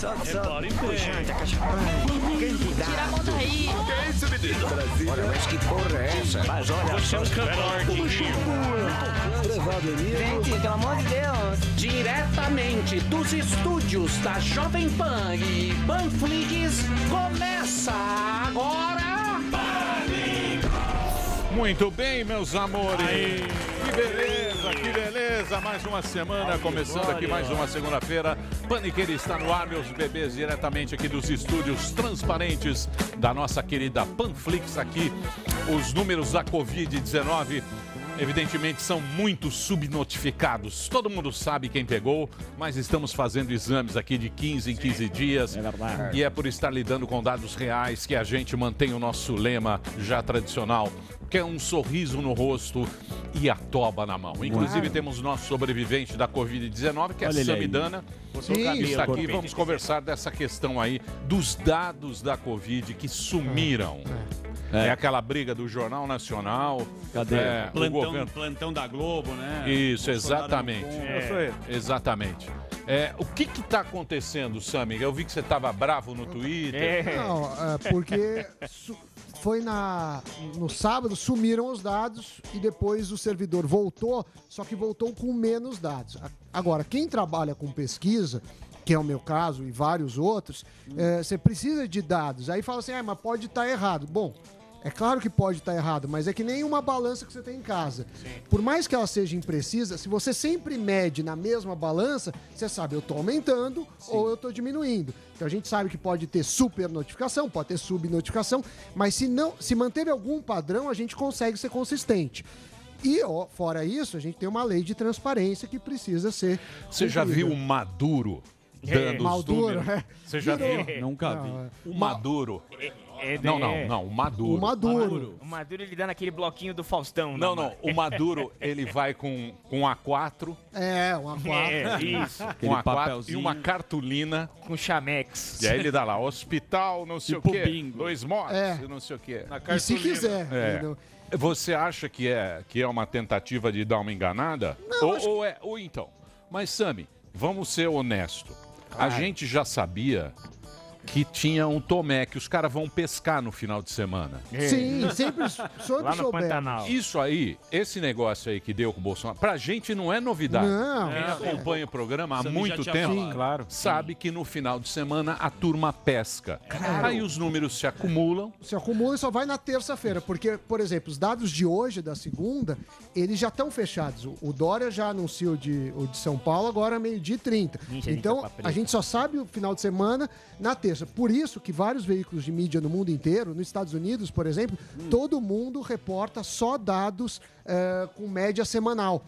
Bem. Tira a mão daí. Que é isso, menino? Olha, mas que porra é essa? Mas olha, você é um cantor, Gente, pelo amor de Deus. Diretamente dos estúdios da Jovem Pan e Panflix, começa agora... Muito bem, meus amores. Que beleza, que beleza. Mais uma semana começando aqui, mais uma segunda-feira. Paniqueira está no ar, meus bebês, diretamente aqui dos estúdios transparentes da nossa querida Panflix aqui. Os números da Covid-19 evidentemente são muito subnotificados. Todo mundo sabe quem pegou, mas estamos fazendo exames aqui de 15 em 15 dias. É verdade. E é por estar lidando com dados reais que a gente mantém o nosso lema já tradicional, que é um sorriso no rosto e a toba na mão. Inclusive temos nosso sobrevivente da Covid-19, que é a Olha. Samidana. O cabelo, Está aqui, vamos conversar dessa questão aí dos dados da Covid que sumiram. É, aquela briga do Jornal Nacional. Cadê? É, o plantão, governo- plantão da Globo, né? Isso, exatamente. compra. É, Exatamente. É, o que está acontecendo, Sammy? Eu vi que você estava bravo no Twitter. Não, é, porque su- foi na, no sábado, sumiram os dados e depois o servidor voltou, só que voltou com menos dados. Agora, quem trabalha com pesquisa, que é o meu caso e vários outros, é, você precisa de dados. Aí fala assim, ah, mas pode estar errado. Bom, é claro que pode estar errado, mas é que nem uma balança que você tem em casa. Por mais que ela seja imprecisa, se você sempre mede na mesma balança, você sabe, eu estou aumentando ou eu estou diminuindo. Então a gente sabe que pode ter super notificação, pode ter subnotificação, mas se não, se manteve algum padrão, a gente consegue ser consistente. E ó, fora isso, a gente tem uma lei de transparência que precisa ser. Você já viu o Maduro dando os Maduro, números? é. Você já Virou. viu? Nunca Não, vi. é. O Maduro. É, Não, não, é. não. O Maduro. O Maduro. O Maduro ele dá naquele bloquinho do Faustão. Não, né, não. O Maduro, ele vai com, com A4, É, mano? quatro. É, isso. Aquele A4 e papelzinho. uma cartolina. Com chamex. E aí ele dá lá, hospital, não sei Tipo o quê. bingo. Dois mortos, É. e não sei o quê. E se quiser. É. entendeu? Você acha que é, que é uma tentativa de dar uma enganada? ou, ou é, ou então. Mas, Sami, vamos ser honesto. A gente já sabia que tinha um tomé que os caras vão pescar no final de semana. Sim, sempre soube Lá no souber. Pantanal. Isso aí, esse negócio aí que deu com o Bolsonaro, pra gente não é novidade. Não. Quem acompanha o programa há muito já tinha tempo falado. claro. sabe que no final de semana a turma pesca. Aí os números se acumulam. se acumula e só vai na terça-feira. Porque, por exemplo, os dados de hoje, da segunda, eles já estão fechados. O, o Dória já anunciou de, o de São Paulo agora meio-dia e 30. Ixi, a gente Então, tá pra preta. a gente só sabe o final de semana na terça. Por isso que vários veículos de mídia no mundo inteiro, nos Estados Unidos, por exemplo, todo mundo reporta só dados eh, com média semanal.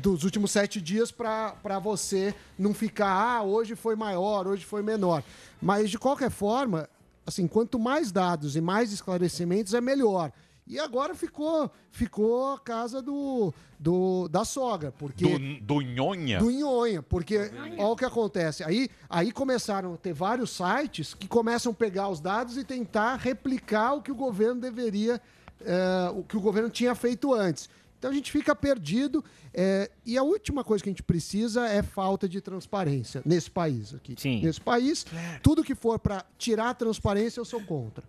Dos últimos sete dias para você não ficar, ah, hoje foi maior, hoje foi menor. Mas, de qualquer forma, assim, quanto mais dados e mais esclarecimentos, é melhor. E agora ficou, ficou a casa do, do, da sogra, porque Do, do Nhonha. do Nhonha, porque olha o que acontece. Aí, aí começaram a ter vários sites que começam a pegar os dados e tentar replicar o que o governo deveria, eh, o que o governo tinha feito antes. Então a gente fica perdido. eh, e a última coisa que a gente precisa é falta de transparência nesse país aqui. Sim. Nesse país, tudo que for para tirar a transparência, eu sou contra.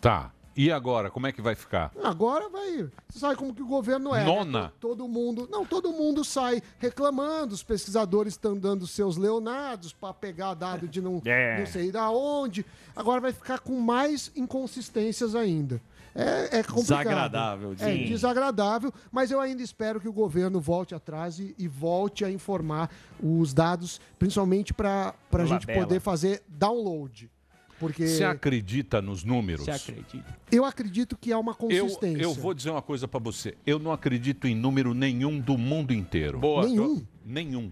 Tá. E agora, como é que vai ficar? Agora vai. Você sabe como que o governo é. né? Nona. Todo mundo. Não, todo mundo sai reclamando, os pesquisadores estão dando seus leonados para pegar dado de não, É. não sei da onde. Agora vai ficar com mais inconsistências ainda. É, é complicado. Desagradável, É sim. desagradável, mas eu ainda espero que o governo volte atrás e, e volte a informar os dados, principalmente para a gente poder fazer download. Porque Você acredita nos números? Você acredita? eu acredito que há uma Eu, consistência. eu vou dizer uma coisa pra você. Eu não acredito em número nenhum do mundo inteiro. Boa. Nenhum. Nenhum.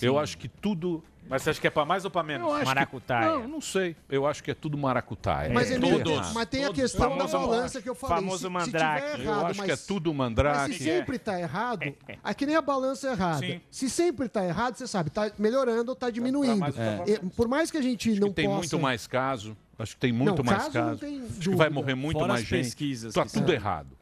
Eu acho que tudo. Mas você acha que é pra mais ou pra menos? Eu Maracutaia. Que, não, não sei. Eu acho que é tudo maracutaia. Mas, é, tem- errado. mas tem a Todos. questão Famoso- da balança que eu falei. famoso se, se mandrake. Eu errado, acho mas, que é tudo mas mandrake. se sempre tá errado, é que nem a balança errada. Sim. Se sempre tá errado, você sabe, tá melhorando ou tá diminuindo. mais ou pra E, por mais que a gente Acho não que tem possa... muito mais caso. Acho que tem muito Não, mais caso caso. não tem Acho que vai morrer muito Fora mais as gente. pesquisas Tá tudo errado.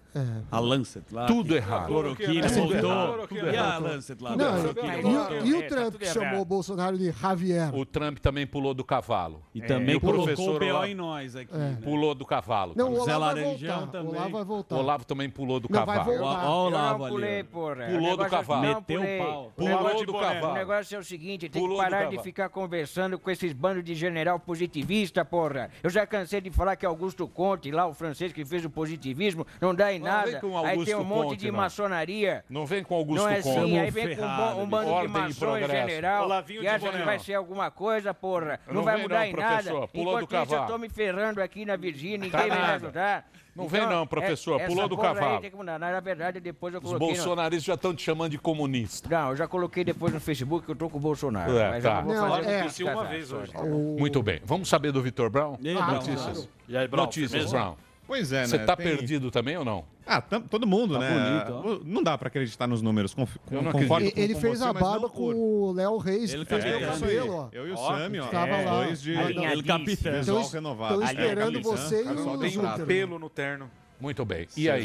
A Lancet lá. Tudo que- errado. Cloroquina É tudo voltou. E a Lancet lá? E, e o É, tá Trump que chamou errado. o Bolsonaro de Javier? O Trump também pulou do cavalo. E também o colocou o professor BO em nós aqui. É. né? Pulou do cavalo. Não, o Zé Laranjão também. O Olavo vai voltar. O Olavo também pulou do Não, vai cavalo. ó o Olavo ali. Pulou O do cavalo. Não, Meteu o pau. O negócio- Pulou do O cavalo. negócio é o seguinte, tem que parar de ficar conversando com esses bandos de general positivista, porra. Eu já cansei de falar que Augusto Conte, lá o francês que fez o positivismo, não dá em Não, nada. vem com Aí Augusto tem um monte Conte, de não. maçonaria. Não vem com Augusto não é Conte. assim, aí vem com um, um bando de maçons progresso. general Olavinho que acha que vai ser alguma coisa, porra. Não, Não vai mudar não, em professor. nada. Pulou do Enquanto isso, eu cavalo. tô me ferrando aqui na Virgínia, ninguém Tá vai me nada. ajudar. Não vem não, professor. é- Pulou essa do porra aí cavalo. tem que mudar. Na verdade, depois eu Os coloquei... no- bolsonaristas já estão te chamando de comunista. Não, eu já coloquei depois no Facebook que eu tô com o Bolsonaro. É, mas tá. eu não vou Não, fazer é. porque Disse uma vez hoje. Muito bem. Vamos saber do Vitor Brown? E aí, Ah, Brown? claro. E aí, Brown, Notícias, firmeza? Brown. Pois é, Você né? tá Tem- perdido também ou não? Ah, tam- todo mundo, Tá né? bonito, Não dá pra acreditar nos números. Conf... Eu não concordo com- Ele com fez você, a mas não barba por- com o Léo Reis, Ele que fez fez meu isso cabelo, ó. Eu e o Ó, Sami, ó. tava lá. Dois de Alinhadíssimo. Ele capitão. visual Estão renovado. estão esperando Capitão, você e só o tem um pelo no terno. Muito bem. E aí?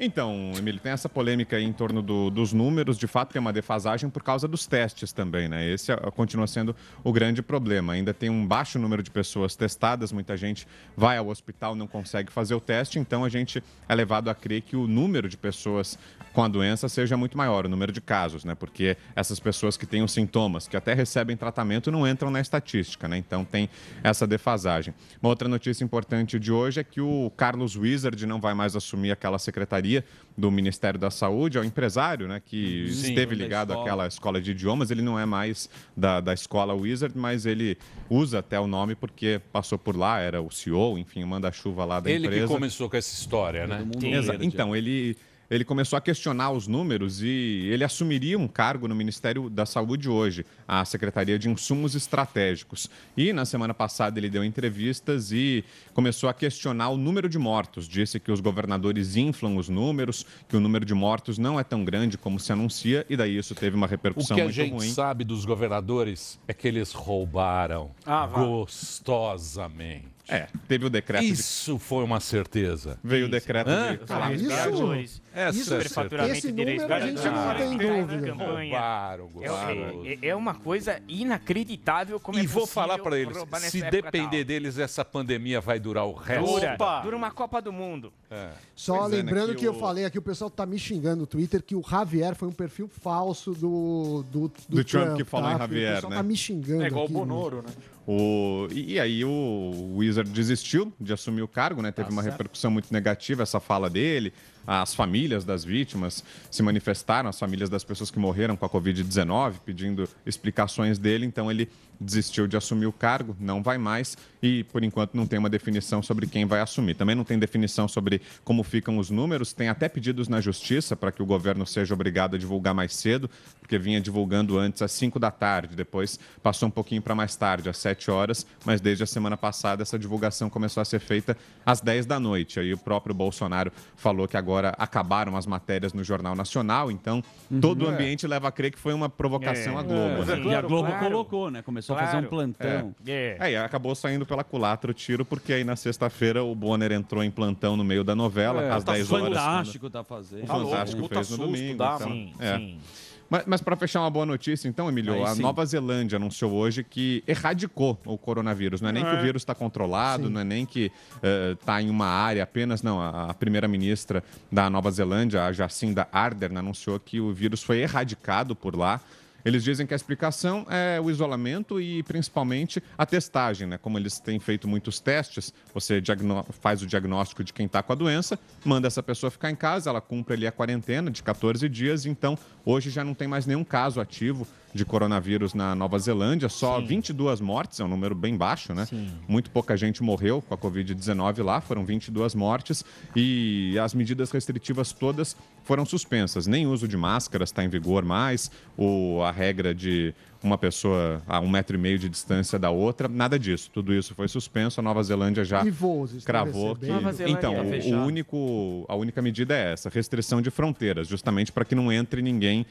Então, Emílio, tem essa polêmica em torno do- dos números. De fato, tem uma defasagem por causa dos testes também, né? Esse ah, continua sendo o grande problema. Ainda tem um baixo número de pessoas testadas, muita gente vai ao hospital, não consegue fazer o teste, então a gente é levado a crer que o número de pessoas com a doença seja muito maior, o número de casos, né? Porque essas pessoas que têm os sintomas, que até recebem tratamento, não entram na estatística, né? Então tem essa defasagem. Uma outra notícia importante de hoje é que o Carlos Wizard não vai mais assumir aquela secretaria do Ministério da Saúde, é o empresário, né? Que Sim, esteve ligado escola. àquela escola de idiomas. Ele não é mais da, da escola Wizard, mas ele usa até o nome porque passou por lá, era o CEO, enfim, o manda-chuva lá da Ele empresa. que começou com essa história, né? Exa- Então, ele, ele começou a questionar os números e ele assumiria um cargo no Ministério da Saúde hoje, a Secretaria de Insumos Estratégicos. E na semana passada ele deu entrevistas e começou a questionar o número de mortos. Disse que os governadores inflam os números, que o número de mortos não é tão grande como se anuncia, e daí isso teve uma O repercussão que a muito gente ruim. sabe dos governadores é que eles roubaram Ah, gostosamente. É, teve o decreto de... Isso foi uma certeza. Veio o decreto Hã? de... Ah, isso, Essa isso, é esse número a gente não tem dúvida. Roubaram É, gostoso. é- é uma coisa inacreditável como é E vou possível falar pra eles, se depender tal. deles, essa pandemia vai durar o resto. Dura, Opa! dura uma Copa do Mundo. Só Pois é, né, lembrando que que eu o- falei aqui, o pessoal tá me xingando no Twitter que o Javier foi um perfil falso do, do, Do Trump que falou em tá? Javier, O pessoal né? tá me xingando É igual o aqui, Bonoro, né? O, e, aí o Wizard desistiu de assumir o cargo, né? Teve uma repercussão muito negativa essa fala dele. As famílias das vítimas se manifestaram, as famílias das pessoas que morreram com a Covid-19, pedindo explicações dele. Então ele desistiu de assumir o cargo, não vai mais e por enquanto não tem uma definição sobre quem vai assumir. Também não tem definição sobre como ficam os números. Tem até pedidos na justiça para que o governo seja obrigado a divulgar mais cedo, porque vinha divulgando antes às 5 da tarde, depois passou um pouquinho para mais tarde, às 7 horas, mas desde a semana passada essa divulgação começou a ser feita às 10 da noite. Aí o próprio Bolsonaro falou que agora acabaram as matérias no Jornal Nacional, então todo o ambiente leva a crer que foi uma provocação à Globo. né? E a Globo claro. colocou, né? Começou a fazer um Claro. plantão. É. Aí acabou saindo pela culatra o tiro, porque aí na sexta-feira o Bonner entrou em plantão no meio da novela, É, às tá 10 horas. fantástico tá fazendo. O Tá Fantástico puta fez no susto, domingo. dá, então, Sim, é. sim. Mas, mas para fechar uma boa notícia, então, Emílio, Aí a sim. Nova Zelândia anunciou hoje que erradicou o coronavírus. Não é nem que o vírus está controlado, não é nem que está em uma área apenas. Não, a, a primeira-ministra da Nova Zelândia, a Jacinda Ardern, anunciou que o vírus foi erradicado por lá. Eles dizem que a explicação é o isolamento e principalmente a testagem, né? Como eles têm feito muitos testes, você faz o diagnóstico de quem está com a doença, manda essa pessoa ficar em casa, ela cumpre ali a quarentena de 14 dias, então hoje já não tem mais nenhum caso ativo de coronavírus na Nova Zelândia, só 22 mortes, é um número bem baixo, né? Muito pouca gente morreu com a Covid-19 lá, foram 22 mortes e as medidas restritivas todas foram suspensas. Nem uso de máscaras está em vigor mais, o, a regra de uma pessoa a um metro e meio de distância da outra, nada disso. Tudo isso foi suspenso. A Nova Zelândia já E voos, cravou que então tá o- o, fechado. único a única medida é essa restrição de fronteiras justamente para que não entre ninguém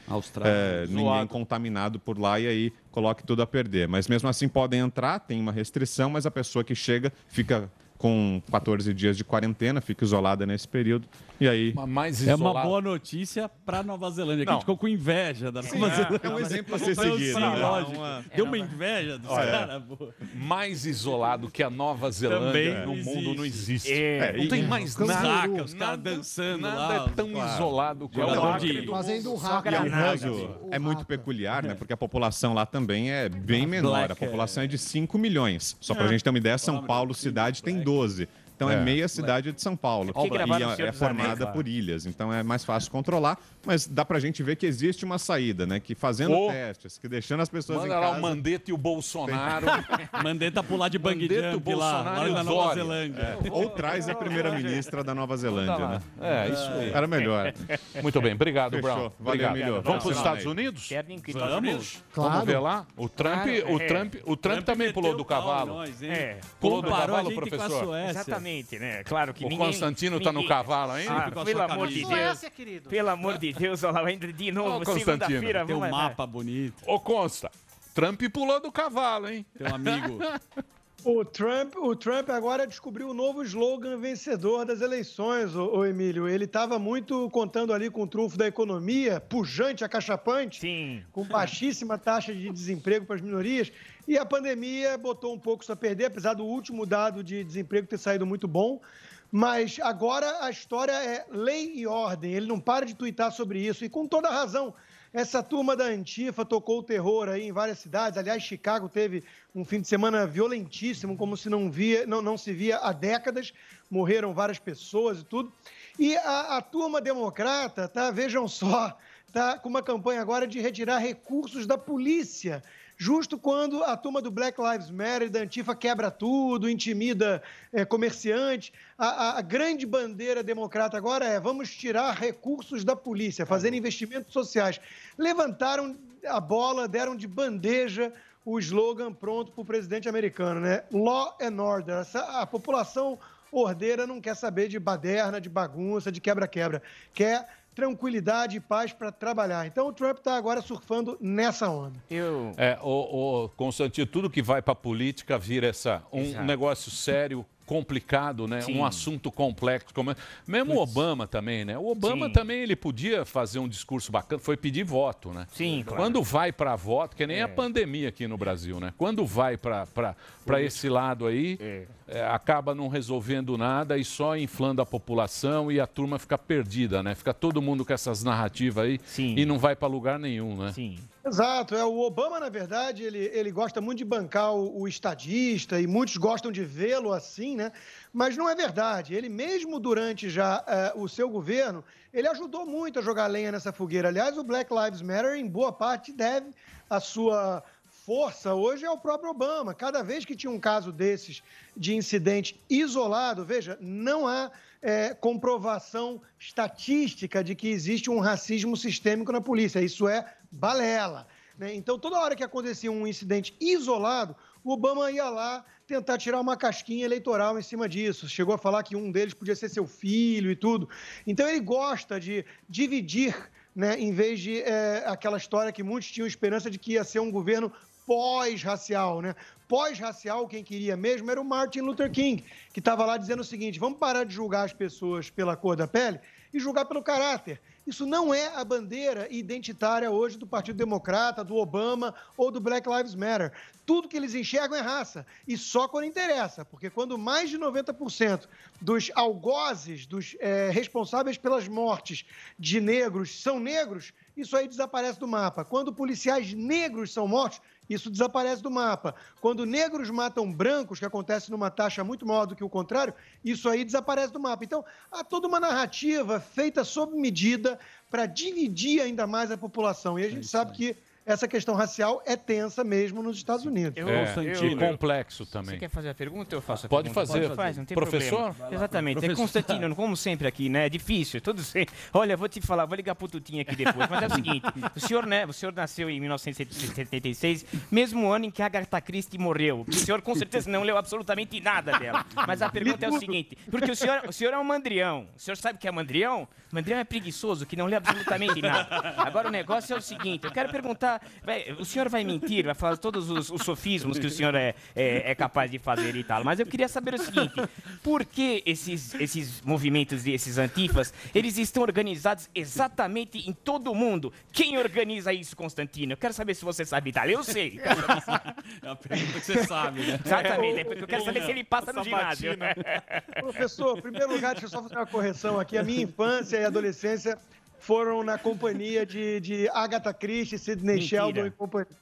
é, ninguém contaminado por lá e aí coloque tudo a perder mas mesmo assim podem entrar tem uma restrição mas a pessoa que chega fica com 14 dias de quarentena fica isolada nesse período E aí? mais É uma boa notícia pra Nova Zelândia, que a gente ficou com inveja da Sim, Nova é. Zelândia. É um exemplo a ser seguido, sim, né? Uma- Deu uma inveja dos Olha, caras, mais isolado que a Nova Zelândia Também no mundo não existe. existe. É, não tem mais nada. os caras dançando nada lá, é tão claro. isolado quanto Jogador o Acre Fazendo é um caso é muito peculiar, né? Porque a população lá também é bem menor. A população é de 5 milhões. Só pra É. gente ter uma ideia, São Paulo, cidade, tem 12. Então é, É. meia cidade de São Paulo. E é, é formada lá. por ilhas. Então é mais fácil controlar. Mas dá pra gente ver que existe uma saída, né? Que fazendo Ô. testes, que deixando as pessoas Manda em lá casa... o Mandetta e o Bolsonaro. Mandetta pular de bang Mandetta, o jump lá, Bolsonaro lá o na Nova. Zelândia. É, Ou traz a primeira-ministra da Nova Zelândia, né? É, isso aí. Era melhor. Muito bem, obrigado, Fechou. Brown. Valeu, Obrigado. Vamos para os Estados Unidos? Vamos. Claro. Vamos ver lá? O Trump, Claro, o é. Trump, o Trump também pulou do cavalo. Nós? É. Pulou do Comparou a cavalo, gente com a professor? Suécia. Exatamente, né? Claro que O ninguém... Constantino tá no cavalo ainda? Ah, com a pelo amor de. Deus. Pelo amor de Deus, olha lá, entra de novo, Constantino. segunda-feira. Tem um mapa bonito. Ô, Consta, Trump pulou do cavalo, hein? Tem um amigo. O Trump, o Trump agora descobriu o novo slogan vencedor das eleições, o, o Emílio. Ele estava muito contando ali com o trunfo da economia, pujante, acachapante, Sim. com baixíssima taxa de desemprego para as minorias. E a pandemia botou um pouco isso a perder, apesar do último dado de desemprego ter saído muito bom. Mas agora a história é lei e ordem. Ele não para de tuitar sobre isso. E com toda razão. Essa turma da Antifa tocou o terror aí em várias cidades. Aliás, Chicago teve um fim de semana violentíssimo, como se não, via, não, não se via há décadas. Morreram várias pessoas e tudo. E a, a turma democrata, tá? Vejam só, tá com uma campanha agora de retirar recursos da polícia. Justo quando a turma do Black Lives Matter e da Antifa quebra tudo, intimida é, comerciante. A, a- a grande bandeira democrata agora é vamos tirar recursos da polícia, fazer investimentos sociais. Levantaram a bola, deram de bandeja o slogan pronto para o presidente americano, né? Law and Order. Essa- a população ordeira não quer saber de baderna, de bagunça, de quebra-quebra. Quer tranquilidade e paz para trabalhar. Então o Trump está agora surfando nessa onda. Eu... É, o, o Constantino, tudo que vai para política vira essa, um Exato. negócio sério, complicado, né? Sim. Um assunto complexo. Como... é- Mesmo o Obama também, né? O Obama Sim. também ele podia fazer um discurso bacana, foi pedir voto, né? Sim, claro. Quando vai para voto, que nem É. a pandemia aqui no Brasil, né? Quando vai para esse lado aí, É. é, acaba não resolvendo nada e só inflando a população e a turma fica perdida, né? Fica todo mundo com essas narrativas aí Sim. e não vai para lugar nenhum, né? Sim. Exato, é o Obama, na verdade, ele, ele gosta muito de bancar o, o estadista e muitos gostam de vê-lo assim, né? Mas não é verdade. Ele mesmo durante já eh, o seu governo, ele ajudou muito a jogar lenha nessa fogueira. Aliás, o Black Lives Matter, em boa parte, deve a sua força hoje ao próprio Obama. Cada vez que tinha um caso desses de incidente isolado, veja, não há eh, comprovação estatística de que existe um racismo sistêmico na polícia. Isso é balela. né? Então, toda hora que acontecia um incidente isolado, o Obama ia lá tentar tirar uma casquinha eleitoral em cima disso. Chegou a falar que um deles podia ser seu filho e tudo. Então, ele gosta de dividir, né, em vez de eh, aquela história que muitos tinham esperança de que ia ser um governo pós-racial, né? Pós-racial, quem queria mesmo era o Martin Luther King, que estava lá dizendo o seguinte: vamos parar de julgar as pessoas pela cor da pele e julgar pelo caráter. Isso não é a bandeira identitária hoje do Partido Democrata, do Obama ou do Black Lives Matter. Tudo que eles enxergam é raça. E só quando interessa, porque quando mais de 90% dos algozes, dos eh, responsáveis pelas mortes de negros são negros, isso aí desaparece do mapa. Quando policiais negros são mortos, isso desaparece do mapa. Quando negros matam brancos, que acontece numa taxa muito maior do que o contrário, isso aí desaparece do mapa. Então, há toda uma narrativa feita sob medida para dividir ainda mais a população. E a gente sabe que essa questão racial é tensa mesmo nos Estados Unidos. Eu, É, eu- e complexo também. Você quer fazer a pergunta? Eu faço a Pode pergunta. fazer. Faz, não tem Professor? problema. Exatamente. É Professor. Constantino, como sempre aqui, né? É difícil. Tudo sei. Olha, vou te falar, vou ligar pro Tutinho aqui depois. Mas é o seguinte: o senhor, né? O senhor nasceu em 1976, mesmo ano em que a Agatha Christie morreu. O senhor com certeza não leu absolutamente nada dela. Mas a pergunta é o seguinte: porque o senhor, o senhor é um mandrião. O senhor sabe o que é mandrião? Mandrião é preguiçoso, que não lê absolutamente nada. Agora o negócio é o seguinte: eu quero perguntar falar. vai- o senhor vai mentir, vai falar todos os, os sofismos que o senhor é, é, é capaz de fazer e tal. Mas eu queria saber o seguinte: por que esses, esses movimentos e esses antifas eles estão organizados exatamente em todo o mundo? Quem organiza isso, Constantino? Eu quero saber se você sabe Itália. Eu sei. É a pergunta que você sabe, né? Exatamente, é porque eu quero saber se ele passa no ginásio. Professor, em primeiro lugar, deixa eu só fazer uma correção aqui. A minha infância e adolescência foram na companhia de, de Agatha Christie, Sidney Mentira. Sheldon e companhia.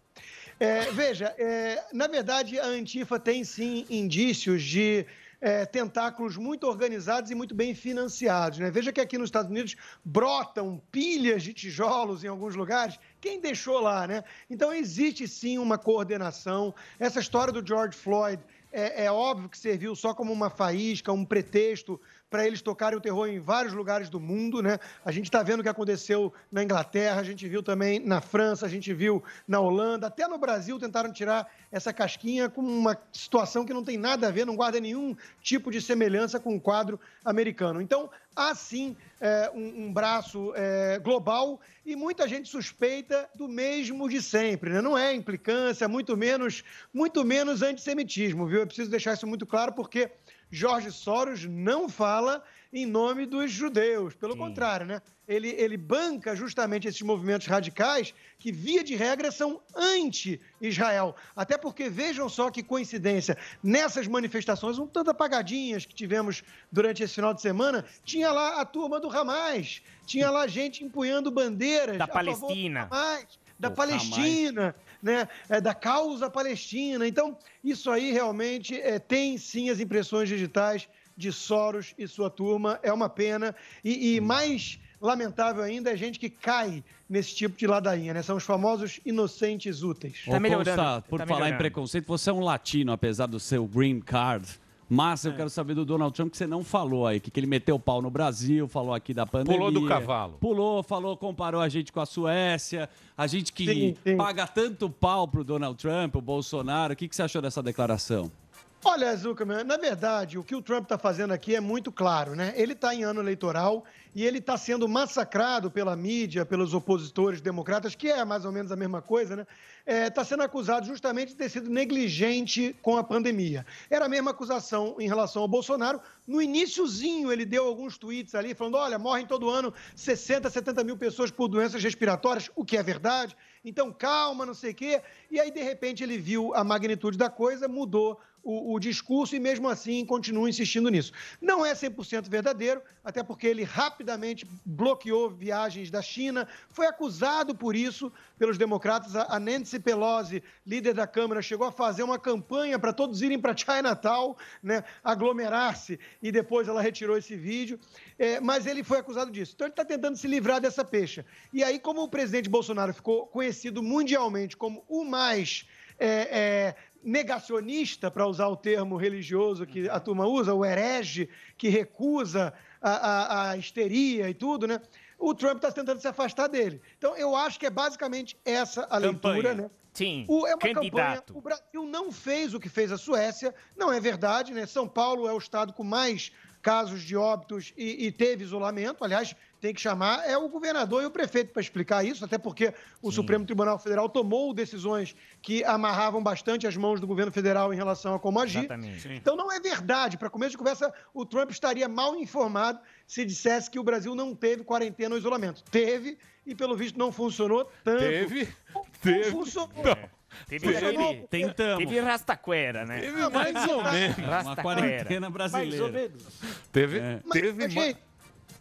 É, veja, é, na verdade, a Antifa tem sim indícios de é, tentáculos muito organizados e muito bem financiados. Né? Veja que aqui nos Estados Unidos brotam pilhas de tijolos em alguns lugares. Quem deixou lá, né? Então existe sim uma coordenação. Essa história do George Floyd é, é óbvio que serviu só como uma faísca, um pretexto para eles tocarem o terror em vários lugares do mundo, né? A gente está vendo o que aconteceu na Inglaterra, a gente viu também na França, a gente viu na Holanda, até no Brasil tentaram tirar essa casquinha com uma situação que não tem nada a ver, não guarda nenhum tipo de semelhança com o quadro americano. Então, há sim é, um, um braço é, global e muita gente suspeita do mesmo de sempre, né? Não é implicância, muito menos, muito menos antissemitismo, viu? Eu preciso deixar isso muito claro porque Jorge Soros não fala em nome dos judeus, pelo contrário, né? Ele, ele banca justamente esses movimentos radicais que, via de regra, são anti-Israel. Até porque, vejam só que coincidência, nessas manifestações, um tanto apagadinhas que tivemos durante esse final de semana, tinha lá a turma do Hamas, tinha lá gente empunhando bandeiras Da Palestina. Hamas, da Pô, Palestina, né, é, da causa palestina. Então, isso aí realmente é, tem sim as impressões digitais de Soros e sua turma. É uma pena. E, e mais lamentável ainda é gente que cai nesse tipo de ladainha, né? São os famosos inocentes úteis. Ô, Consta, por falar em preconceito, você é um latino, apesar do seu green card. Mas eu quero saber do Donald Trump que você não falou aí, que, que ele meteu o pau no Brasil, falou aqui da pandemia. Pulou do cavalo. Pulou, falou, comparou a gente com a Suécia, a gente que Sim, sim. paga tanto pau pro Donald Trump, o Bolsonaro. O que, que você achou dessa declaração? Olha, Zuckerman, na verdade, o que o Trump está fazendo aqui é muito claro, né? Ele está em ano eleitoral e ele está sendo massacrado pela mídia, pelos opositores democratas, que é mais ou menos a mesma coisa, né? Está sendo acusado justamente de ter sido negligente com a pandemia. Era a mesma acusação em relação ao Bolsonaro. No iníciozinho, ele deu alguns tweets ali falando: olha, morrem todo ano 60, 70 mil pessoas por doenças respiratórias, o que é verdade. Então, calma, não sei o quê. E aí, de repente, ele viu a magnitude da coisa, mudou o, o discurso e, mesmo assim, continua insistindo nisso. Não é 100% verdadeiro, até porque ele rapidamente bloqueou viagens da China, foi acusado por isso pelos democratas. A Nancy Pelosi, líder da Câmara, chegou a fazer uma campanha para todos irem para Chinatown, né, aglomerar-se, e depois ela retirou esse vídeo. É, mas ele foi acusado disso. Então ele está tentando se livrar dessa pecha. E aí, como o presidente Bolsonaro ficou conhecido mundialmente como o mais é, é, negacionista, para usar o termo religioso que a turma usa, o herege, que recusa a, a- a histeria e tudo, né? O Trump está tentando se afastar dele. Então, eu acho que é basicamente essa a leitura, né? Sim, O- é uma campanha. candidato. O Brasil não fez o que fez a Suécia, não é verdade, né? São Paulo é o estado com mais casos de óbitos e, e teve isolamento. Aliás, tem que chamar é o governador e o prefeito para explicar isso, até porque o Supremo Tribunal Federal tomou decisões que amarravam bastante as mãos do governo federal em relação a como agir. Exatamente. Sim. Então não é verdade. Para começo de conversa, o Trump estaria mal informado se dissesse que o Brasil não teve quarentena ou isolamento. Teve, e pelo visto não funcionou tanto. Teve? Não Teve? funcionou. Teve, Funcionou. teve, tentamos. Teve rastaquera, né? Teve mais ou menos. Rastaquera. quarentena brasileira. Teve, Mas, teve mas, ma- gente,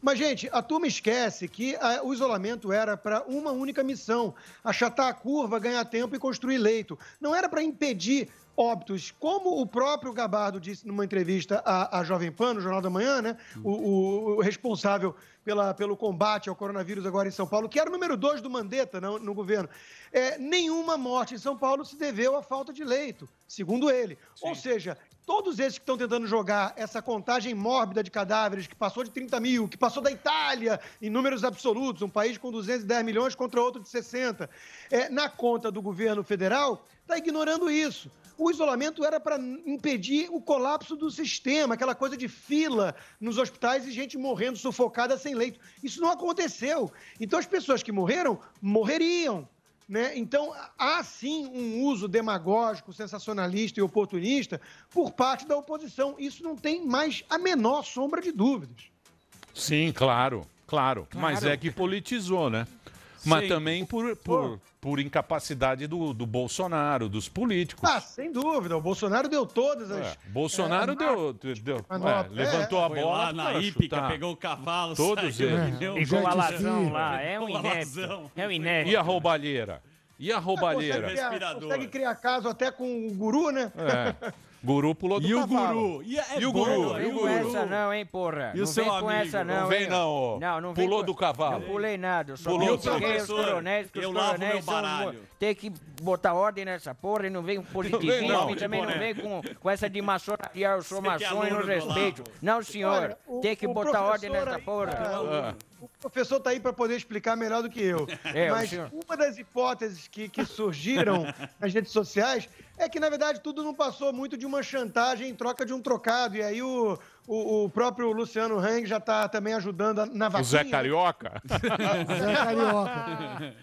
mas, gente, a turma esquece que ah, o isolamento era para uma única missão: achatar a curva, ganhar tempo e construir leito. Não era para impedir óbitos. Como o próprio Gabardo disse numa entrevista à, à Jovem Pan, no Jornal da Manhã, né? O, o- o responsável pela, pelo combate ao coronavírus agora em São Paulo, que era o número dois do Mandetta no, no governo. É, nenhuma morte em São Paulo se deveu à falta de leito, segundo ele. Ou seja, todos esses que estão tentando jogar essa contagem mórbida de cadáveres, que passou de 30 mil, que passou da Itália em números absolutos, um país com 210 milhões contra outro de 60, é, na conta do governo federal, está ignorando isso. O isolamento era para impedir o colapso do sistema, aquela coisa de fila nos hospitais e gente morrendo sufocada sem leito. Isso não aconteceu. Então as pessoas que morreram, morreriam. Né? Então, há sim um uso demagógico, sensacionalista e oportunista por parte da oposição. Isso não tem mais a menor sombra de dúvidas. Sim, claro, claro. Mas Claro. é que politizou, né? Mas Sim. também por, por, por incapacidade do, do Bolsonaro, dos políticos. Ah, sem dúvida. O Bolsonaro deu todas as. É, Bolsonaro é, deu, deu- é, levantou a Foi bola lá na hípica, pegou o cavalo, Todos saiu, eles. deu- Pegou o alazão lá. É um Pegou o inepto. alazão. É um inepto. E a roubalheira? E a roubalheira? Consegue criar, consegue criar caso até com o guru, né? É. Guru pulou do E o cavalo. guru? E, é E o guru? é E o com guru? essa não, hein, porra. E o não seu vem com amigo? essa não, Não vem hein? não, ó. Não, não vem Pulou com- do cavalo. Não pulei nada. Eu só Pulou do os professor. coronéis, que os coronéis meu são... baralho. Tem que botar ordem nessa porra e não vem com positivismo não, e também não Boné. vem com, com essa de maçonaria, eu sou é maçom e não respeito. Não, senhor. Olha, o- tem que o botar ordem nessa porra. ah, O professor está aí para poder explicar melhor do que eu. É, o Mas senhor. uma das hipóteses que, que surgiram nas redes sociais é que, na verdade, tudo não passou muito de uma chantagem em troca de um trocado. E aí o, o, o próprio Luciano Hang já está também ajudando a- na O vaquinha. Zé Carioca? Zé Carioca.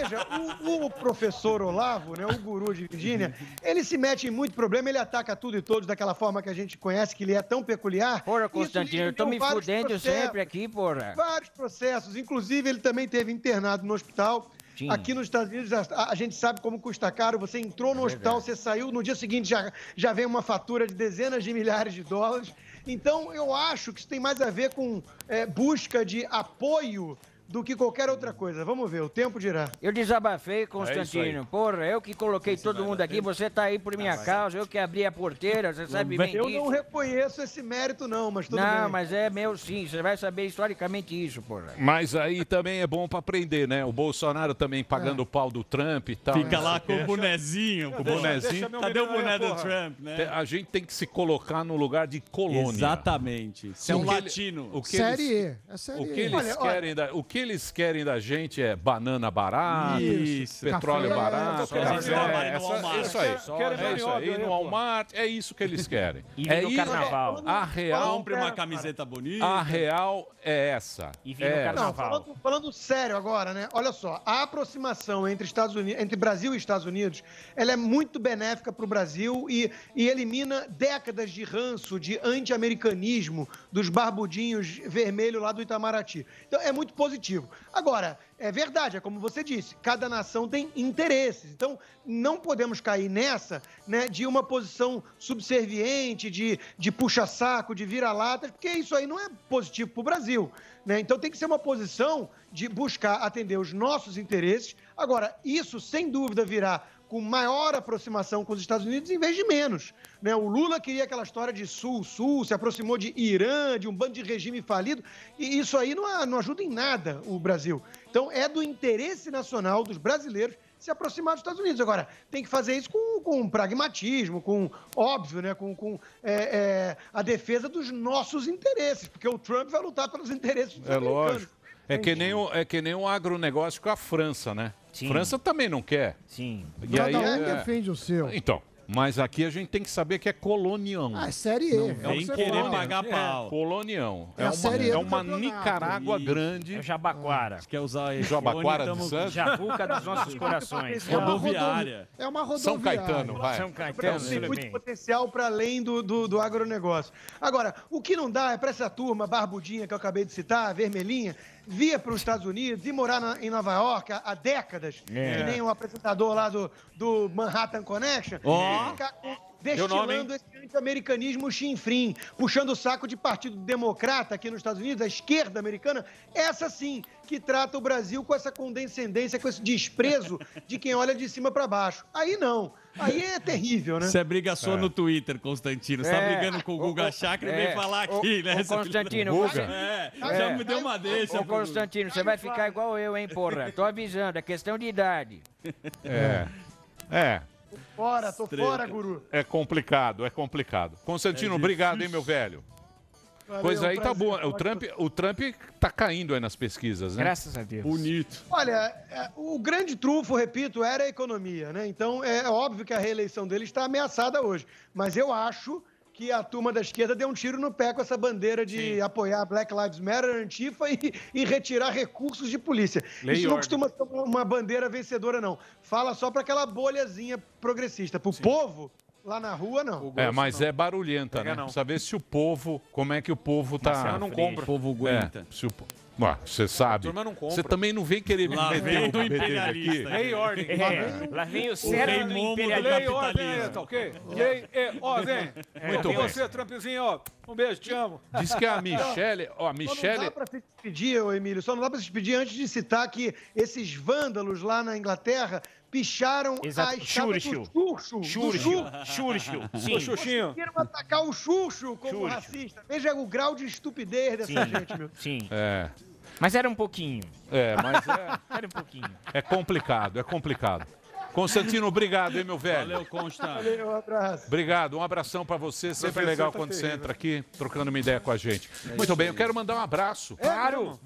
Veja, o, o professor Olavo, né, o guru de Virgínia, ele se mete em muito problema, ele ataca tudo e todos daquela forma que a gente conhece, que ele é tão peculiar. Porra, Constantino, eu tô deu me fudendo processos. sempre aqui, porra. Vários processos. Inclusive, ele também teve internado no hospital. Aqui nos Estados Unidos, a, a gente sabe como custa caro. Você entrou no hospital, você saiu, no dia seguinte já, já vem uma fatura de dezenas de milhares de dólares. Então, eu acho que isso tem mais a ver com é, busca de apoio do que qualquer outra coisa. Vamos ver, o tempo dirá. Eu desabafei, É Constantino. Porra, eu que coloquei todo mundo aqui, você tá aí por minha causa, eu que abri a porteira, você sabe bem Eu disso. não reconheço esse mérito, não, mas tudo não, bem. mas é meu sim, você vai saber historicamente isso, porra. Mas aí também é bom pra aprender, né? O Bolsonaro também pagando o pau do Trump e tal. Fica não lá com o bonezinho. O pô. bonezinho. Cadê o boné do Trump, né? A gente tem que se colocar no lugar de colônia. Exatamente. Você é um O latino. o que Série eles- E. É série O que eles Olha, olha, querem da, o que eles querem da gente é banana barata, Isso. petróleo Café, barato, trabalhe no essa- Walmart. isso aí, Quero é isso aí, no Walmart, é isso que eles querem. E é no isso, carnaval. A real, Compre uma camiseta bonita. a real é essa. E vi no É carnaval. Não, falando, falando sério agora, né? Olha só, a aproximação entre Estados Unidos, entre Brasil e Estados Unidos, ela é muito benéfica para o Brasil e, e elimina décadas de ranço, de anti-americanismo dos barbudinhos vermelhos lá do Itamaraty. Então é muito positivo. Agora, é verdade, é como você disse, cada nação tem interesses. Então não podemos cair nessa, né, de uma posição subserviente, de, de puxa-saco, de vira-latas, porque isso aí não é positivo para o Brasil. Né? Então tem que ser uma posição de buscar atender os nossos interesses. Agora, isso sem dúvida virá com maior aproximação com os Estados Unidos em vez de menos. Né? O Lula queria aquela história de Sul-Sul, se aproximou de Irã, de um bando de regime falido, e isso aí não, não ajuda em nada o Brasil. Então é do interesse nacional dos brasileiros se aproximar dos Estados Unidos. Agora, tem que fazer isso com, com pragmatismo, com, óbvio, né? com, com é, é, a defesa dos nossos interesses, porque o Trump vai lutar pelos interesses dos É americanos. lógico. É que, nem o, é que nem o agronegócio com a França, né? Sim. França também não quer. Sim. E Cada aí, um é- defende o seu. Então, mas aqui a gente tem que saber que é colonião. Ah, é série E. é o Vem querer fala. pagar pau. Colonião. É É, a uma, Série E é uma. Nicarágua Isso. grande. É o Jabaquara. Quer usar esse Jabaquara de Santos? Jabuca dos nossos corações. É Rodoviária. rodovi- É uma rodoviária. São Caetano, vai. São O Caetano, tem muito bem. potencial para além do, do, do agronegócio. Agora, o que não dá é para essa turma barbudinha que eu acabei de citar, vermelhinha, vir para os Estados Unidos e morar na- em Nova York há, há décadas, É. que nem o apresentador lá do, do Manhattan Connection, e com- Teu nome, destilando esse anti-americanismo chinfrim, puxando o saco de partido democrata aqui nos Estados Unidos, a esquerda americana, essa sim que trata o Brasil com essa condescendência, com esse desprezo de quem olha de cima para baixo. Aí não. Aí é terrível, né? Você briga só no Twitter, Constantino. Você tá É. brigando com o Guga Chakra e é. vem falar Ô, aqui, né? seu filho da- Constantino, Guga. você- É, É. já me deu uma deixa. Ô, Constantino, você vai ficar igual eu, hein, porra? Tô avisando, é questão de idade. É. É. Fora, tô Estreta. fora, guru. É complicado, é complicado. Constantino, É obrigado, hein, meu velho. Valeu, Pois aí tá boa. O Trump, o Trump tá caindo aí nas pesquisas, né? Graças a Deus. Bonito. Olha, é, o grande trunfo, repito, era a economia, né? Então é óbvio que a reeleição dele está ameaçada hoje. Mas eu acho que a turma da esquerda deu um tiro no pé com essa bandeira de apoiar Black Lives Matter, Antifa e, e retirar recursos de polícia. Lei e Isso não costuma ser uma bandeira vencedora, não. Fala só para aquela bolhazinha progressista. Pro povo, lá na rua, não. É, mas é barulhenta, Pega né? não. Precisa ver se o povo, como é que o povo tá. Marcelo não compra. O povo aguenta. É, se o você sabe. não. Você também não vem querer me Lá meter vem o do imperialista. aqui. Lei e ordem. É, lá vem o cérebro do imperialismo. Lei e ordem tá ok? Lei, é, ó, vem. Muito E bem. você, Trumpzinho, ó, um beijo, te amo. Diz que a Michelle, ó, a Só não Michelle. dá para se despedir, ô Emílio, só não dá para se despedir antes de citar que esses vândalos lá na Inglaterra picharam Exato. a estátua Churchill. do Xuxo. Churchill. do. Churchill. Sim. Conseguiram atacar o Xuxo como Churchill. racista. Veja o grau de estupidez dessa Sim. gente, meu. Sim. É, Mas era um pouquinho. é, mas é, Era um pouquinho. é complicado, é complicado. Constantino, obrigado, hein, meu velho. Valeu, Consta. Valeu, um abraço. Obrigado, um abração pra você. Sempre Professor legal tá quando você terrível. entra aqui trocando uma ideia com a gente. Muito bem, eu quero mandar um abraço. Claro.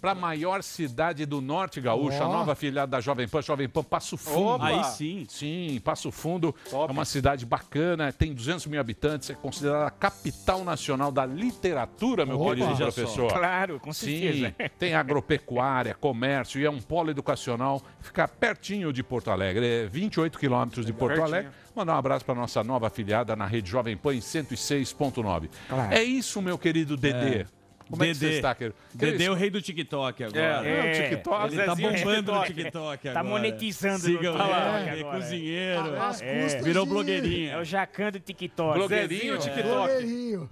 Para a maior cidade do Norte Gaúcho, a Ó. nova afiliada da Jovem Pan, Jovem Pan Passo Fundo. Opa. Aí sim. Sim, Passo Fundo é uma cidade bacana, tem 200 mil habitantes, é considerada a capital nacional da literatura, meu Opa. querido só. professor. Claro, com certeza. Sim, tem agropecuária, comércio e é um polo educacional. Fica pertinho de Porto Alegre, é 28 quilômetros de Porto Pertinho. Alegre. Mandar um abraço para nossa nova afiliada na rede Jovem Pan em 106.9. É isso, meu querido Dedê. Como é que você Dedê. está, querido? Dedê é o rei do TikTok agora. É, o TikTok. Ele tá Zezinho bombando no TikTok. Tá agora. monetizando no Sigam TikTok é agora. cozinheiro. Às É. custas Virou de- É blogueirinha. o Jacan do TikTok. Blogueirinho, Zezinho, TikTok. Blogueirinho.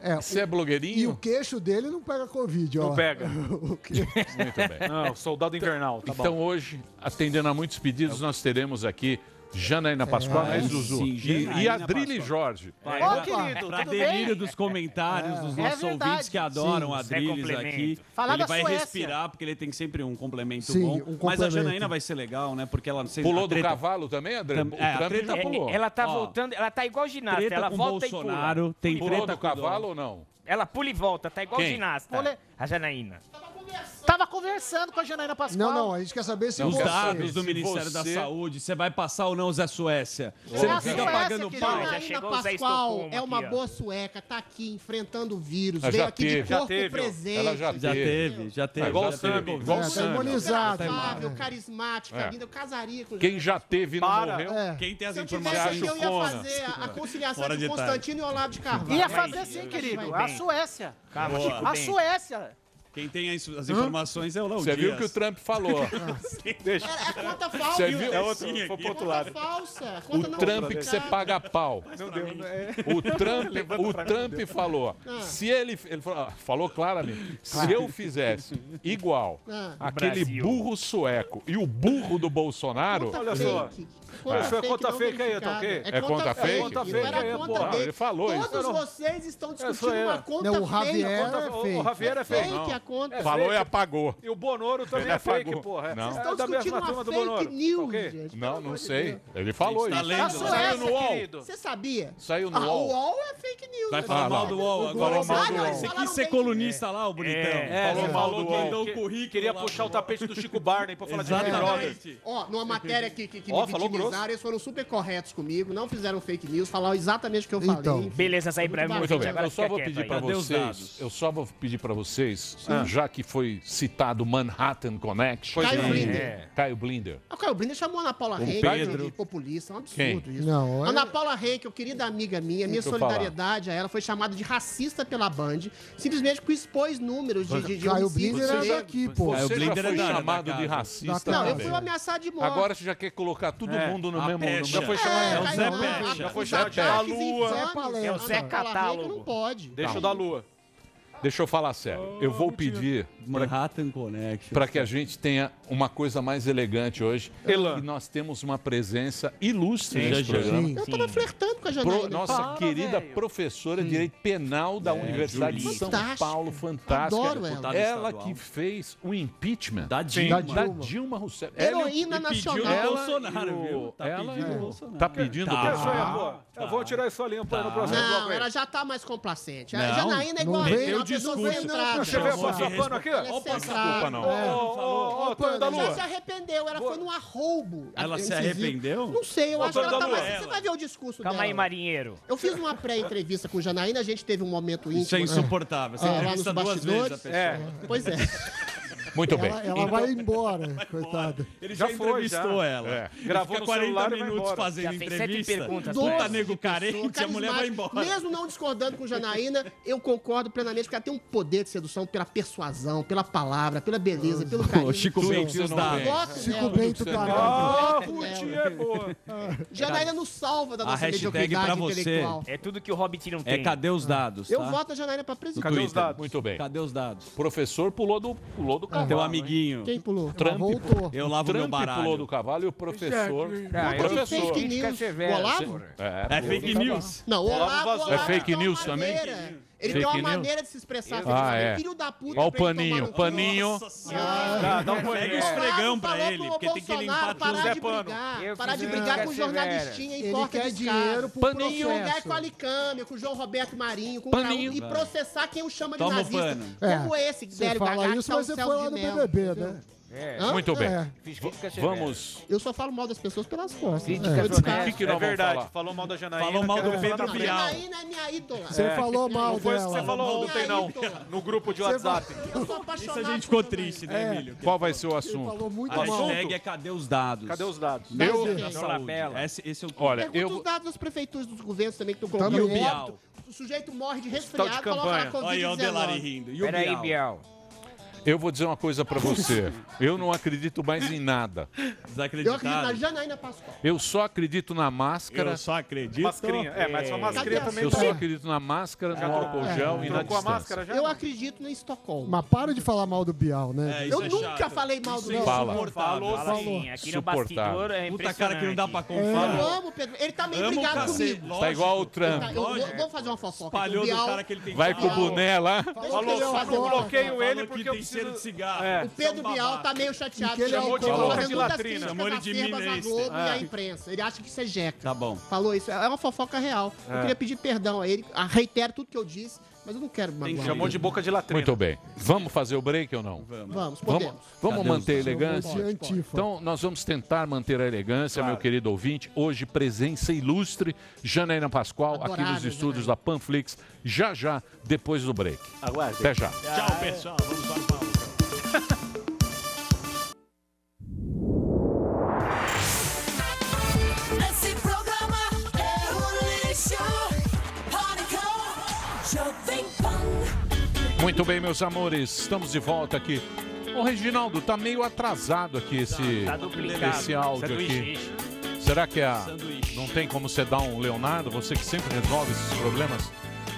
É, Você é e blogueirinho? o queixo dele não pega Covid, ó. Não pega. O. Muito bem. Não, soldado invernal, tá então bom. hoje, atendendo a muitos pedidos, nós teremos aqui Janaína Pascoal, É, né, Zuzu? sim, e, e Adrilho Pascoal. Jorge. Ó, pra- querido, pra tudo delírio bem? dos comentários dos É nossos verdade. ouvintes que adoram Sim, é Adriles complemento. aqui. Falar ele vai Suécia. respirar, porque ele tem sempre um complemento Sim, bom. um Mas a complemento. Janaína vai ser legal, né? Porque ela sempre Pulou a do treta- cavalo também, André? Tam- o é, a Trump treta É, pulou. ela tá Ó, voltando, ela tá igual ginasta, Treta ela com volta e Bolsonaro, pula. tem Pulou treta do cavalo ou não? Ela pula e volta, tá igual Quem? ginasta. A Janaína. Tava conversando com a Janaína Pascoal. Não, não, a gente quer saber se Os você... dados do se Ministério da você- Saúde, você vai passar ou não, Zé Suécia? Você não fica Suécia, pagando querido. pau. Já Janaína chegou o Zé Pascoal Estocolmo é uma aqui, ó. boa sueca, tá aqui enfrentando o vírus, Ah, veio já aqui teve, de já corpo teve, ó. presente. Ela já Já teve, já teve. É igual já o Sammy, teve. igual o É, tá Sammy. imunizado. Carismática, É. linda. Eu casaria com Quem já teve e não Para. morreu. É. Quem tem as Se eu informações? tivesse aqui, eu ia Chocona. fazer a, a conciliação Fora de Constantino e Olavo de Carvalho. Ia fazer sim, que querido. A. Suécia. Calma, A. Suécia. Quem tem as, as informações é o Léo Você viu Dias. que o Trump falou. É, é conta falsa. Você viu? É outro, foi pro outro Conta lado. falsa. O Conta Trump que você paga pau. Não deu. O Trump, o Trump falou, Ah. se ele, ele falou, falou claramente, se eu fizesse igual Ah. aquele Brasil. burro sueco e o burro do Bolsonaro, Olha só. Fake. Isso é conta não fake aí, tá ok? É conta fake? Conta Não fake era aí, conta porra. dele. Ele falou isso. Todos vocês estão discutindo aí. uma conta Não, o Javier fake. é O- fake. O Javier é fake. Fake a conta. falou fake. e apagou. E o Bonoro também é fake, apagou. porra. Não. É Estão da discutindo uma fake news, ok? gente. Não, não sei. Ele falou Está isso. Saiu no UOL. querido. Você sabia? Saiu no Ah, o UOL. UOL é fake news. Vai né? falar mal do UOL O agora. UOL não, UOL. Você quis ser colunista lá, o bonitão. É, Falou mal falou do que- UOL. O Queria puxar o tapete do Chico Barney pra falar de Big Brother. Exatamente. Ó, numa matéria que, me falou eles foram super corretos comigo, não fizeram fake news, falaram exatamente o que eu falei. Então. Beleza, sai pra Muito Muito bem, eu só vou pedir aí. para vocês, eu só vou pedir para vocês, já que foi citado Manhattan Connection, Caio Sim. Blinder. É. Caio Blinder. O Caio Blinder chamou a Ana Paula Pedro. de populista, é um Quem? absurdo isso. Não, é- Ana Paula Henkel, querida amiga minha, minha solidariedade a ela, foi chamada de racista pela Band, simplesmente porque expôs números de, de, de Caio Blinder é negros. daqui, pô. Caio Blinder é da chamado de racista Não, eu fui ameaçado de morte. Agora você já quer colocar todo É, mundo no a mesmo... Já foi mesmo... chamado. É o Zé Pecha. Já foi chamado de Lua. É o Zé Catálogo. Não pode. Deixa o da Lua. Deixa eu falar sério. Eu vou pedir Manhattan Connection. para que a gente tenha uma coisa mais elegante hoje. Elan. E nós temos uma presença ilustre Sim, nesse já, já. programa. Sim. Eu tava flertando com a Pro- Janaína. nossa Para, querida velho. professora de Direito Penal da Universidade de Julie. São Fantástica. Paulo, fantástica. Adoro ela. Deputada estadual. que fez o impeachment Da Da Dilma. da Dilma. Rousseff. Ela o- Heroína E pediu nacional. Ela Bolsonaro, e o- viu? Tá ela pedindo e no o- Bolsonaro. Tá pedindo Tá. pro Isso aí, Bolsonaro. pô. Eu vou tirar isso ali, põe no próximo Não, bloco aí. ela já tá mais complacente. A Não, Janaína é igual não a vem- discurso. Deixa eu ver, Chamou de passa pano aqui. Ela é Ó, passa centrada. culpa não. É. Ô, Tonho da Ela já Lua. se arrependeu, ela foi num arroubo. Ela se arrependeu? Não sei, eu acho que ela tá mais... Lua. Você vai ver o discurso Calma dela. aí, marinheiro. Eu fiz uma pré-entrevista com Janaína, a gente teve um momento íntimo. Isso é insuportável. Você Ah, entrevista duas vezes a pessoa. Pois é. Muito bem. Ela, ela vai embora, coitada. Ele já, Já foi, entrevistou já. ela. É. Gravou fica no 40 celular e vai minutos fazendo Já entrevista. perguntas, Puta nego carente, a mulher vai embora. Mesmo não discordando com Janaína, eu concordo plenamente que ela tem um poder de sedução pela persuasão, pela palavra, pela beleza, pelo carinho. Ô, Chico Bento. Gosto Chico. Bento tá Ah, é boa. Janaína nos salva da A nossa hashtag mediocridade pra você. intelectual. É tudo que o Hobbit não tem. É cadê os dados, Eu tá? voto a Janaína pra presidente. Cadê os dados? Muito bem. Cadê os dados? O professor pulou do, pulou do cavalo. Teu hein? amiguinho. Quem pulou? Trump, voltou. Eu lavo meu Trump pulou baralho. do cavalo e o professor. Ah, o professor. Fake news. O Olavo? É, É pulou fake news. Não, o Olavo Olavo, vazou. o Olavo É fake news também? Ele Fake tem uma news? maneira de se expressar. Ah, é. Filho da puta. Olha o paninho, paninho. Ah, dá um Pega o paninho. esfregão pra falou ele, pro porque tem que limpar Bolsonaro tudo. parar Zé de Pano. brigar, parar de brigar com jornalistinha em quer de dinheiro pro Paninho. Processo. com a Alicâmia, com o João Roberto Marinho, com o. Raul, e processar quem o chama de nazista. pano. Como É, esse, Você velho fala isso, tá o mas você foi lá no BBB, né? É. Muito bem. É. Vamos. Eu só falo mal das pessoas pelas costas. Crítica É. que, que É verdade, falou mal da Janaína. Falou mal do Pedro Bial. Janaína é minha ídola. Você falou mal Não foi isso que você falou ontem, não. No grupo de WhatsApp. Eu sou apaixonado Isso a gente ficou triste, né, É. Emílio? Qual vai ser o Ele assunto? falou muito A mal. hashtag é cadê os dados? Cadê os dados? Deve Eu- ter. Da saúde. Esse, esse é o Olha, eu os dados das prefeituras dos governos também que estão E o. Bial? O sujeito morre de resfriado, coloca campanha. na Covid-19. Olha aí, o Delari rindo. E o Peraí, Bial? Eu vou dizer uma coisa pra você. Eu não acredito mais em nada. Eu acredito na? Janaína Pascoal. Eu só acredito na máscara. Eu só acredito. Mascarinha. É, mas sua mascarinha a também Eu tá... só acredito na máscara, no álcool gel e na Trocou a distância. máscara já? Eu acredito na Estocolmo. Mas para de falar mal do Bial, né? É, isso Eu é nunca chato. falei mal do Isso é Bial. Fala. Fala assim, aqui no Suportável. bastidor é Puta cara que não dá pra confiar. Eu amo Pedro. Ele tá meio Amo o brigado cacete. comigo. Lógico. Tá igual o Trump. Tá, eu vou, Lógico. vou fazer uma fofoca. Espalhou do cara que ele tem Vai com o boné lá. Falou, falou, fofoca. bloqueio Falou ele que porque eu preciso... cheiro de cigarro. É. O Pedro Você é um Bial tá meio chateado. que ele é Chamou fazendo Boca de muitas latrina. críticas Chamou ele de ministro. Globo e É. à imprensa. Ele acha que isso é jeca. Tá bom. Falou isso. É uma fofoca real. Eu queria pedir perdão a ele. Reitero tudo que eu disse, mas eu não quero magoar. Chamou de boca de latrina. Muito bem. Vamos fazer o break ou não? Vamos, Vamos, podemos. vamos Cadê manter a elegância? Chamou de antifa. Então, nós vamos tentar manter a elegância, meu querido ouvinte. Hoje, presença ilustre, Janaína Pascoal, aqui nos estúdios Janaína. da Panflix, já já, depois do break. Aguarde. Até já. Tchau, pessoal. Vamos para o Muito bem, meus amores, estamos de volta aqui. Ô, Reginaldo, tá meio atrasado aqui esse, Tá duplicado. esse áudio aqui. Será que é a... não tem como você dar um Leonardo? Você que sempre resolve esses problemas?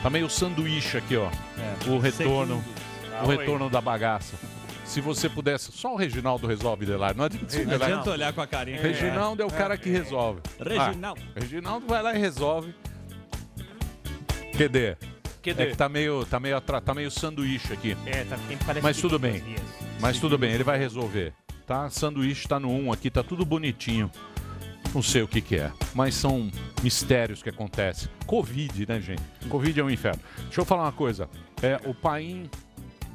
Tá meio sanduíche aqui, ó. É. O retorno, Ah, o oi. retorno da bagaça. Se você pudesse, só o Reginaldo resolve, Delar. Não adianta, Não Delar. adianta olhar com a carinha. Reginaldo é o cara que resolve. Reginaldo. Ah, Reginaldo vai lá e resolve. QD. É que tá meio, tá meio, atra- tá meio sanduíche aqui. É, tá, parece Mas que tudo bem. Mas tudo bem, ele vai resolver. Tá? Sanduíche tá no 1 aqui, tá tudo bonitinho. Não sei o que que é, mas são mistérios que acontecem. Covid, né, gente? Covid é um inferno. Deixa eu falar uma coisa. É, o Paim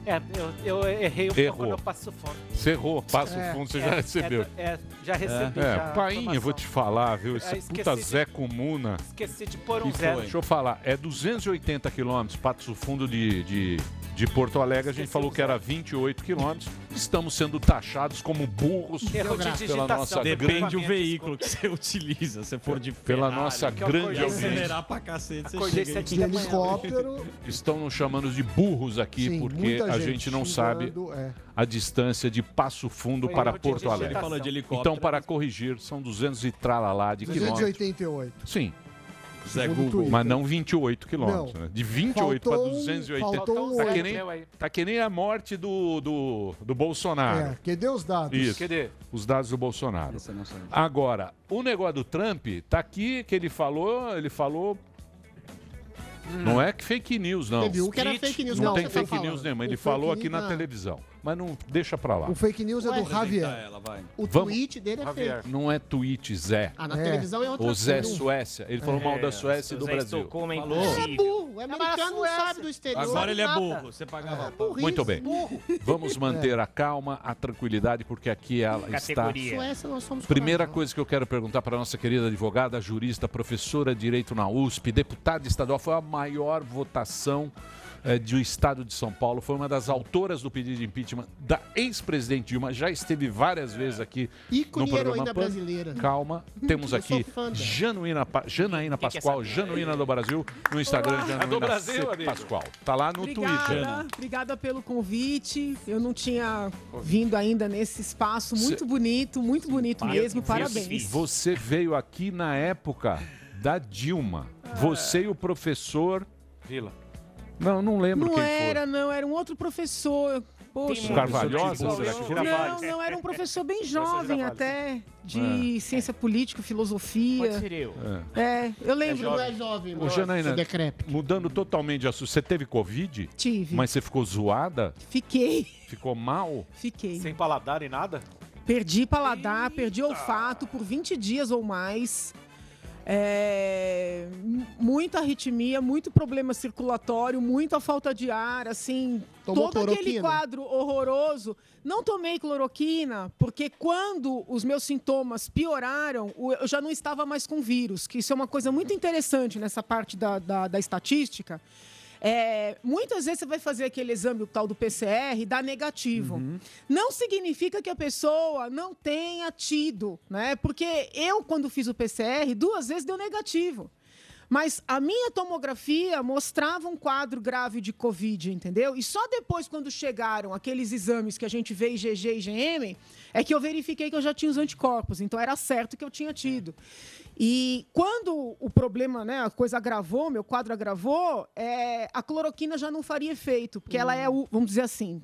É, eu, eu errei um Errou. pouco no passo fundo. você errou, passa É. o fundo, você É, já recebeu. É, é, já recebi. É, já a Paim, eu vou te falar, viu? Esse Ah, esqueci puta de- Zé Comuna. Esqueci de pôr um zero. foi? Deixa eu falar, é 280 quilômetros, Patos Fundo de, de, de Porto Alegre. A gente falou o que era 28 quilômetros. Estamos sendo taxados como burros pela nossa Depende do grande, veículo que você utiliza. Se for de pela Ferrari, nossa grande audiência. acelerar pra cacete, você De helicóptero. Estão nos chamando de burros aqui Sim, porque muita a gente não sabe xingando, é. a distância de Passo Fundo Foi para erro de Porto digitação. Ele Alegre. falou de helicóptero. Então, para corrigir, são 200 e tralalá de quilômetros. 288. Sim, Zé Google. Mas não 28 quilômetros. Né? De 28 para Faltou um- 280. faltou um Tá que, nem, tá que nem a morte do, do, do Bolsonaro. É, que deu os dados. Isso. Cadê? Os dados do Bolsonaro. Agora, o negócio do Trump tá aqui que ele falou, ele falou. Não é que fake news, não. Teve um que era fake news, Não não, tem você tá fake falando. news nenhuma. Ele O falou fake aqui na news- televisão. Mas não deixa pra lá. O fake news é do Javier. Ela, vai. O Vamos- tweet dele é Javier. fake. Não é tweet Zé. Ah, na É. televisão é outra O Zé coisa. Suécia. Ele falou mal da Suécia e do Zé Brasil. É Falou. É burro. O americano não sabe do exterior. Agora ele é burro. Você pagava pau. Muito bem. burro. Vamos manter a calma, a tranquilidade, porque aqui ela Categoria. está. Suécia, nós somos Primeira coisa que eu quero perguntar para a nossa querida advogada, jurista, professora de Direito na USP, deputada estadual, foi a maior votação eh, do Estado de São Paulo, foi uma das autoras do pedido de impeachment da ex-presidente Dilma, já esteve várias vezes aqui Ícone no programa heroína Pan. brasileira. Calma, temos Eu sou aqui fã dela. Januína, Pa- Janaína que é Pascoal? Januína do Brasil, no Instagram, Olá. Januína É do Brasil, C. amigo. Pascoal. Tá lá no Obrigada, Twitter. obrigada pelo convite. Eu não tinha vindo ainda nesse espaço muito bonito, muito bonito mesmo. Parabéns. Você veio aqui na época da Dilma. Você e o professor. Vila. Não, não lembro Não quem era, não, era um outro professor. Poxa. O Carvalhosa, Não, será que foi? Não, não, era um professor bem jovem até, de ciência política, filosofia. Pode ser eu. foi. É, eu lembro. Não é jovem, Ô, Janaína, mudando totalmente de assunto, você teve Covid? Tive. Mas você ficou zoada? Fiquei, Ficou mal? fiquei. Sem paladar e nada? Perdi paladar, perdi olfato por 20 dias ou mais. É, muita arritmia, muito problema circulatório, muita falta de ar, assim, Tomou todo aquele cloroquina? quadro horroroso. Não tomei cloroquina, porque quando os meus sintomas pioraram, eu já não estava mais com vírus, que isso é uma coisa muito interessante nessa parte da, da, da estatística. É, muitas vezes você vai fazer aquele exame, o tal do PCR, e dá negativo. Não significa que a pessoa não tenha tido, né? Porque eu, quando fiz o PCR, duas vezes deu negativo. Mas a minha tomografia mostrava um quadro grave de Covid, entendeu? E só depois, quando chegaram aqueles exames que a gente vê IgG e IgM, é que eu verifiquei que eu já tinha os anticorpos. Então era certo que eu tinha tido. E quando o problema, né, a coisa agravou, meu quadro agravou, é, a cloroquina já não faria efeito, porque ela é, o, vamos dizer assim,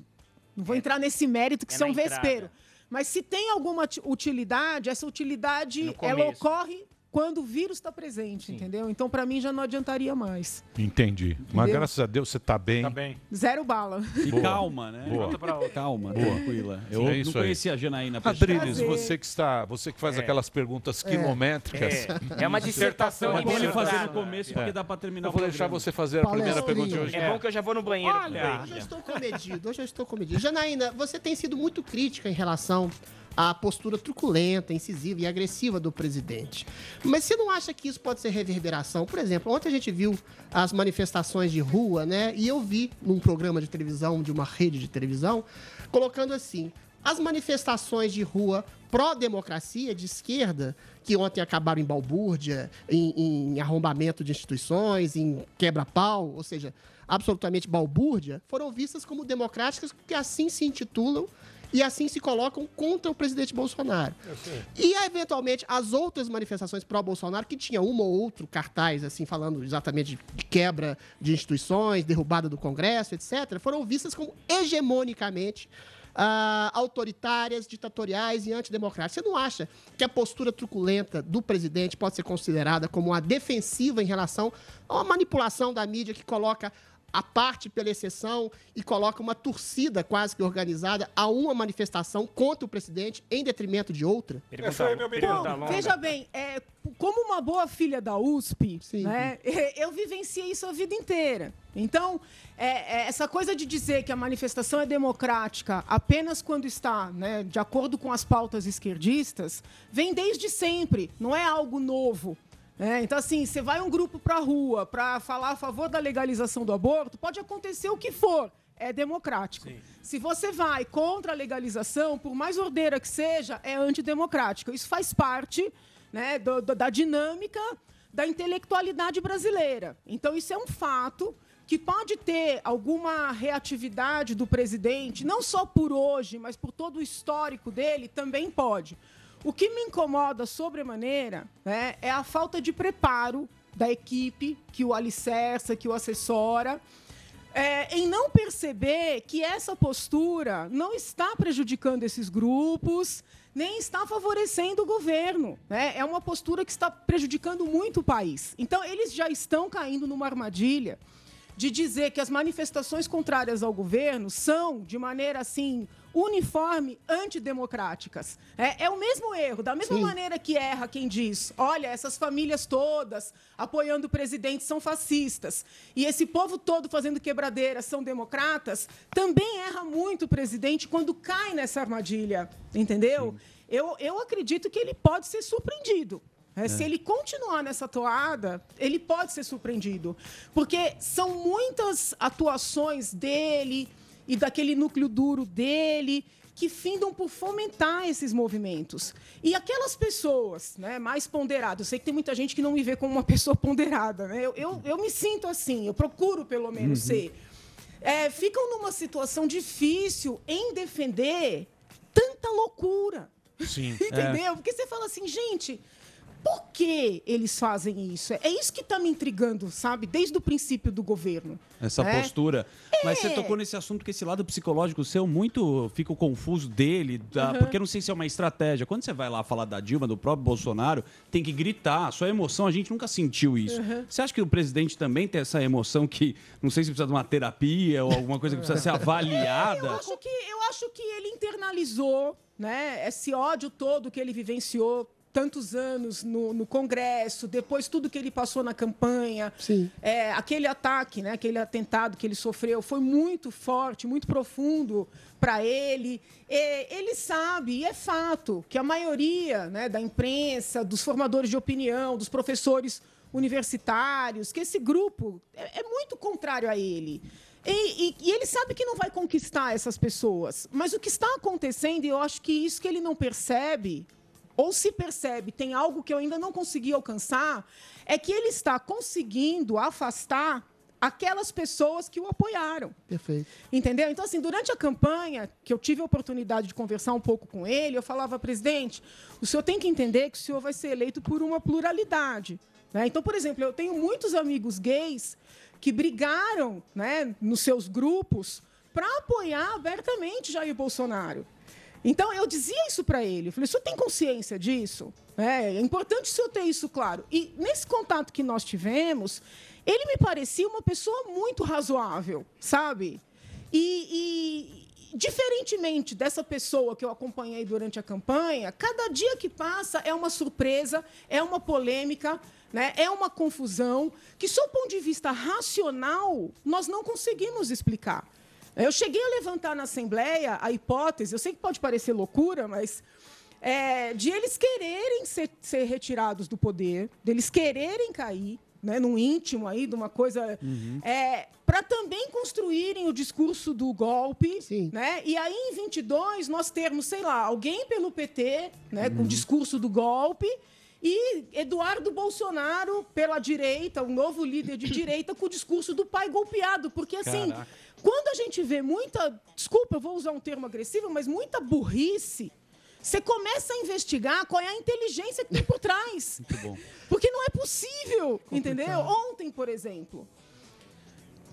não vou entrar nesse mérito que é são vespeiro. Mas se tem alguma ti- utilidade, essa utilidade ela ocorre quando o vírus está presente, entendeu? Então, para mim, já não adiantaria mais. Entendi. Mas Entendeu? graças a Deus você tá bem. Tá bem. Zero bala. E Boa. calma, né? Boa. Pra outra. Calma, Boa. tranquila. Eu É não isso aí. conhecia a Janaína Adriles, você que está, você que faz É. aquelas perguntas quilométricas. É uma dissertação É bom ele fazer no começo, porque dá pra terminar Eu vou o deixar você fazer a primeira pergunta de hoje. É bom que eu já vou no banheiro. Olha, hoje eu estou comedido, hoje eu estou comedido. Janaína, você tem sido muito crítica em relação à postura truculenta, incisiva e agressiva do presidente. Mas você não acha que isso pode ser reverberação? Por exemplo, ontem a gente viu as manifestações de rua, né? E eu vi num programa de televisão, de uma rede de televisão, colocando assim: as manifestações de rua pró-democracia de esquerda, que ontem acabaram em balbúrdia, em, em arrombamento de instituições, em quebra-pau, ou seja, absolutamente balbúrdia, foram vistas como democráticas porque assim se intitulam e assim se colocam contra o presidente Bolsonaro. E, eventualmente, as outras manifestações pró-Bolsonaro, que tinha uma ou outro cartaz, assim, falando exatamente de quebra de instituições, derrubada do Congresso, etc., foram vistas como hegemonicamente ah, autoritárias, ditatoriais e antidemocráticas. Você não acha que a postura truculenta do presidente pode ser considerada como uma defensiva em relação a uma manipulação da mídia que coloca a parte pela exceção e coloca uma torcida quase que organizada a uma manifestação contra o presidente em detrimento de outra? Bom, veja bem, é, como uma boa filha da USP, né, eu vivenciei isso a vida inteira. Então, é, é, essa coisa de dizer que a manifestação é democrática apenas quando está né, de acordo com as pautas esquerdistas, vem desde sempre, não é algo novo. Né? então, assim, você vai um grupo para a rua para falar a favor da legalização do aborto, pode acontecer o que for, é democrático. Se você vai contra a legalização, por mais ordeira que seja, é antidemocrático. Isso faz parte né, do- do- da dinâmica da intelectualidade brasileira. Então, isso é um fato que pode ter alguma reatividade do presidente, não só por hoje, mas por todo o histórico dele, também pode. O que me incomoda sobremaneira né, é a falta de preparo da equipe que o alicerça, que o assessora, é, em não perceber que essa postura não está prejudicando esses grupos, nem está favorecendo o governo. né? É uma postura que está prejudicando muito o país. Então, eles já estão caindo numa armadilha de dizer que as manifestações contrárias ao governo são, de maneira assim, uniforme antidemocráticas. É, é o mesmo erro, da mesma Sim. maneira que erra quem diz: olha, essas famílias todas apoiando o presidente são fascistas e esse povo todo fazendo quebradeira são democratas, também erra muito o presidente quando cai nessa armadilha, entendeu? Eu, eu acredito que ele pode ser surpreendido. É, Se É. ele continuar nessa toada, ele pode ser surpreendido. Porque são muitas atuações dele e daquele núcleo duro dele que findam por fomentar esses movimentos. E aquelas pessoas né, mais ponderadas, eu sei que tem muita gente que não me vê como uma pessoa ponderada, né? eu, eu, eu me sinto assim, eu procuro pelo menos Uhum. ser. É, ficam numa situação difícil em defender tanta loucura. Sim. Entendeu? Porque você fala assim, gente, por que eles fazem isso? É isso que está me intrigando, sabe? Desde o princípio do governo. Essa né? postura. Mas você É. tocou nesse assunto que esse lado psicológico seu muito fica confuso dele, da- Uhum. porque eu não sei se é uma estratégia. Quando você vai lá falar da Dilma, do próprio Bolsonaro, tem que gritar. Sua emoção, a gente nunca sentiu isso. Uhum. Você acha que o presidente também tem essa emoção que não sei se precisa de uma terapia ou alguma coisa que precisa ser Eu avaliada? acho que, eu acho que ele internalizou né, esse ódio todo que ele vivenciou tantos anos no, no Congresso, depois tudo que ele passou na campanha. É, aquele ataque, né, aquele atentado que ele sofreu foi muito forte, muito profundo para ele. É, ele sabe, e é fato, que a maioria né, da imprensa, dos formadores de opinião, dos professores universitários, que esse grupo é, é muito contrário a ele. E, e- e ele sabe que não vai conquistar essas pessoas. Mas o que está acontecendo, e eu acho que isso que ele não percebe, ou se percebe, tem algo que eu ainda não consegui alcançar, é que ele está conseguindo afastar aquelas pessoas que o apoiaram. Perfeito. Entendeu? Então, assim, durante a campanha, que eu tive a oportunidade de conversar um pouco com ele, eu falava, presidente, o senhor tem que entender que o senhor vai ser eleito por uma pluralidade. né? Então, por exemplo, eu tenho muitos amigos gays que brigaram né, nos seus grupos para apoiar abertamente Jair Bolsonaro. Então, eu dizia isso para ele. Eu falei, o senhor tem consciência disso? É, é importante o senhor ter isso claro. E nesse contato que nós tivemos, ele me parecia uma pessoa muito razoável, sabe? E, e, diferentemente dessa pessoa que eu acompanhei durante a campanha, cada dia que passa é uma surpresa, é uma polêmica, né? é uma confusão que, sob o ponto de vista racional, nós não conseguimos explicar. Eu cheguei a levantar na Assembleia a hipótese, eu sei que pode parecer loucura, mas é, de eles quererem ser, ser retirados do poder, deles quererem cair, né, num íntimo aí, de uma coisa. É, para também construírem o discurso do golpe. Né? E aí, em 22, nós termos, sei lá, alguém pelo PT, né, com o discurso do golpe. E Eduardo Bolsonaro pela direita, um novo líder de direita, com o discurso do pai golpeado. Porque, assim, Caraca. Quando a gente vê muita. Desculpa, eu vou usar um termo agressivo, mas muita burrice. Você começa a investigar qual é a inteligência que tem por trás. Muito bom. Porque não é possível, entendeu? Ontem, por exemplo,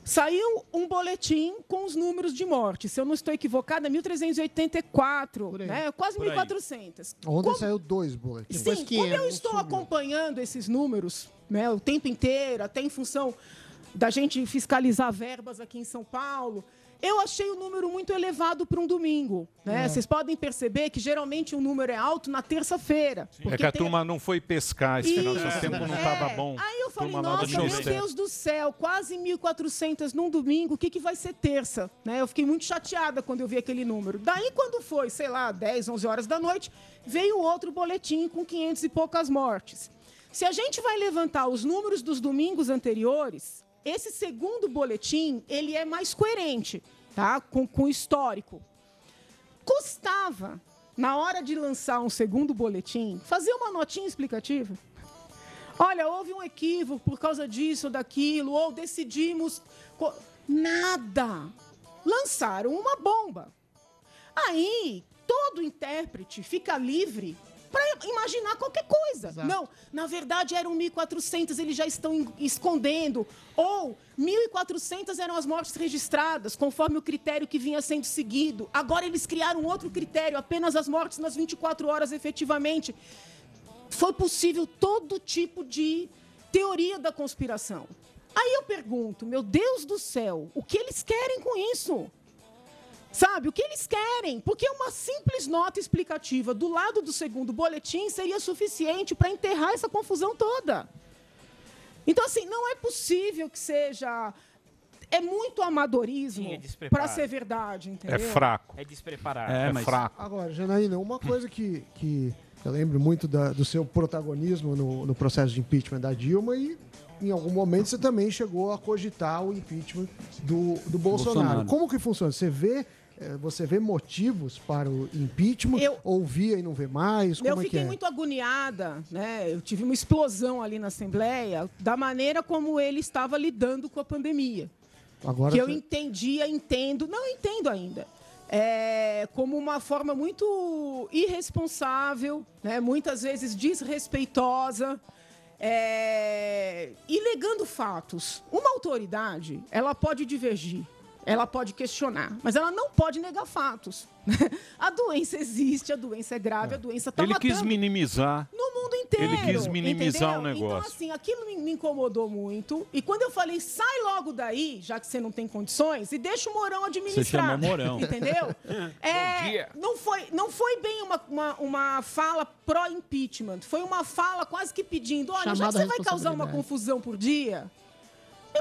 saiu um boletim com os números de morte. Se eu não estou equivocada, 1384, né? quase Por aí. 1400. Ontem saiu dois boletins. Sim, como eu estou acompanhando esses números né, o tempo inteiro, até em função da gente fiscalizar verbas aqui em São Paulo, eu achei o número muito elevado para um domingo. Né? É. Vocês podem perceber que geralmente o número é alto na terça-feira. É porque que a tem- turma não foi pescar esse final de Isso, tempo, não é. estava bom. Aí eu falei, nossa, meu certo. Deus do céu, quase 1.400 num domingo, o que, que vai ser terça? Né? Eu fiquei muito chateada quando eu vi aquele número. Daí, quando foi, sei lá, 10, 11 horas da noite, veio outro boletim com 500 e poucas mortes. Se a gente vai levantar os números dos domingos anteriores, esse segundo boletim, ele é mais coerente, tá? Com, com o histórico. Custava, na hora de lançar um segundo boletim, fazer uma notinha explicativa. Olha, houve um equívoco por causa disso ou daquilo, ou decidimos. Nada! Lançaram uma bomba. Aí, todo intérprete fica livre para imaginar qualquer coisa. Não, na verdade eram 1.400, eles já estão en- escondendo. Ou 1.400 eram as mortes registradas, conforme o critério que vinha sendo seguido. Agora eles criaram outro critério, apenas as mortes nas 24 horas efetivamente. Foi possível todo tipo de teoria da conspiração. Aí eu pergunto, meu Deus do céu, o que eles querem com isso? Sabe, o que eles querem? Porque uma simples nota explicativa do lado do segundo boletim seria suficiente para enterrar essa confusão toda. Então, assim, não é possível que seja. É muito amadorismo despreparo. para ser verdade, entendeu? É despreparado. É, fraco. Agora, Janaína, uma coisa que, que eu lembro muito da- do seu protagonismo no, no processo de impeachment da Dilma e em algum momento você também chegou a cogitar o impeachment do, do Bolsonaro. Bolsonaro. Como que funciona? Você vê, você vê motivos para o impeachment? Eu- Ou via e não vê mais? Como eu é que fiquei é? muito agoniada, né? Eu tive uma explosão ali na Assembleia da maneira como ele estava lidando com a pandemia. Agora que eu entendia, entendo, não entendo ainda. É, como uma forma muito irresponsável, né? muitas vezes desrespeitosa, é, e negando fatos. Uma autoridade, ela pode divergir, ela pode questionar, mas ela não pode negar fatos. a doença existe, a doença é grave, a doença está Ele matando quis minimizar. no mundo inteiro. Ele quis minimizar entendeu? o negócio. Então, assim, aquilo me incomodou muito. E quando eu falei, sai logo daí, já que você não tem condições, e deixa o Morão administrar. Você chamou Mourão. Entendeu? É, dia. Não, foi, não foi bem uma, uma, uma fala pró-impeachment. Foi uma fala quase que pedindo: olha, já que Chamada você vai causar uma confusão por dia,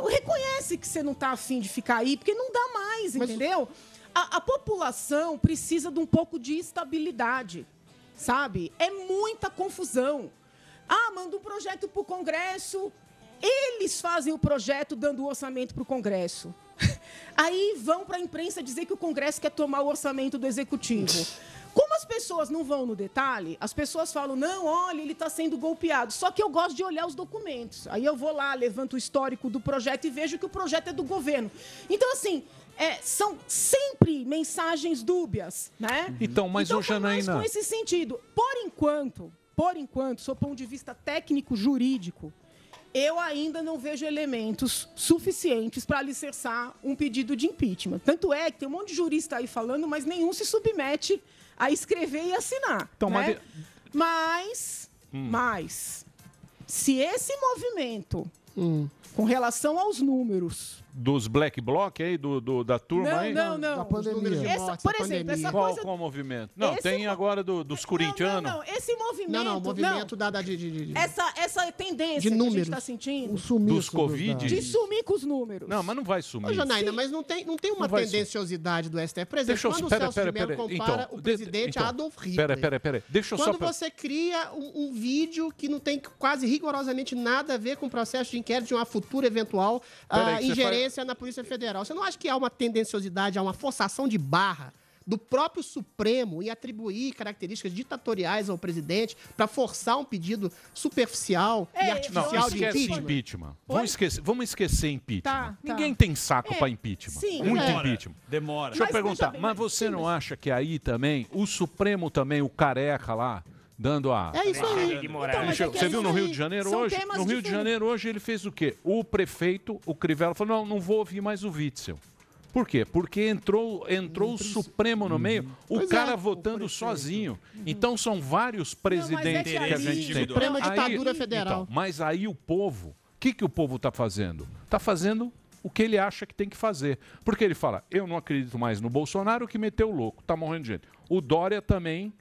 reconhece que você não está afim de ficar aí, porque não dá mais, entendeu? A, a população precisa de um pouco de estabilidade, sabe? É muita confusão. Ah, manda um projeto para o Congresso, eles fazem o projeto dando o orçamento para o Congresso. Aí vão para a imprensa dizer que o Congresso quer tomar o orçamento do Executivo. Como as pessoas não vão no detalhe, as pessoas falam, não, olha, ele está sendo golpeado. Só que eu gosto de olhar os documentos. Aí eu vou lá, levanto o histórico do projeto e vejo que o projeto é do governo. Então, assim, é, são sempre mensagens dúbias, né? Então, mas, ô, foi mais Janaína- com esse sentido. Por enquanto, por enquanto, sob ponto de vista técnico jurídico, eu ainda não vejo elementos suficientes para alicerçar um pedido de impeachment. Tanto é que tem um monte de jurista aí falando, mas nenhum se submete a escrever e assinar. Então, né? mas Mas, Hum. mas, se esse movimento, com relação aos números, Dos Black Bloc aí, do, do- da turma não, aí? não, não. Essa- por exemplo, essa qual, coisa qual o movimento? Não, Esse tem agora do- dos corintianos. Não, esse movimento. Não, não, o movimento da, da- de, de, de- Essa, essa tendência De que a gente está sentindo. Dos Covid? De sumir com os números. Não, mas não vai sumir. Ô, Janaína, mas não tem, não tem uma Não tendenciosidade do STF. Por exemplo, Deixa quando pera, o Celso pera, compara Então, o de- presidente então, a Adolf Hitler. pera, pera, pera. Deixa eu só Quando você cria um, um vídeo que não tem quase rigorosamente nada a ver com o processo de inquérito de uma futura eventual Pera você ingerência na Polícia Federal, você não acha que há uma tendenciosidade, há uma forçação de barra do próprio Supremo em atribuir características ditatoriais ao presidente para forçar um pedido superficial e Não, artificial de esquece impeachment? impeachment. Vamos esquecer, vamos esquecer impeachment. Tá, tá. Ninguém tem saco É, para impeachment. sim, Muito é. impeachment. Demora. Deixa eu Mas perguntar, veja bem, mas você não acha que aí também, o Supremo também, o careca lá, dando a... É isso aí. De. Então, mas é que Você é viu no Rio aí. de Janeiro São hoje? No Rio de diferentes. Janeiro hoje ele fez o quê? O prefeito, o Crivella, falou: não, não vou ouvir mais o Witzel. Por quê? Porque entrou, entrou o Supremo no meio, o Pois cara é, votando sozinho. Então são vários presidentes que que a aí- gente tem. Suprema Aí- ditadura federal. então, mas aí o povo, o que, que o povo está fazendo? Está fazendo o que ele acha que tem que fazer. Porque ele fala, eu não acredito mais no Bolsonaro que meteu o louco, tá morrendo de gente. O Dória também,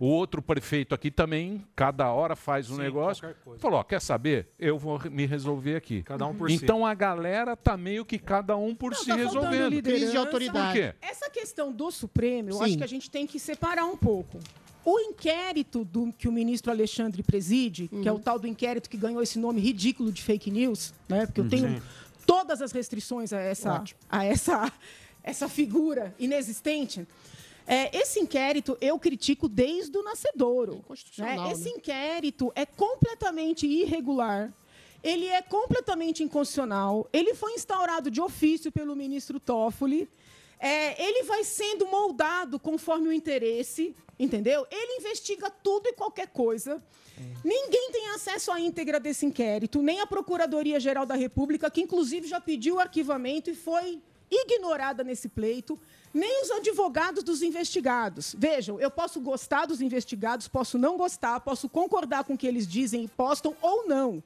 o outro prefeito aqui também, cada hora faz um Sim, negócio. Falou, ó, quer saber? Eu vou me resolver aqui. Cada um por si. Então a galera tá meio que cada um por si tá resolvendo. liderança. Por quê? Essa questão do Supremo, eu Sim. acho que a gente tem que separar um pouco. O inquérito do, que o ministro Alexandre preside, que é o tal do inquérito que ganhou esse nome ridículo de fake news, né? Porque eu tenho Sim. todas as restrições a essa, Ótimo. a essa, essa figura inexistente. É, esse inquérito eu critico desde o nascedouro. Inconstitucional, né? Esse né? inquérito é completamente irregular. Ele é completamente inconstitucional. Ele foi instaurado de ofício pelo ministro Toffoli. É, ele vai sendo moldado conforme o interesse, entendeu? Ele investiga tudo e qualquer coisa. Ninguém tem acesso à íntegra desse inquérito, nem a Procuradoria-Geral da República, que inclusive já pediu o arquivamento e foi ignorada nesse pleito, nem os advogados dos investigados. Vejam, eu posso gostar dos investigados, posso não gostar, posso concordar com o que eles dizem e postam ou não.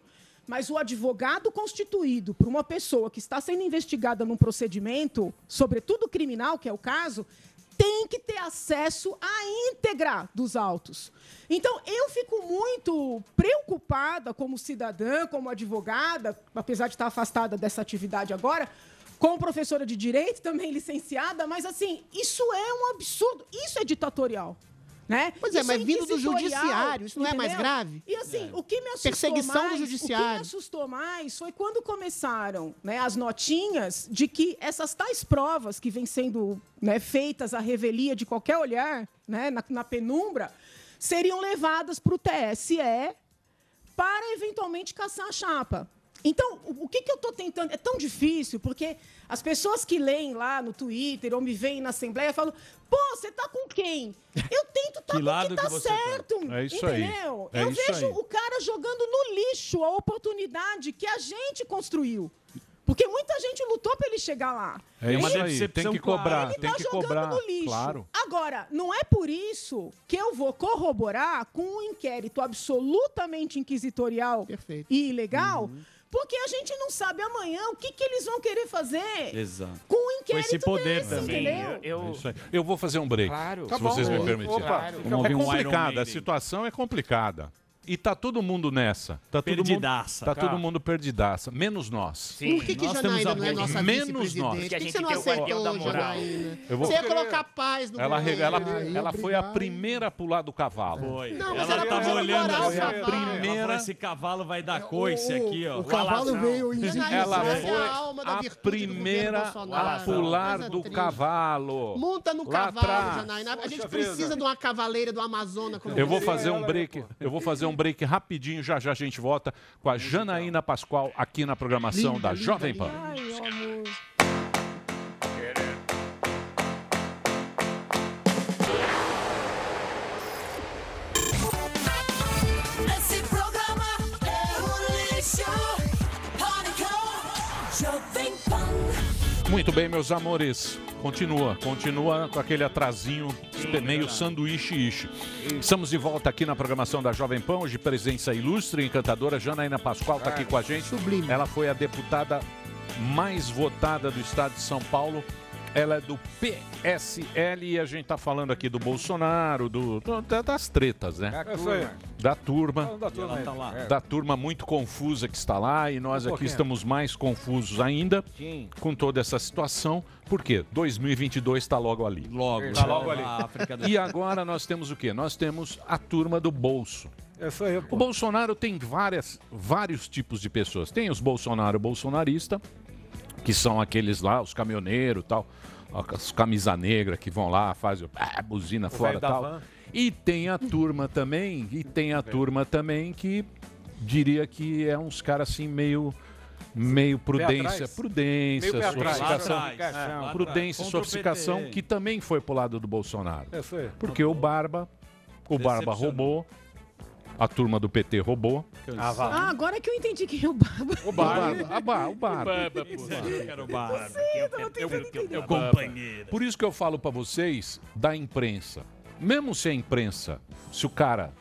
Mas o advogado constituído por uma pessoa que está sendo investigada num procedimento, sobretudo criminal, que é o caso, tem que ter acesso à íntegra dos autos. Então, eu fico muito preocupada como cidadã, como advogada, apesar de estar afastada dessa atividade agora, como professora de direito, também licenciada, mas assim, isso é um absurdo, isso é ditatorial. Né? Pois é, Isso mas vindo do judiciário, isso não é mais entendeu? grave? E assim, É. o que me assustou Perseguição do mais, o que judiciário. me assustou mais foi quando começaram né, as notinhas de que essas tais provas que vêm sendo né, feitas à revelia de qualquer olhar, né, na, na penumbra, seriam levadas para o TSE para eventualmente caçar a chapa. Então, o que, que eu estou tentando? É tão difícil, porque as pessoas que leem lá no Twitter ou me veem na Assembleia falam: pô, você tá com quem? Eu tento estar Que com quem tá que você tá? certo. É isso aí. entendeu? É eu isso vejo aí. o cara jogando no lixo a oportunidade que a gente construiu. Porque muita gente lutou para ele chegar lá. É isso aí, tem que cobrar, Ele tem tá que jogando cobrar, no lixo. claro. Agora, não é por isso que eu vou corroborar com um inquérito absolutamente inquisitorial e ilegal, Uhum. Porque a gente não sabe amanhã o que, que eles vão querer fazer Exato. com um inquérito esse poder desse, também. entendeu? É isso aí. Eu vou fazer um break, Claro. se Tá bom. vocês me Opa, permitirem. claro. É Vamos um Iron complicada, a situação é complicada. E tá todo mundo nessa. Tá todo mundo, Perdidaça. tá Cara. todo mundo perdidaça, menos nós. Sim. Por que, que Nós Janaína temos não é a- nossa Menos nós. Por que, que você não aceitou, Janaína? Eu vou- Você ia colocar paz no Ela, governo. ela, Aí, ela foi a primeira a pular do cavalo. Foi. Não, mas ela ela tava olhando assim, a Ela primeira. Esse cavalo vai dar coice aqui, ó. o cavalo veio em Ela é foi a primeira a pular do cavalo. Monta no cavalo. Janaína. A gente precisa de uma cavaleira do Amazonas. Eu vou fazer um break. Eu vou fazer um break rapidinho. Já já a gente volta com a Janaína Pascoal aqui na programação da Jovem. Pan. Ai, Muito bem, meus amores. Continua, continua com aquele atrasinho meio sanduíche-iche. Estamos de volta aqui na programação da Jovem Pan. Hoje, presença ilustre e encantadora. Janaína Pascoal está aqui com a gente. Ela foi a deputada mais votada do estado de São Paulo. Ela é do PSL e a gente está falando aqui do Bolsonaro, do, do- da- das tretas, né? Da turma. Da turma. Da turma Ela aí. tá lá. É. Da turma muito confusa que está lá e nós Um aqui pouquinho. estamos mais confusos ainda Sim. com toda essa situação. Por quê? 2022 está logo ali. Logo. Está logo ali. E agora nós temos o quê? Nós temos a turma do bolso. O Bolsonaro tem várias, vários tipos de pessoas. Tem os Bolsonaro bolsonarista, que são aqueles lá, os caminhoneiros e tal, as camisa negra que vão lá, fazem ah, buzina fora e da tal. van. E tem a turma também, e tem a turma também que diria que é uns caras assim meio meio prudência, prudência, Meio sofisticação, é, prudência, o sofisticação que também foi pro lado do Bolsonaro. É, foi. Porque o Barba, o Barba roubou, a turma do PT roubou. Ah, agora que eu entendi quem é o Barba. O Barba, a Ba- o Barba. Barba, pô. Eu quero Barba. Eu tava tentando entender. O companheiro. Por isso que eu falo pra vocês da imprensa. Mesmo se a imprensa, se o cara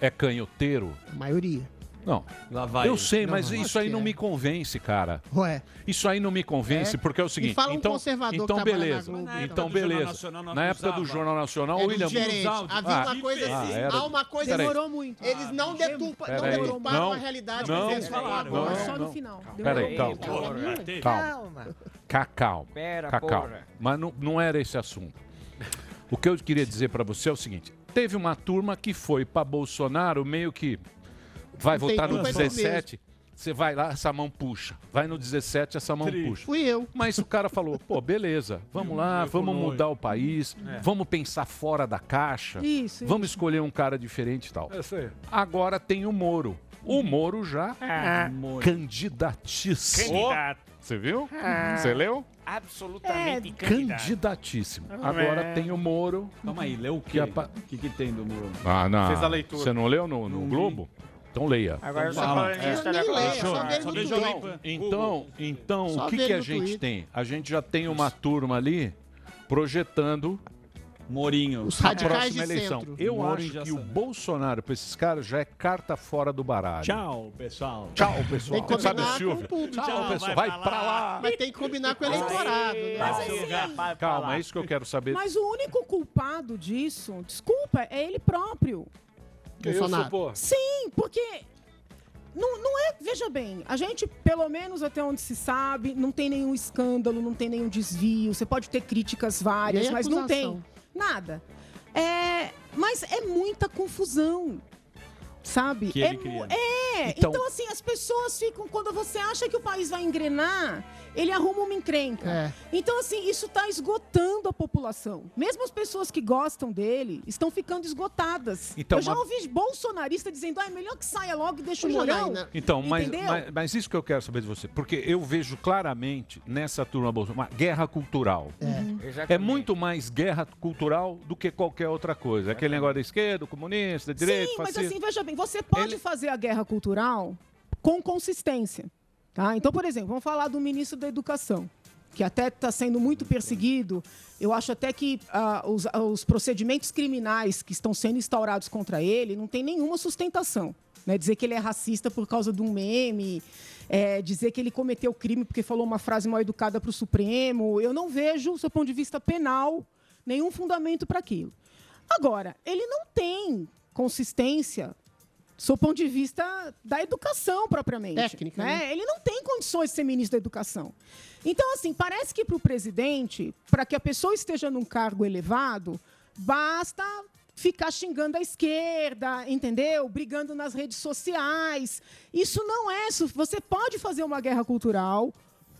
é canhoteiro, A maioria. Não. Lá vai eu sei, Não, mas não, isso aí que não é. me convence, cara. Ué. Isso aí não me convence, É. porque é o E seguinte. fala um então, conservador que então na beleza. Globo. Na época Então do Jornal beleza. Nacional, Na época do. Jornal Nacional, É William diferente. Ah, Havia uma coisa ah, assim. era- Há uma coisa Peraí. Demorou muito. Eles não deturpam, não Peraí. deturparam Não, a realidade não, que eles falaram. não, agora. Só no final. Peraí, calma. Calma. Calma. Calma. Mas não, não era esse assunto. O que eu queria dizer pra você é o seguinte: teve uma turma que foi pra Bolsonaro meio que vai Não votar no culpa, é bom 17. Você vai lá, essa mão puxa. Vai no 17, essa mão puxa. Fui eu. Mas o cara falou, pô, beleza, vamos lá, vamos mudar o país, É. vamos pensar fora da caixa, Isso, vamos escolher um cara diferente e tal. É isso aí. Agora tem o Moro. O Moro já Ah. candidatíssimo. Candidato. Você viu? Ah. Você leu? Absolutamente candidato. Candidatíssimo. Ah, Agora é. tem o Moro. Calma aí, leu o Que quê? O que, que tem do Moro? Ah, não. Fez a leitura. Você não leu no, no Globo? Então leia. Agora leio, Constituição. só. Então, então Só o que, que a gente Twitter. tem? A gente já tem uma turma ali projetando Morinho. Na próxima eleição. Eu acho que o Bolsonaro, para esses caras, já é carta fora do baralho. Tchau, pessoal. Tchau, pessoal. Tem que Sabe, combinar Silvio? com o público. Tchau, pessoal. Vai pra lá. Mas tem que combinar com o eleitorado, né? Calma, é isso que eu quero saber. Mas o único culpado disso, desculpa, é ele próprio. Bolsonaro. pô. Sim, porque não, não é. Veja bem, a gente, pelo menos até onde se sabe, não tem nenhum escândalo, não tem nenhum desvio. Você pode ter críticas várias, Nem mas não tem nada. É, mas é muita confusão. Sabe? Que é, é. Então- Então... assim, as pessoas ficam. Quando você acha que o país vai engrenar, ele arruma uma encrenca. É. Então, assim, isso está esgotando a população. Mesmo as pessoas que gostam dele estão ficando esgotadas. Então, Eu já mas- ouvi bolsonarista dizendo, ah, é melhor que saia logo e deixa o Ô, Mourão. Janaína, Então, mas, Entendeu? mas, mas isso que eu quero saber de você, porque eu vejo claramente nessa turma Bolsonaro uma guerra cultural. É muito mais guerra cultural do que qualquer outra coisa. Aquele negócio da esquerda, comunista, da direita, Sim, mas fascista. assim, veja bem, você pode fazer a guerra cultural com consistência. Tá? Então, por exemplo, vamos falar do ministro da Educação, que até está sendo muito perseguido. Eu acho até que ah, os, ah, os procedimentos criminais que estão sendo instaurados contra ele não tem nenhuma sustentação. Né? Dizer que ele é racista por causa de um meme, é, dizer que ele cometeu crime porque falou uma frase mal educada para o Supremo. Eu não vejo, do ponto de vista penal, nenhum fundamento para aquilo. Agora, ele não tem consistência do ponto de vista da educação propriamente. Técnica, né? Ele não tem condições de ser ministro da educação. Então, assim, parece que para o presidente, para que a pessoa esteja num cargo elevado, basta ficar xingando a esquerda, entendeu? Brigando nas redes sociais. Isso não é. Você pode fazer uma guerra cultural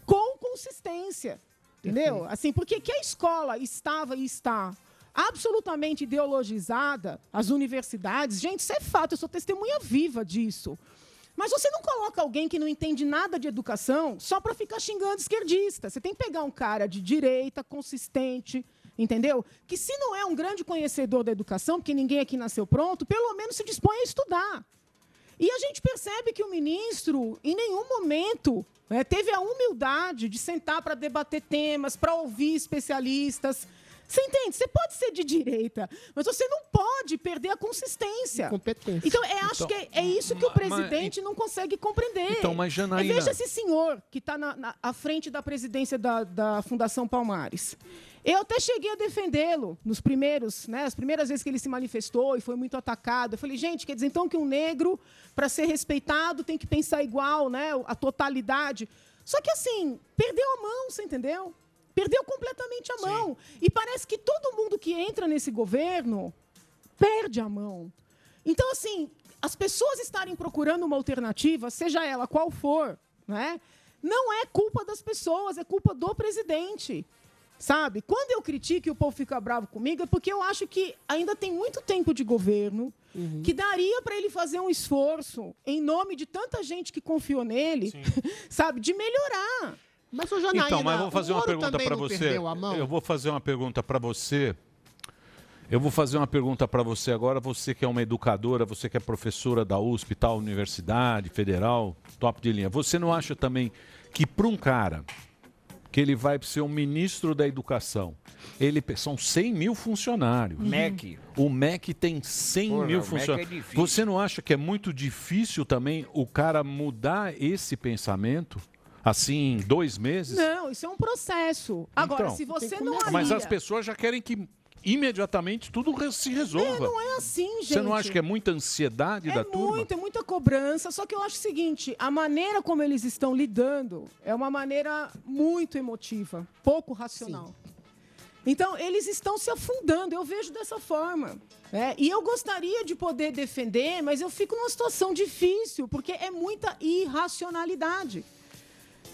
com consistência. Entendeu? Assim, porque que a escola estava e está absolutamente ideologizada, as universidades, gente, isso é fato, eu sou testemunha viva disso. Mas você não coloca alguém que não entende nada de educação só para ficar xingando esquerdista. Você tem que pegar um cara de direita, consistente, entendeu? Que se não é um grande conhecedor da educação, porque ninguém aqui nasceu pronto, pelo menos se dispõe a estudar. E a gente percebe que o ministro, em nenhum momento, né, teve a humildade de sentar para debater temas, para ouvir especialistas. Você entende? Você pode ser de direita, mas você não pode perder a consistência. Competência. Então, eu acho Então, que é, é isso que o mas- presidente não consegue compreender. Então, mas, Janaína- É, Veja esse senhor que está na, na- à frente da presidência da, da Fundação Palmares. Eu até cheguei a defendê-lo nos primeiros, né, as primeiras vezes que ele se manifestou e foi muito atacado. Eu falei, gente, quer dizer então que um negro, para ser respeitado, tem que pensar igual, né, a totalidade. Só que assim, perdeu a mão, você entendeu? Perdeu completamente a mão. E parece que todo mundo que entra nesse governo perde a mão. Então, assim, as pessoas estarem procurando uma alternativa, seja ela qual for, né, não é culpa das pessoas, é culpa do presidente. Sabe? Quando eu critico e o povo fica bravo comigo, é porque eu acho que ainda tem muito tempo de governo, que daria para ele fazer um esforço, em nome de tanta gente que confiou nele, sabe, de melhorar. Mas, ô Então, mas vou fazer uma pergunta para você. Eu vou fazer uma pergunta para você. Eu vou fazer uma pergunta para você agora. Você que é uma educadora, você que é professora da USP, tal universidade federal, top de linha. Você não acha também que para um cara que ele vai ser um ministro da educação, ele são 100 mil funcionários. MEC. O MEC tem 100 Porra, mil o é funcionários. difícil. você não acha que é muito difícil também o cara mudar esse pensamento? Assim, em dois meses? Não, isso é um processo. Agora, Então, se você não começar. Mas alia- as pessoas já querem que imediatamente tudo se resolva. É, não é assim, gente. Você não acha que é muita ansiedade da É turma? muito, é muita cobrança. Só que eu acho o seguinte: a maneira como eles estão lidando é uma maneira muito emotiva, pouco racional. Então, eles estão se afundando, eu vejo dessa forma. né? E eu gostaria de poder defender, mas eu fico numa situação difícil, porque é muita irracionalidade.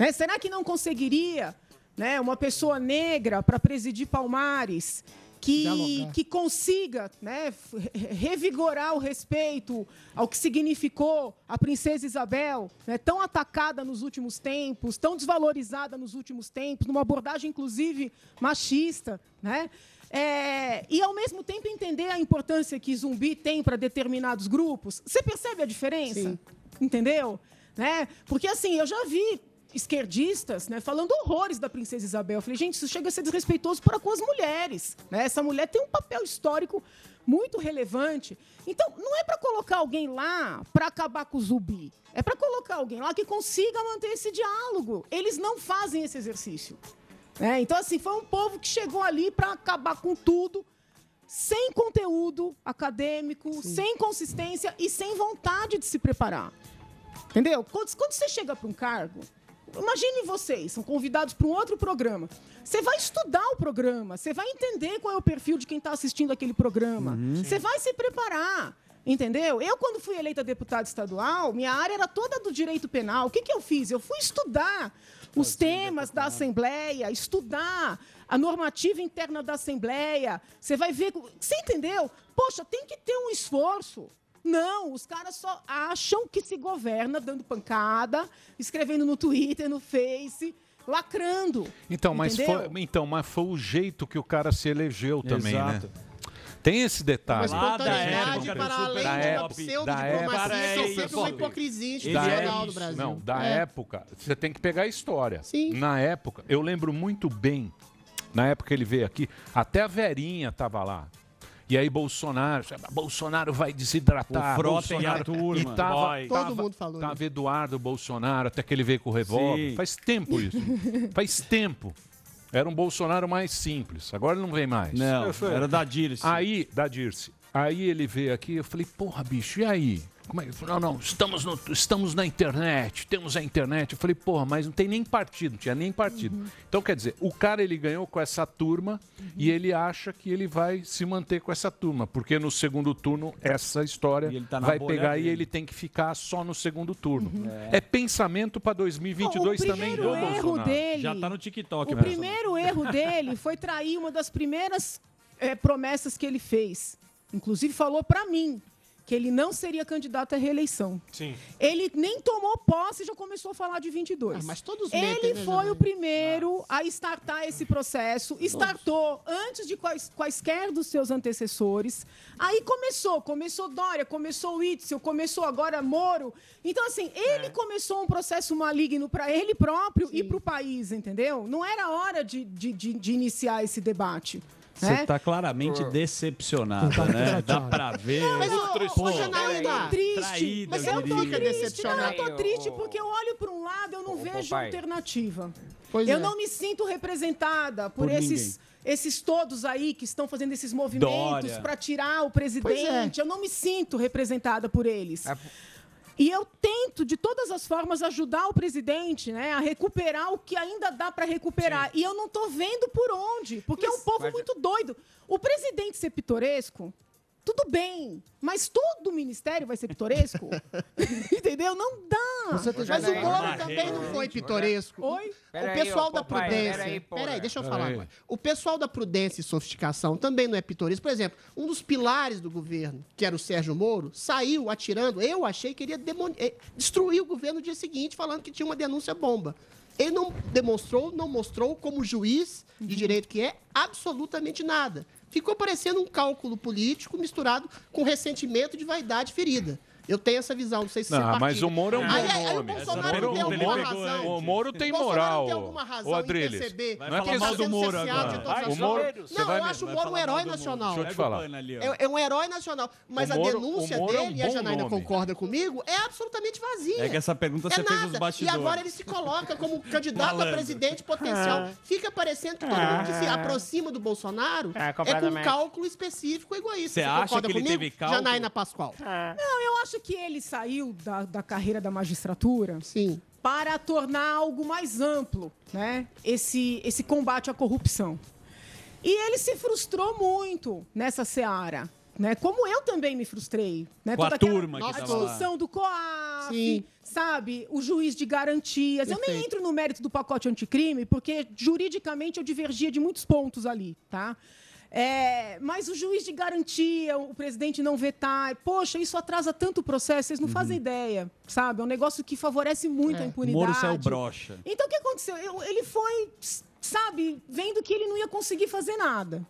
Né? Será que não conseguiria né, uma pessoa negra para presidir Palmares que, Dialogar. que consiga né, revigorar o respeito ao que significou a princesa Isabel, né, tão atacada nos últimos tempos, tão desvalorizada nos últimos tempos, numa abordagem inclusive machista, né? É, e ao mesmo tempo entender a importância que zumbi tem para determinados grupos. Você percebe a diferença? Entendeu? Né? Porque assim, eu já vi esquerdistas, né, falando horrores da princesa Isabel. Eu falei, gente, isso chega a ser desrespeitoso para com as mulheres. Né? Essa mulher tem um papel histórico muito relevante. Então, não é para colocar alguém lá para acabar com o zumbi. É para colocar alguém lá que consiga manter esse diálogo. Eles não fazem esse exercício. né? Então, assim, foi um povo que chegou ali para acabar com tudo, sem conteúdo acadêmico, sem consistência e sem vontade de se preparar. Entendeu? Quando, quando você chega para um cargo, imagine vocês, são convidados para um outro programa. Você vai estudar o programa, você vai entender qual é o perfil de quem está assistindo aquele programa. Você vai se preparar. Entendeu? Eu, quando fui eleita deputada estadual, minha área era toda do direito penal. O que, que eu fiz? Eu fui estudar os temas da Assembleia, estudar a normativa interna da Assembleia. Você vai ver. Você entendeu? Poxa, tem que ter um esforço. Não, os caras só acham que se governa dando pancada, escrevendo no Twitter, no Face, lacrando. Então, mas Entendeu? foi, então, mas foi o jeito que o cara se elegeu também, Exato. né? Tem esse detalhe. Uma espontaneidade Da para além da de uma pseudo-diplomacia, época- que é sempre uma hipocrisia Da institucional época- do Brasil. Não, da É. época, você tem que pegar a história. Na época, eu lembro muito bem, na época que ele veio aqui, até a Verinha tava lá. E aí Bolsonaro, Bolsonaro vai desidratar. O Frota e a Bolsonaro, turma. E tava, Vai. tava- Todo mundo falou Tava Eduardo Bolsonaro, até que ele veio com o revólver. Sim. Faz tempo isso. Faz tempo. Era um Bolsonaro mais simples. Agora ele não vem mais. Não, era da Dirce. Aí, da Dirce. Aí ele veio aqui, eu falei, porra, bicho, e aí? Como é que... Não, não, estamos, no- estamos na internet, temos a internet. Eu falei, porra, mas não tem nem partido, não tinha nem partido. Então, quer dizer, o cara ele ganhou com essa turma e ele acha que ele vai se manter com essa turma, porque no segundo turno essa história tá vai pegar e dele. ele tem que ficar só no segundo turno. É, pensamento para 2022 também do primeiro erro Bolsonaro. dele- Já tá no TikTok, O né? primeiro erro dele foi trair uma das primeiras eh, promessas que ele fez. Inclusive falou pra mim que ele não seria candidato à reeleição. Sim. Ele nem tomou posse e já começou a falar de 22. Ah, mas todos Ele né, foi Janaína? o primeiro a startar esse processo. Startou antes de quais- quaisquer dos seus antecessores. Aí começou. Começou Dória, começou o Itzel, começou agora Moro. Então, assim, ele É. começou um processo maligno para ele próprio e para o país, entendeu? Não era hora de, de, de- de iniciar esse debate. Você né? tá claramente decepcionada, né? Dá pra ver. Mas, ô, Janaína, triste. traída, mas eu eu tô triste. Não, eu tô triste porque eu olho para um lado eu não vejo pai. alternativa. Pois eu é. não me sinto representada por, Por esses, esses todos aí que estão fazendo esses movimentos para tirar o é. presidente. Eu não me sinto representada por eles. E eu tento, de todas as formas, ajudar o presidente né, a recuperar o que ainda dá para recuperar. E eu não tô vendo por onde, porque é um povo muito doido. O presidente ser pitoresco, tudo bem, mas todo o ministério vai ser pitoresco? Entendeu? Não dá. Você tem- Mas o Moro também não foi pitoresco. Oi? O Pera aí, pessoal ô, da papai, prudência. pera aí. Peraí, deixa eu Pera falar aí. agora. O pessoal da prudência e sofisticação também não é pitoresco. Por exemplo, um dos pilares do governo, que era o Sérgio Moro, saiu atirando. Eu achei que ele ia eh, destruir o governo no dia seguinte, falando que tinha uma denúncia bomba. Ele não demonstrou, não mostrou como juiz de direito que é absolutamente nada. Ficou parecendo um cálculo político misturado com ressentimento de vaidade ferida. Eu tenho essa visão, não sei se você Não, partilha. mas o Moro é um bom Aí- aí o nome. Bolsonaro Moro- tem alguma Moro- razão. O Moro tem Bolsonaro moral. tem alguma razão o Adriles. perceber Não é que mal do Moro agora. de todas as O Moro- formas. você Não, vai eu acho o Moro um herói Moro. nacional. Deixa eu te falar. É, é um herói nacional. Mas O a Moro- denúncia Moro é um dele, e a Janaína nome. concorda comigo, é absolutamente vazia. É que essa pergunta É você fez nada. nos bastidores. E agora ele se coloca como candidato a presidente potencial. Ah. Fica parecendo que todo mundo que se Ah. aproxima do Bolsonaro é, com um cálculo específico egoísta. Você acha concorda que ele comigo, teve cálculo? Janaína Pascoal. Não, eu acho que ele saiu da, da carreira da magistratura Sim. para tornar algo mais amplo, né? Esse, esse combate à corrupção. E ele se frustrou muito nessa seara. Né? Como eu também me frustrei. Né? Com a Toda aquela- turma que a tava lá. discussão do COAF, Sim. sabe? O juiz de garantias. Eu nem Perfeito. entro no mérito do pacote anticrime, porque juridicamente eu divergia de muitos pontos ali, tá? É, mas o juiz de garantia, o presidente não vetar, poxa, isso atrasa tanto o processo, vocês não fazem ideia, sabe? É um negócio que favorece muito a impunidade. Moro saiu broxa. Então o que aconteceu? Eu- ele foi, sabe, vendo que ele não ia conseguir fazer nada.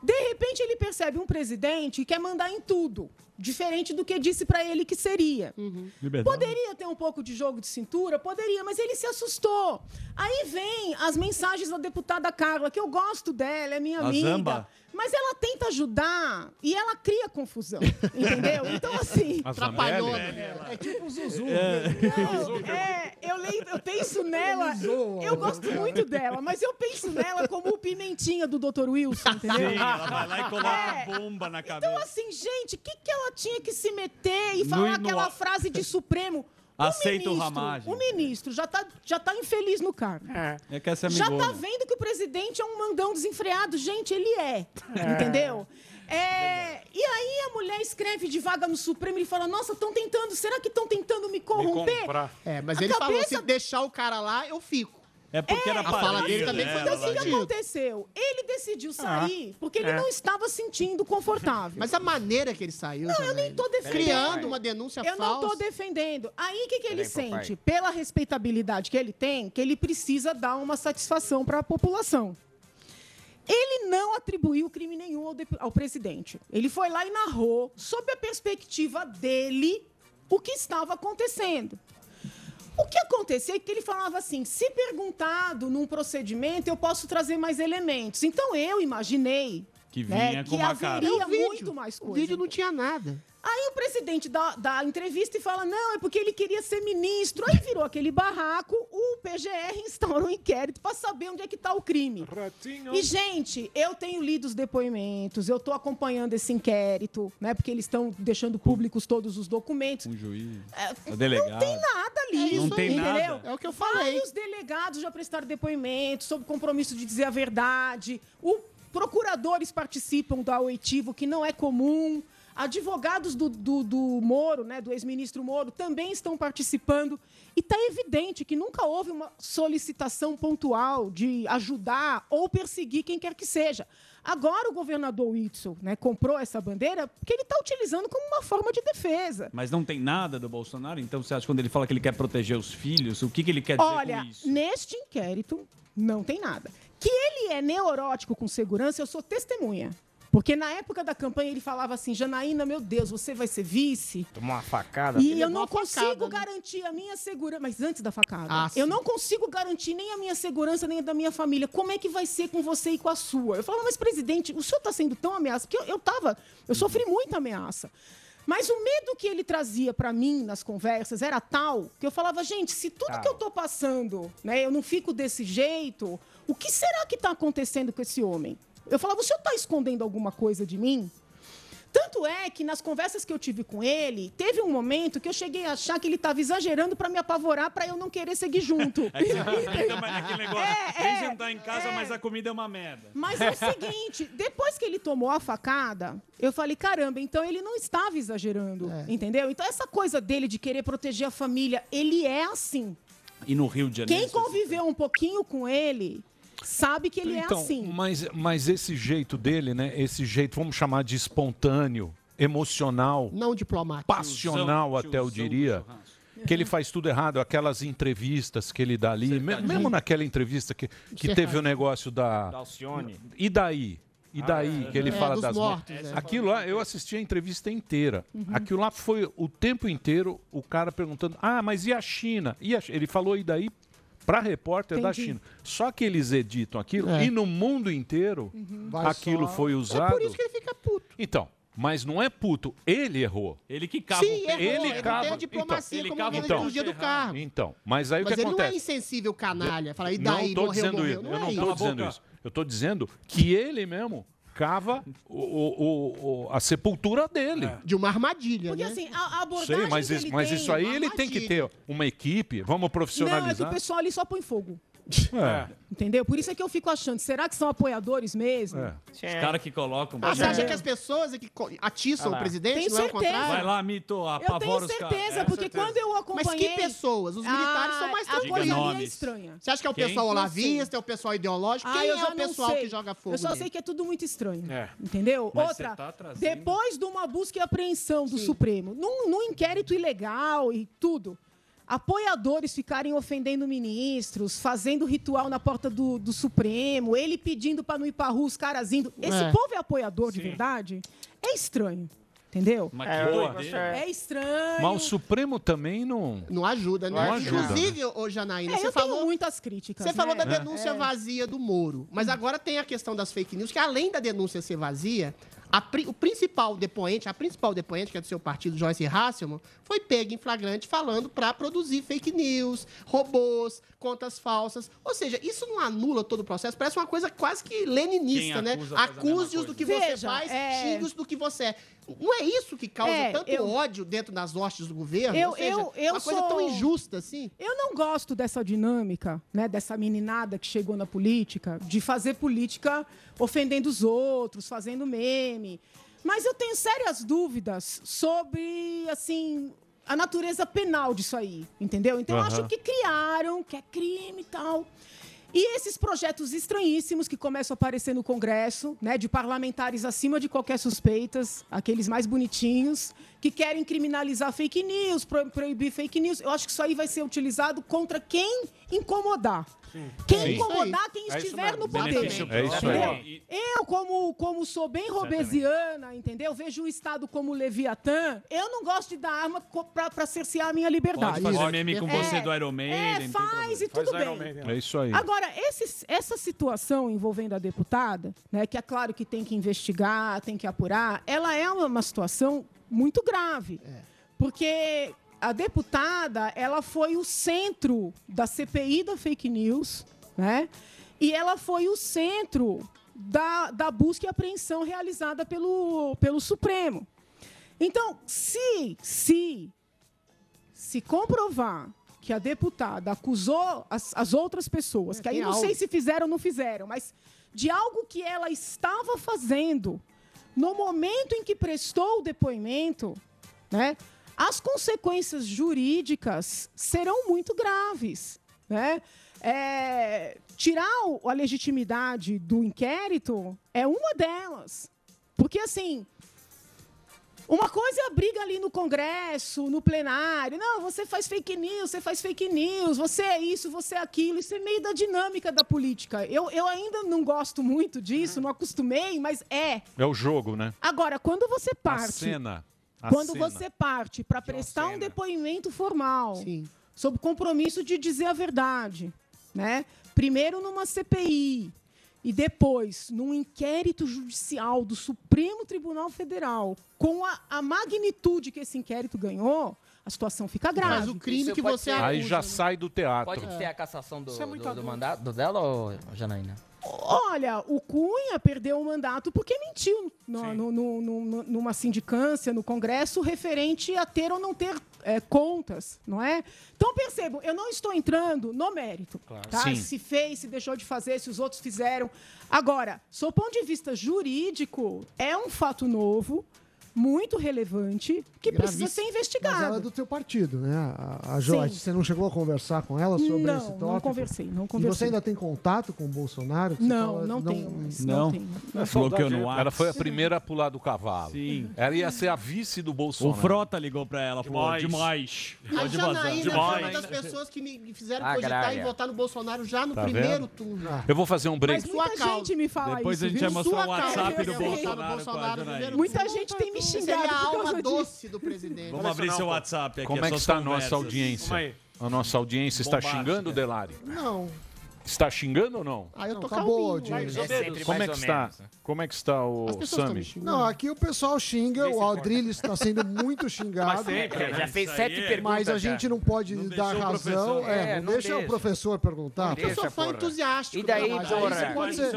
De repente ele percebe um presidente que quer mandar em tudo. Diferente do que disse pra ele que seria. Liberdade. Poderia ter um pouco de jogo de cintura? Poderia, mas ele se assustou. Aí vem as mensagens da deputada Carla, que eu gosto dela, é minha A amiga. Zamba. Mas ela tenta ajudar e ela cria confusão, entendeu? Então, assim... Atrapalhou. Zambelli? É tipo o Zuzu. Não, é, eu, leio, eu penso nela, eu gosto muito dela, mas eu penso nela como o pimentinha do Dr. Wilson, entendeu? Sim, ela vai lá e coloca É. bomba na cabeça. Então, assim, gente, o que, que ela tinha que se meter e No- falar no- aquela frase de Supremo? Aceita o ministro, ramagem. O ministro já tá, já tá infeliz no cargo. É que essa é Já tá vendo que o presidente é um mandão desenfreado. Gente, ele é. Entendeu? É, e aí a mulher escreve de vaga no Supremo e fala: Nossa, estão tentando, será que estão tentando me corromper? É, mas A ele falou, cabeça- se deixar o cara lá, eu fico. É porque era A fala dele também né? foi Então, o nesse que, aconteceu? Ele decidiu sair porque ele É. não estava sentindo confortável. Mas a maneira que ele saiu, Não, eu nem tô defendendo. Criando uma denúncia Eu não falsa. tô defendendo. Aí o que, que ele Peraí, papai. sente? Pela respeitabilidade que ele tem, que ele precisa dar uma satisfação para a população. Ele não atribuiu crime nenhum ao, ao presidente. Ele foi lá e narrou, sob a perspectiva dele, o que estava acontecendo. O que aconteceu é que ele falava assim: se perguntado num procedimento, eu posso trazer mais elementos. Então eu imaginei Que né, vinha com que uma cara. haveria É muito mais coisa. O vídeo não tinha nada. Aí o presidente dá, dá a entrevista e fala: não, é porque ele queria ser ministro. Aí virou aquele barraco, o PGR instaurou um inquérito para saber onde é que está o crime. E, gente, eu tenho lido os depoimentos, eu estou acompanhando esse inquérito, né? Porque eles estão deixando públicos todos os documentos. Um juiz. É, o delegado. Não tem nada ali. É isso Não tem entendeu? nada. É o que eu falei. Vários delegados já prestaram depoimentos sob compromisso de dizer a verdade. O procuradores participam da oitivo, que não é comum. Advogados do, do, do Moro, né, do ex-ministro Moro, também estão participando. E está evidente que nunca houve uma solicitação pontual de ajudar ou perseguir quem quer que seja. Agora o governador Whitson né, comprou essa bandeira porque ele está utilizando como uma forma de defesa. Mas não tem nada do Bolsonaro? Então você acha que quando ele fala que ele quer proteger os filhos, o que, que ele quer dizer Olha, com isso? neste inquérito não tem nada. Que ele é neurótico com segurança, eu sou testemunha. Porque na época da campanha ele falava assim: Janaína, meu Deus, você vai ser vice. Tomou uma facada. E Ele eu não consigo facada, né? garantir a minha segurança. Mas antes da facada. Ah, eu não consigo garantir nem a minha segurança, nem a da minha família. Como é que vai ser com você e com a sua? Eu falava, mas presidente, o senhor está sendo tão ameaçado. Porque eu, eu tava. Eu sofri muita ameaça. Mas o medo que ele trazia para mim nas conversas era tal que eu falava, gente, se tudo Tá. que eu tô passando, né, eu não fico desse jeito, o que será que tá acontecendo com esse homem? Eu falava, o senhor tá escondendo alguma coisa de mim? Tanto é que nas conversas que eu tive com ele, teve um momento que eu cheguei a achar que ele estava exagerando para me apavorar, para eu não querer seguir junto. É naquele negócio. É, Vem é, jantar em casa, mas a comida é uma merda. Mas é o seguinte, depois que ele tomou a facada, eu falei, caramba, então ele não estava exagerando, entendeu? Então essa coisa dele de querer proteger a família, ele é assim. E no Rio de Janeiro? Quem conviveu um pouquinho com ele sabe que ele então, é assim. Mas, mas esse jeito dele, né? Esse jeito, vamos chamar de espontâneo, emocional, não diplomático, passional até eu diria. Que ele faz tudo errado, aquelas entrevistas que ele dá ali, me- mesmo naquela entrevista que, que é teve o errado. negócio da. Da Alcione. E daí? E daí Ah, que ele é. fala É, das mortos, mortes? é. Aquilo lá, eu assisti a entrevista inteira. Uhum. Aquilo lá foi o tempo inteiro o cara perguntando: ah, mas e a China? E a Chi-" Ele falou e daí para repórter da Entendi. China. Só que eles editam aquilo É. e no mundo inteiro Vai aquilo só- foi É usado. por isso que ele fica puto. Então, mas não é puto, ele errou. Ele que cava Sim, o pé. errou, Ele ele não cava- tem a diplomacia então, como ele ele cava o no dia do pé. carro. Então, mas aí o Mas que ele não é acontece? insensível canalha. Fala, e não daí, estou morreu, dizendo morreu. isso. Não eu é não estou dizendo isso. Eu estou dizendo que ele mesmo cava o- o- o- a sepultura dele. De uma armadilha, Porque né? assim, a, a abordagem Sei, mas, que isso, ele mas tem- isso aí ele tem que ter uma equipe. Vamos Não, é que o profissionalizar. pessoal ali só põe fogo. É. Entendeu? Por isso é que eu fico achando, será que são apoiadores mesmo? É. Os caras que colocam. Ah, você acha que as pessoas é que atiçam Ah o presidente? Tenho não é o certeza. contrário? Vai lá, Mito, Eu apavora tenho os caras. certeza, É, porque certeza. quando eu acompanhei... Mas que pessoas? Os militares Ah, são mais A coisa tranquilos. ali é estranha. Você acha que é o Quem? pessoal olavista, é o pessoal ideológico? Ah, Quem eu é o pessoal que joga fogo? Eu só sei que é tudo muito estranho. É. Entendeu? Mas Outra, tá trazendo- depois de uma busca e apreensão do Supremo, num, num inquérito ilegal e tudo, apoiadores ficarem ofendendo ministros, fazendo ritual na porta do, do Supremo, ele pedindo pra não ir pra rua, os caras indo. Esse É. povo é apoiador de verdade? É estranho. Entendeu? Mas que É. É estranho. Mas o Supremo também não. Não ajuda, né? Não ajuda, Inclusive, ô Janaína, É, você eu falou. tenho muitas críticas. Você falou né? da denúncia É. vazia do Moro. Mas agora tem a questão das fake news, que além da denúncia ser vazia, a o principal depoente, a principal depoente, que é do seu partido, Joyce Hasselman, foi pega em flagrante falando para produzir fake news, robôs, contas falsas. Ou seja, isso não anula todo o processo, parece uma coisa quase que leninista, né? acusa mesma Acuse-os do que você Veja, faz, é- xingue-os do que você é. Não é isso que causa É, tanto eu- ódio dentro das hostes do governo? Eu, Ou seja, eu, eu uma coisa sou- tão injusta assim. Eu não gosto dessa dinâmica, né, dessa meninada que chegou na política, de fazer política ofendendo os outros, fazendo meme. Mas eu tenho sérias dúvidas sobre, assim, a natureza penal disso aí, entendeu? Então eu Aham. acho que criaram, que é crime e tal. E esses projetos estranhíssimos que começam a aparecer no Congresso, né, de parlamentares acima de qualquer suspeitas, aqueles mais bonitinhos, que querem criminalizar fake news, pro- proibir fake news, eu acho que isso aí vai ser utilizado contra quem incomodar. Quem Sim. incomodar quem É estiver no poder. É isso aí. Eu, como, como sou bem robesiana, entendeu? Vejo o Estado como Leviatã, eu não gosto de dar arma pra cercear a minha liberdade. Pode fazer meme com É, você do Iron Maiden. É, faz e tudo bem. É isso aí. Agora, esse- essa situação envolvendo a deputada, né, que é claro que tem que investigar, tem que apurar, ela é uma, uma situação muito grave. Porque a deputada, ela foi o centro da CPI da fake news, né? E ela foi o centro da, da busca e apreensão realizada pelo, pelo Supremo. Então, se, se se comprovar que a deputada acusou as, as outras pessoas, que aí não sei se fizeram ou não fizeram, mas de algo que ela estava fazendo no momento em que prestou o depoimento, né? As consequências jurídicas serão muito graves, né? É, tirar a legitimidade do inquérito é uma delas. Porque, assim, uma coisa é a briga ali no Congresso, no plenário. Não, você faz fake news, você faz fake news, você é isso, você é aquilo. Isso é meio da dinâmica da política. Eu, eu ainda não gosto muito disso, não acostumei, mas é. É o jogo, né? Agora, quando você A parte. cena. A quando cena. você parte para prestar um depoimento formal, sob compromisso de dizer a verdade, né? Primeiro numa CPI e depois num inquérito judicial do Supremo Tribunal Federal, com a, a magnitude que esse inquérito ganhou, a situação fica grave. Mas o crime que você Aí já sai do teatro. Pode ser a cassação do, é muito do, do mandato dela, ou Janaína? Olha, o Cunha perdeu o mandato porque mentiu no- no- no- no- numa sindicância, no Congresso, referente a ter ou não ter é, contas, não é? Então, percebam, eu não estou entrando no mérito, tá? Sim. Se fez, se deixou de fazer, se os outros fizeram. Agora, sob o ponto de vista jurídico, é um fato novo, muito relevante, que precisa ser investigado. Mas ela é do teu partido, né? A, a Joyce, Sim. você não chegou a conversar com ela sobre Não, esse tópico? não conversei, não E você conversei. ainda tem contato com o Bolsonaro? Não, fala- não tenho mais, Não. não tenho. Ela Bloqueou no Ela foi a primeira a pular do cavalo. Sim. Ela ia ser a vice do O Bolsonaro. Frota ligou pra ela, falou, Demais. demais. A Pode vazar. Janaína foi uma das pessoas que me fizeram cogitar Agrária. e votar no Bolsonaro já no Tá primeiro vendo? turno. Eu vou fazer um break. Mas muita gente me fala Depois isso. a gente viu? vai mostrar o WhatsApp do. Bolsonaro a. Muita gente tem me Seria xingado a por alma doce do presidente. Vamos abrir seu WhatsApp aqui. Como é que está a nossa audiência? A nossa audiência está xingando, Delari? Não. Está xingando ou não? Ah, eu tô Não, boa, calminho. audiência. mas- É sempre Como é que ou está? menos, né? Como é que está o Sami? Não, aqui o pessoal xinga, o Aldrilles está sendo muito xingado. Mas sempre, já fez sete perguntas Mas a já. gente não pode Não dar deixou o razão. professor. É, É, não não deixa, o deixa. professor perguntar. Porque eu sou fã entusiástico. E daí, da Mas aí você pode ser.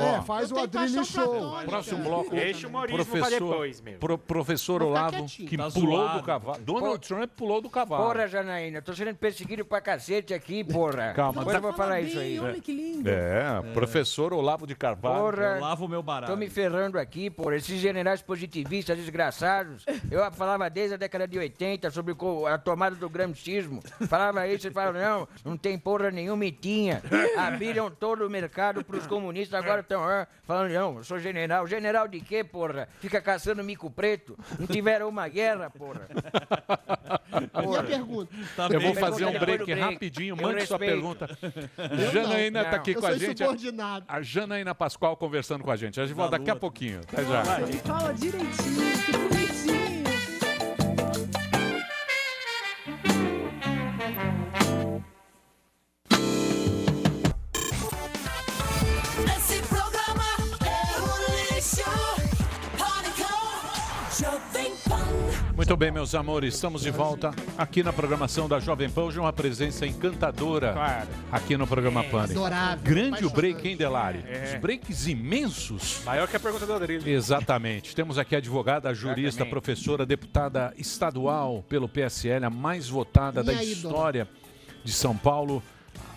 É, faz o Adrilles Show. Próximo bloco. Deixa o humorismo pra professor, depois, meu. pro- professor Vou ficar Olavo, quietinho. que Tá pulou zoado. do cavalo. Donald Trump pulou do cavalo. Porra, Janaína, tô sendo perseguido pra cacete aqui, porra. Calma, Depois eu tá- vou falar isso aí. Olha que lindo. É, professor Olavo de Carvalho. Porra, Eu lavo o meu barato. tô me ferrando aqui, porra. Esses generais positivistas desgraçados. Eu falava desde a década de 80 sobre a tomada do gramscismo. Falava isso e falava, não, não tem porra nenhuma e tinha. Abriram todo o mercado pros comunistas, agora estão falando, não, eu sou general. General de quê, porra? Fica caçando mico preto. Não tiveram uma guerra, porra. E a pergunta? Tá eu vou fazer um break, break. rapidinho. Eu Mande sua pergunta. Eu Janaína está aqui Eu com a gente. A Janaína Pascoal conversando com a gente. A gente volta daqui a pouquinho. Até já. Fala direitinho, bem, meus amores, estamos de volta aqui na programação da Jovem Pan. Hoje uma presença encantadora Claro. aqui no programa Pânico. adorável, Grande o break, hein, Delari? É. Os breaks imensos. Maior que a pergunta do Adrilho. Exatamente. Temos aqui a advogada, jurista, Exatamente. professora, deputada estadual pelo PSL, a mais votada da Minha ídola. história de São Paulo.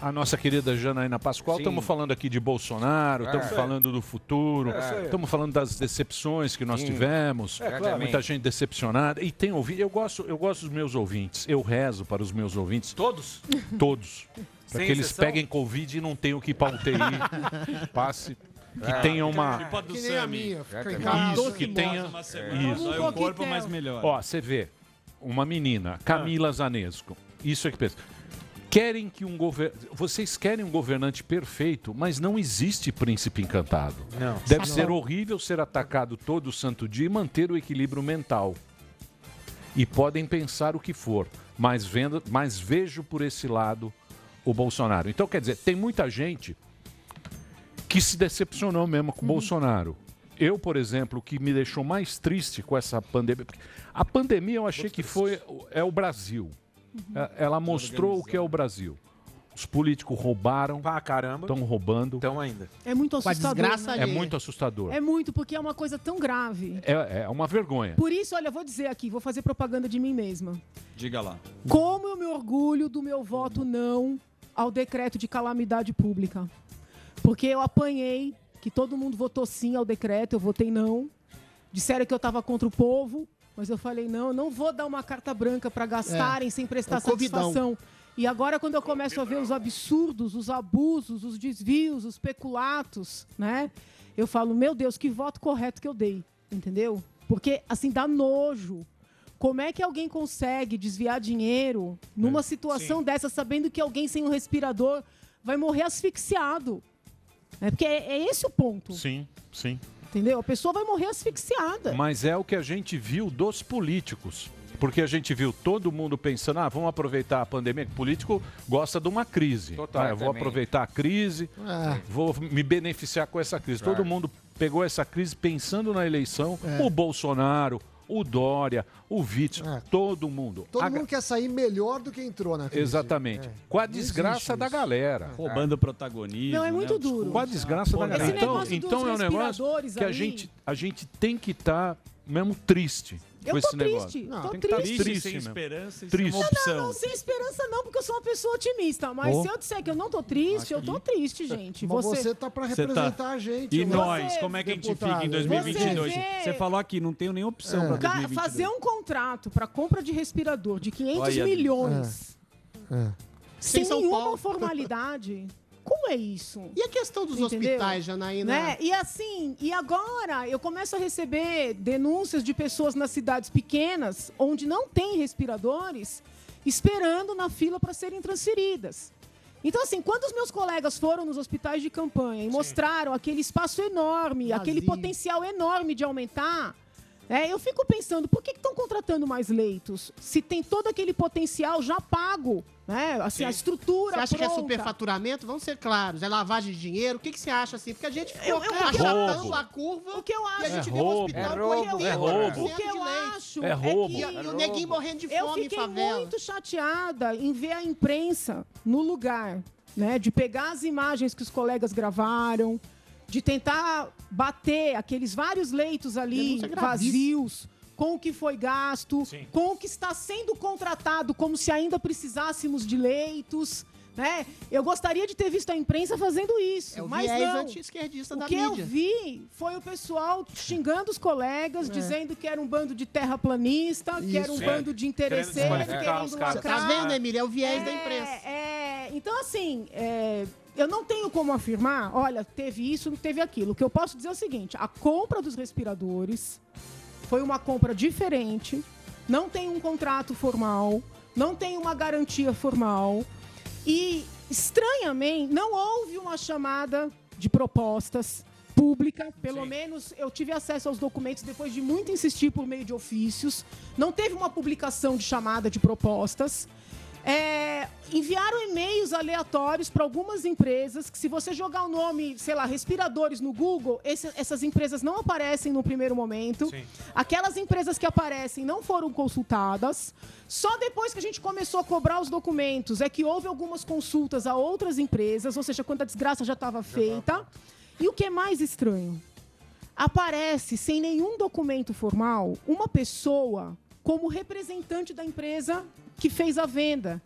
A nossa querida Janaína Pascoal. Estamos falando aqui de Bolsonaro, É. estamos aí. falando do futuro, É, estamos falando das decepções que nós Sim. tivemos. É, claro. Muita gente decepcionada. E tem ouvido. Eu gosto, eu gosto dos meus ouvintes. Eu rezo para os meus ouvintes. Todos? Todos. Para que eles exceção? peguem Covid e não tenham que ir para UTI. Passe. Que É. tenham uma. Que nem a minha, fica em casa. Isso, que tenha. Uma semana, Isso. o corpo, mas melhor. Ó, você vê, uma menina, Camila Zanesco. Isso é que pensa. Querem que um governo. Vocês querem um governante perfeito, mas não existe príncipe encantado. Não. Deve Não. ser horrível ser atacado todo santo dia e manter o equilíbrio mental. E podem pensar o que for, mas, vendo, mas vejo por esse lado o Bolsonaro. Então, quer dizer, tem muita gente que se decepcionou mesmo com o Bolsonaro. Eu, por exemplo, o que me deixou mais triste com essa pandemia. A pandemia eu achei que foi é o Brasil. É- Ela mostrou o que é o Brasil. Os políticos roubaram. Pra caramba. Estão roubando. Estão ainda. É muito assustador. desgraça né? É muito assustador. É muito, porque é uma coisa tão grave. É, é uma vergonha. Por isso, olha, eu vou dizer aqui, vou fazer propaganda de mim mesma. Diga lá. Como eu me orgulho do meu voto não ao decreto de calamidade pública. Porque eu apanhei, que todo mundo votou sim ao decreto, eu votei não. Disseram que eu estava contra o povo, mas eu falei não, eu não vou dar uma carta branca para gastarem É, sem prestar é o covidão. satisfação. E agora, quando eu começo a ver os absurdos, os abusos, os desvios, os peculatos, né? Eu falo, meu Deus, que voto correto que eu dei, entendeu? Porque, assim, dá nojo. Como é que alguém consegue desviar dinheiro numa situação dessa, sabendo que alguém sem um respirador vai morrer asfixiado? É porque é, é esse o ponto, Sim, sim. Entendeu? A pessoa vai morrer asfixiada. Mas é o que a gente viu dos políticos. Porque a gente viu todo mundo pensando, ah, vamos aproveitar a pandemia. que O político gosta de uma crise. Total, Ah, eu vou também. aproveitar a crise, É. vou me beneficiar com essa crise. Claro. Todo mundo pegou essa crise pensando na eleição. É. O Bolsonaro, o Dória, o Witzel, É. todo mundo. Todo A- mundo quer sair melhor do que entrou na crise. Exatamente. É. Com a Não desgraça da galera. Roubando protagonismo. Não, é muito né? duro. Com a desgraça da galera. Então, então é um negócio que a gente, a gente tem que estar mesmo triste Eu tô triste, Não, tô tem que estar triste. triste, sem esperança Triste. sem Não, opção. não, sem esperança não, porque eu sou uma pessoa otimista. Mas Oh. se eu disser que eu não tô triste, eu tô triste, gente. Mas Você... você tá pra Você tá- representar a gente. E nós, como é que a gente deputado, fica em você 2022? vê- Você falou aqui, não tenho nem opção É. para Ca- 2022. fazer um contrato para compra de respirador de 500 Olha, milhões É. sem São nenhuma formalidade. Como é isso? E a questão dos Entendeu? hospitais, Janaína? Né? E assim, e agora eu começo a receber denúncias de pessoas nas cidades pequenas, onde não tem respiradores, esperando na fila para serem transferidas. Então, assim, quando os meus colegas foram nos hospitais de campanha e mostraram aquele espaço enorme, Vazio. aquele potencial enorme de aumentar, é, eu fico pensando, por que estão contratando mais leitos? Se tem todo aquele potencial já pago, né? Assim, a estrutura Você acha que é pronta. superfaturamento? Vamos ser claros. É lavagem de dinheiro? O que, que você acha assim? Porque a gente ficou Eu- eu- achatando roubo. a curva O que eu acho? e a gente É um roubo. hospital É roubo, 80% é roubo. O que eu acho É é, roubo. que E, e o neguinho morrendo de eu fome em fiquei favela. muito chateada em ver a imprensa no lugar, né? De pegar as imagens que os colegas gravaram, de tentar bater aqueles vários leitos ali vazios com o que foi gasto, com o que está sendo contratado, como se ainda precisássemos de leitos. Né? Eu gostaria de ter visto a imprensa fazendo isso, É o mas viés não. O da que eu mídia. vi foi o pessoal xingando os colegas, dizendo que era um bando de terraplanista, que era um Isso. bando de interesseiro, Querendo desqualificar querendo os caras. Tá lacrar. vendo, Emília? É o viés da É, imprensa. é, então, assim, é, eu não tenho como afirmar, olha, teve isso, teve aquilo. O que eu posso dizer é o seguinte: a compra dos respiradores foi uma compra diferente, não tem um contrato formal, não tem uma garantia formal. E, estranhamente, não houve uma chamada de propostas pública. Pelo menos eu tive acesso aos documentos depois de muito insistir por meio de ofícios. Não teve uma publicação de chamada de propostas. É, enviaram e-mails aleatórios para algumas empresas que, se você jogar o nome, sei lá, respiradores no Google, esse- essas empresas não aparecem no primeiro momento. Aquelas empresas que aparecem não foram consultadas. Só depois que a gente começou a cobrar os documentos é que houve algumas consultas a outras empresas, ou seja, quando a desgraça já estava feita. E o que é mais estranho? Aparece, sem nenhum documento formal, uma pessoa como representante da empresa que fez a venda.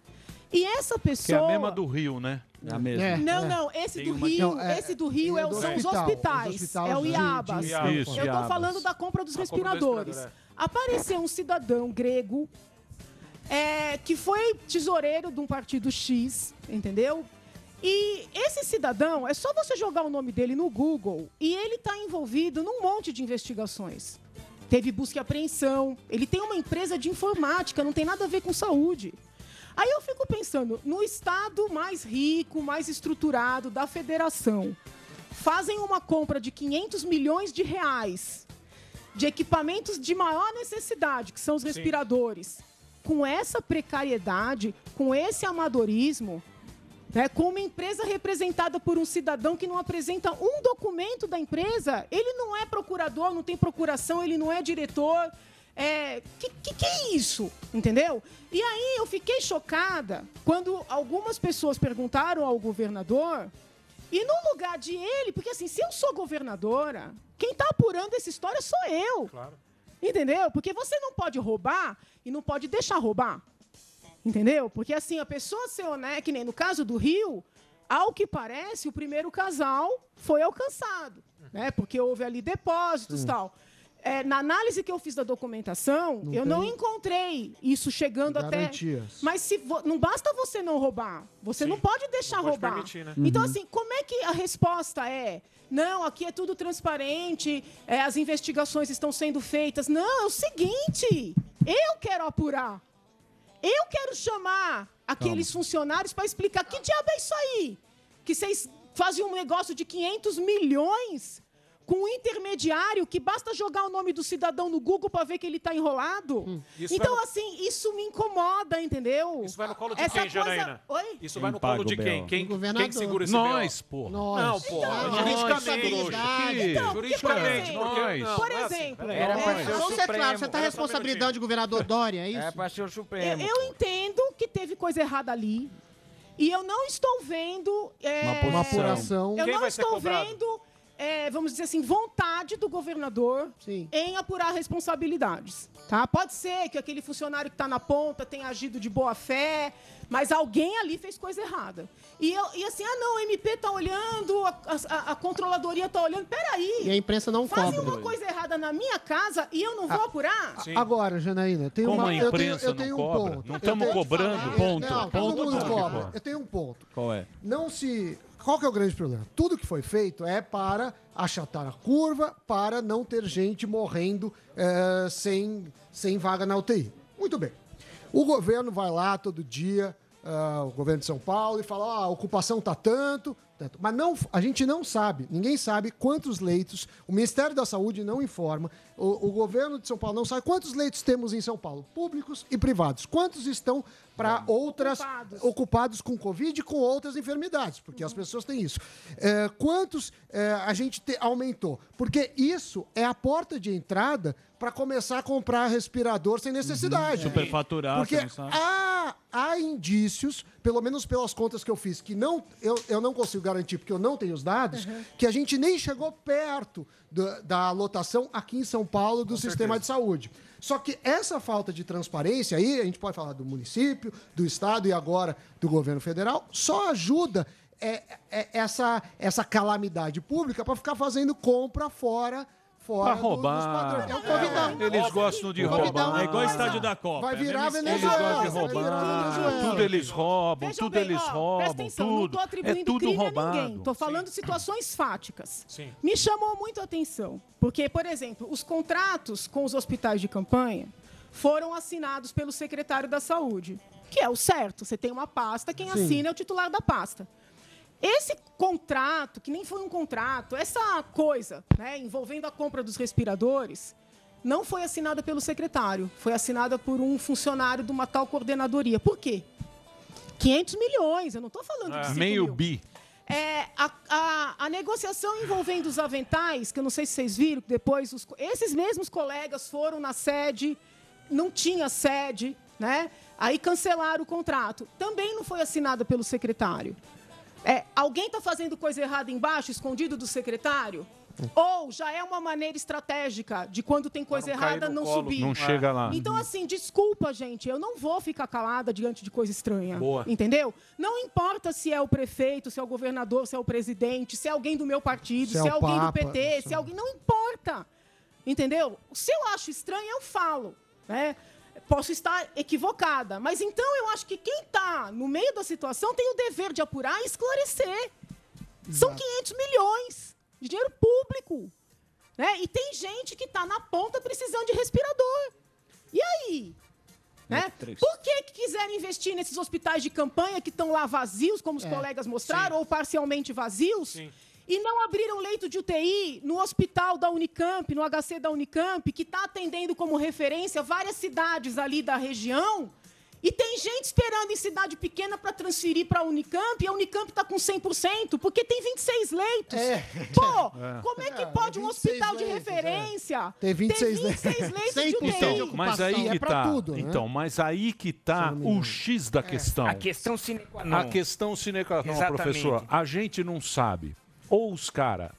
E essa Que é pessoa. a mesma do Rio, né? É a mesma. Não, não, esse do uma- Rio, Não, é- esse do Rio é do são os hospital, hospitais, os hospitais é o de- IABAS. de- Isso, Eu tô IABAS. falando da compra dos A compra do respiradores. respirador, Apareceu um cidadão grego é, que foi tesoureiro de um partido X, entendeu? E esse cidadão, é só você jogar o nome dele no Google e ele está envolvido num monte de investigações. Teve busca e apreensão, ele tem uma empresa de informática, não tem nada a ver com saúde. Aí eu fico pensando, no estado mais rico, mais estruturado da federação, fazem uma compra de 500 milhões de reais de equipamentos de maior necessidade, que são os respiradores, com essa precariedade, com esse amadorismo, né, com uma empresa representada por um cidadão que não apresenta um documento da empresa, ele não é procurador, não tem procuração, ele não é diretor. É, que, que que é isso? Entendeu? E aí eu fiquei chocada quando algumas pessoas perguntaram ao governador e no lugar de ele, porque assim, se eu sou governadora, quem tá apurando essa história sou eu. Entendeu? Porque você não pode roubar e não pode deixar roubar. Entendeu? Porque assim, a pessoa ser honesta, que nem no caso do Rio, ao que parece, o primeiro casal foi alcançado. Né? Porque houve ali depósitos e Hum. tal. É, na análise que eu fiz da documentação, Não eu não encontrei isso chegando até. Garantias. Mas se vo- não basta você não roubar, você não pode deixar pode roubar. permitir, né? Então, Uhum. assim, como é que a resposta é? Não, aqui é tudo transparente, é, as investigações estão sendo feitas. Não, é o seguinte: eu quero apurar. Eu quero chamar aqueles funcionários para explicar que diabo é isso aí? Que vocês fazem um negócio de 500 milhões com um intermediário que basta jogar o nome do cidadão no Google para ver que ele está enrolado. Hum. Então, assim, isso me incomoda, entendeu? Isso vai no colo de Essa quem, coisa- Janaína? Oi? Isso vai no colo de quem? Quem, quem segura esse Nós, pô. Nós. Não, pô. Então, juridicamente. Que? Então, porque, por juridicamente. exemplo, porque- não, por é assim. exemplo, Era é, ser o Vamos ser claros, você tá um responsabilidade do governador Dória, é isso? É pra ser o Eu, Supremo. eu entendo que teve coisa errada ali. E eu não estou vendo. é, Uma apuração. Eu Quem não estou vendo, é, vamos dizer assim, vontade do governador Sim. em apurar responsabilidades. Tá? Pode ser que aquele funcionário que está na ponta tenha agido de boa fé, mas alguém ali fez coisa errada. E, eu- e assim, ah não, o MP está olhando, a, a- a controladoria está olhando. Peraí, E a imprensa não fazem cobra. uma coisa errada na minha casa e eu não vou apurar? Sim. Agora, Janaína, tem Como uma. a eu tenho, imprensa eu não tenho um cobra? ponto. Não estamos cobrando, É, ponto. Não, Ponto todo mundo que cobra. cobra. Eu tenho um ponto. Qual é? Não se. Qual que é o grande problema? Tudo que foi feito é para achatar a curva, para não ter gente morrendo eh, sem, sem vaga na UTI. Muito bem. O governo vai lá todo dia, ah, o governo de São Paulo, e fala: "Ó, a ocupação está tanto, tanto. Mas não, a gente não sabe, ninguém sabe quantos leitos, o Ministério da Saúde não informa, o, o governo de São Paulo não sabe quantos leitos temos em São Paulo, públicos e privados. Quantos estão para outras Ocupados. ocupados com Covid e com outras enfermidades, porque as pessoas têm isso. É, quantos é, a gente te- aumentou? Porque isso é a porta de entrada para começar a comprar respirador sem necessidade. Superfaturar, Porque há, há indícios, pelo menos pelas contas que eu fiz, que não, eu, eu não consigo garantir, porque eu não tenho os dados, que a gente nem chegou perto da, da lotação aqui em São Paulo do sistema de saúde. Só que essa falta de transparência aí, a gente pode falar do município, do estado e agora do governo federal, só ajuda é, é, essa, essa calamidade pública para ficar fazendo compra fora. Fora Pra do- roubar. dos padrões. É o. Eles gostam de roubar. É igual o estádio da Copa. Vai é a virar Eles Venezuela. gostam de roubar. Tudo eles roubam, Vejam tudo bem, eles ó, roubam, presta atenção, não tudo. tô atribuindo É tudo crime roubado. a ninguém. Tô falando situações fáticas. Sim. Me chamou muito a atenção. Porque, por exemplo, os contratos com os hospitais de campanha foram assinados pelo secretário da Saúde, que é o certo. Você tem uma pasta, quem Sim. assina é o titular da pasta. Esse contrato, que nem foi um contrato, essa coisa né, envolvendo a compra dos respiradores, não foi assinada pelo secretário, foi assinada por um funcionário de uma tal coordenadoria. Por quê? 500 milhões, eu não tô falando de 5 Meio mil. bi. É, a, a- a negociação envolvendo os aventais, que eu não sei se vocês viram, depois os esses mesmos colegas foram na sede, não tinha sede, né? Aí cancelaram o contrato. Também não foi assinada pelo secretário. É, alguém está fazendo coisa errada embaixo, escondido do secretário? Ou já é uma maneira estratégica de quando tem coisa não errada não colo. subir? Não chega lá. Então, assim, desculpa, gente, eu não vou ficar calada diante de coisa estranha. Boa. Entendeu? Não importa se é o prefeito, se é o governador, se é o presidente, se é alguém do meu partido, Se se, é é o alguém Papa, do PT, se é alguém. Não importa. Entendeu? Se eu acho estranho, eu falo. Né? Posso estar equivocada. Mas então eu acho que quem está no meio da situação tem o dever de apurar e esclarecer. São 500 milhões de dinheiro público. Né? E tem gente que está na ponta precisando de respirador. E aí? Né? Por que, que quiseram investir nesses hospitais de campanha que estão lá vazios, como os É, colegas mostraram, ou parcialmente vazios? E não abriram leito de UTI no hospital da Unicamp, no HC da Unicamp, que está atendendo como referência várias cidades ali da região. E tem gente esperando em cidade pequena para transferir para a Unicamp, e a Unicamp está com 100%, porque tem 26 leitos. Pô, É. como é que É, pode um 26 hospital de leitos, é. referência Tem 26 ter 26 leitos de UTI? Então, mas aí É que tá. tudo, né? Então, mas aí que tá o X da questão. A questão sine qua non. A questão sine qua non, professor. A gente não sabe. Ou os caras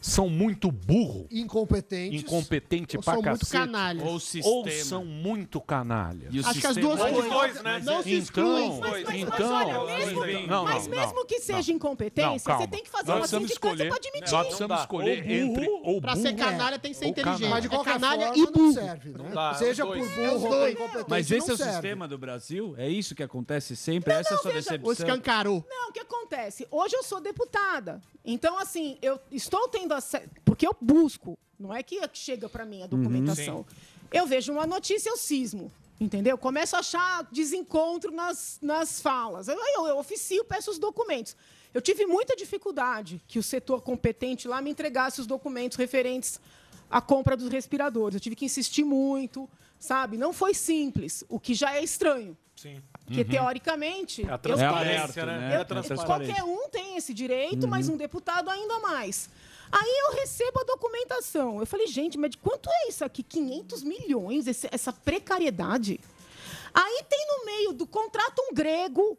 são muito burro, Incompetentes. incompetente Ou pra são muito cacete, canalhas. Ou, Ou sistema. são muito canalhas. Acho que as duas coisas não se excluem. Então, Mas, mas, então, mas olha, mesmo, não, mas não, mesmo não. que seja Não. incompetência, Não, você tem que fazer uma sindicância para admitir. nós precisamos escolher entre ou Pra burro ser canalha tem que ser inteligente. canalha. Mas de É qualquer canalha forma e não burro. serve, né? dá, Seja por dois. burro É os ou dois. incompetente, Mas esse é não o sistema do Brasil? É isso que acontece sempre? Essa é a sua decepção? escancarou. Não, o que acontece? Hoje eu sou deputada. Então, assim, eu estou tendo acesso. Porque eu busco. Não é que chega para mim a documentação. Eu vejo uma notícia, eu cismo. Entendeu? Começo a achar desencontro nas, nas falas. Aí eu, eu oficio, peço os documentos. Eu tive muita dificuldade que o setor competente lá me entregasse os documentos referentes à compra dos respiradores. Eu tive que insistir muito, sabe? Não foi simples, o que já é estranho. Sim. Porque, Uhum. teoricamente, É a eu transparência, tenho- né? eu- É a transparência. qualquer um tem esse direito, mas Uhum. um deputado ainda mais. Aí eu recebo a documentação. Eu falei, gente, mas de quanto é isso aqui? 500 milhões, esse- essa precariedade? Aí tem no meio do contrato um grego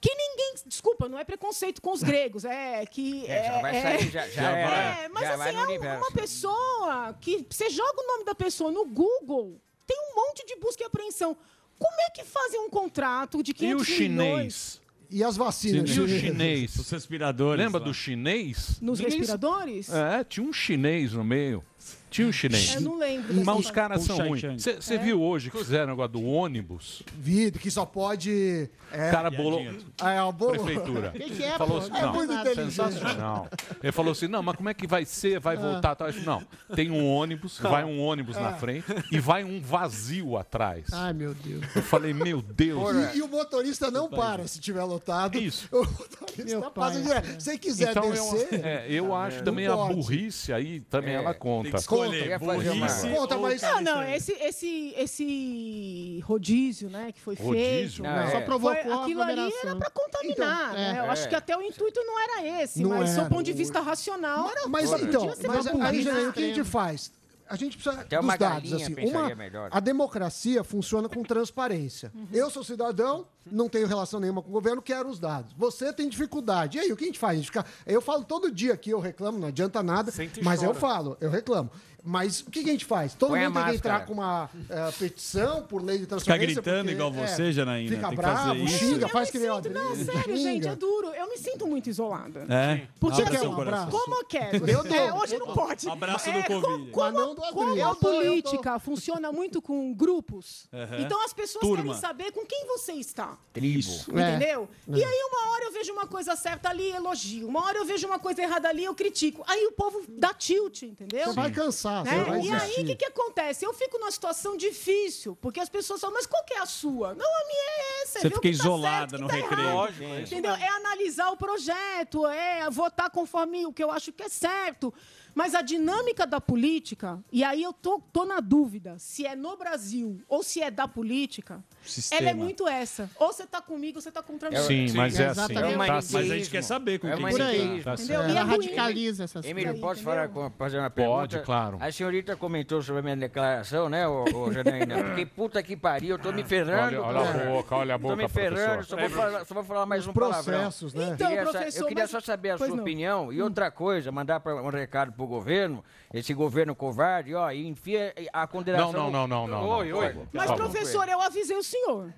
que ninguém. Desculpa, não é preconceito com os gregos, é que. É, já vai sair, já- já é, mas Já vai assim, é um- universo. uma pessoa que. Você joga o nome da pessoa no Google, tem um monte de busca e apreensão. Como é que fazem um contrato de E 500 o milhões? E as vacinas? E o chinês? Os respiradores. Lembra lá. do chinês? Nos Ninguém- respiradores? É, tinha um chinês no meio. Tinha um chinês. Eu não lembro Mas os caras são ruins. Você É. viu hoje que fizeram o negócio do ônibus? Vida, que só pode. É, O cara bolou. É, o bolo. Prefeitura. Que que é, falou assim, É não, muito inteligente. sensacional. Ele falou assim: não, mas como é que vai ser? Vai Ah. voltar? Tal? Eu disse, Não, tem um ônibus, vai um ônibus na Ah. frente e vai um vazio atrás. Ai, meu Deus. Eu falei, meu Deus. E, e o motorista não para se tiver lotado. Isso. O motorista passa pai, direto. Se quiser Então eu, descer. é, eu acho não também a burrice aí também É, ela tem conta. que Conta, burrice Conta, mas. Não, não, esse, esse, esse rodízio, né, que foi Rodízio? feito. Não, né, Só foi- provocou a aquilo ali era para contaminar, Então, né? é. Eu acho que até o intuito não era esse, Não mas do era. ponto de vista racional era Mas então, mas aí, o que a gente faz? A gente precisa Até dos uma dados. Assim, uma, melhor. a democracia funciona com transparência. Uhum. Eu sou cidadão, não tenho relação nenhuma com o governo, quero os dados. Você tem dificuldade. E aí, o que a gente faz? A gente fica, eu falo todo dia aqui, eu reclamo, não adianta nada, mas eu chora. falo, eu reclamo. Mas o que, que a gente faz? Todo Põe a mundo tem que entrar com uma eh, petição por lei de Ficar transparência. gritando porque, igual é, você, Janaína. Fica tem que bravo, fazer isso. xinga, Eu faz que nem sinto- Não, sério, gente, é duro. Eu me sinto muito isolada. É. Porque quer um abraço? Como eu quero? Eu dou, É, hoje eu não pode. Abraço é, do Covid. Como, como Adriano. a política funciona muito com grupos, Aham. então as pessoas Turma. querem saber com quem você está. Tribo. É. Entendeu? E aí, uma hora eu vejo uma coisa certa ali, elogio. Uma hora eu vejo uma coisa errada ali, eu critico. Aí o povo dá tilt, entendeu? Você vai cansar, Né? você vai E aí, o que, que acontece? Eu fico numa situação difícil, porque as pessoas falam, mas qual que é a sua? Não, a minha é essa. é Você fica tá isolada certo, no tá recreio. errado. Lógico, é Entendeu? É analisar o projeto, é votar conforme o que eu acho que é certo. Mas a dinâmica da política, e aí eu tô, tô na dúvida se é no Brasil ou se é da política, Sistema. ela é muito essa. Ou você tá comigo ou você tá contra mim. Sim, mas é assim. Exatamente. Tá Mas a gente quer saber com É quem uma você tá. Tá Entendeu? E é Ela radicaliza essas Emílio, coisas. posso falar com, fazer uma Pode, pergunta? claro. A senhorita comentou sobre a minha declaração, né, ô, ô Janaína? Porque puta que pariu, eu tô me ferrando. Olha- olha a boca, olha a Tô boca, me ferrando, só vou, professor. falar, só vou falar mais Os um palavrão. processos, né? Então, Queria sa- professor, eu queria só saber a sua opinião. E outra coisa, mandar um recado pro governo, esse governo covarde, ó, e enfia a condenação... Não, não, não, não, não. Oi, oi. Mas, professor, eu avisei o senhor.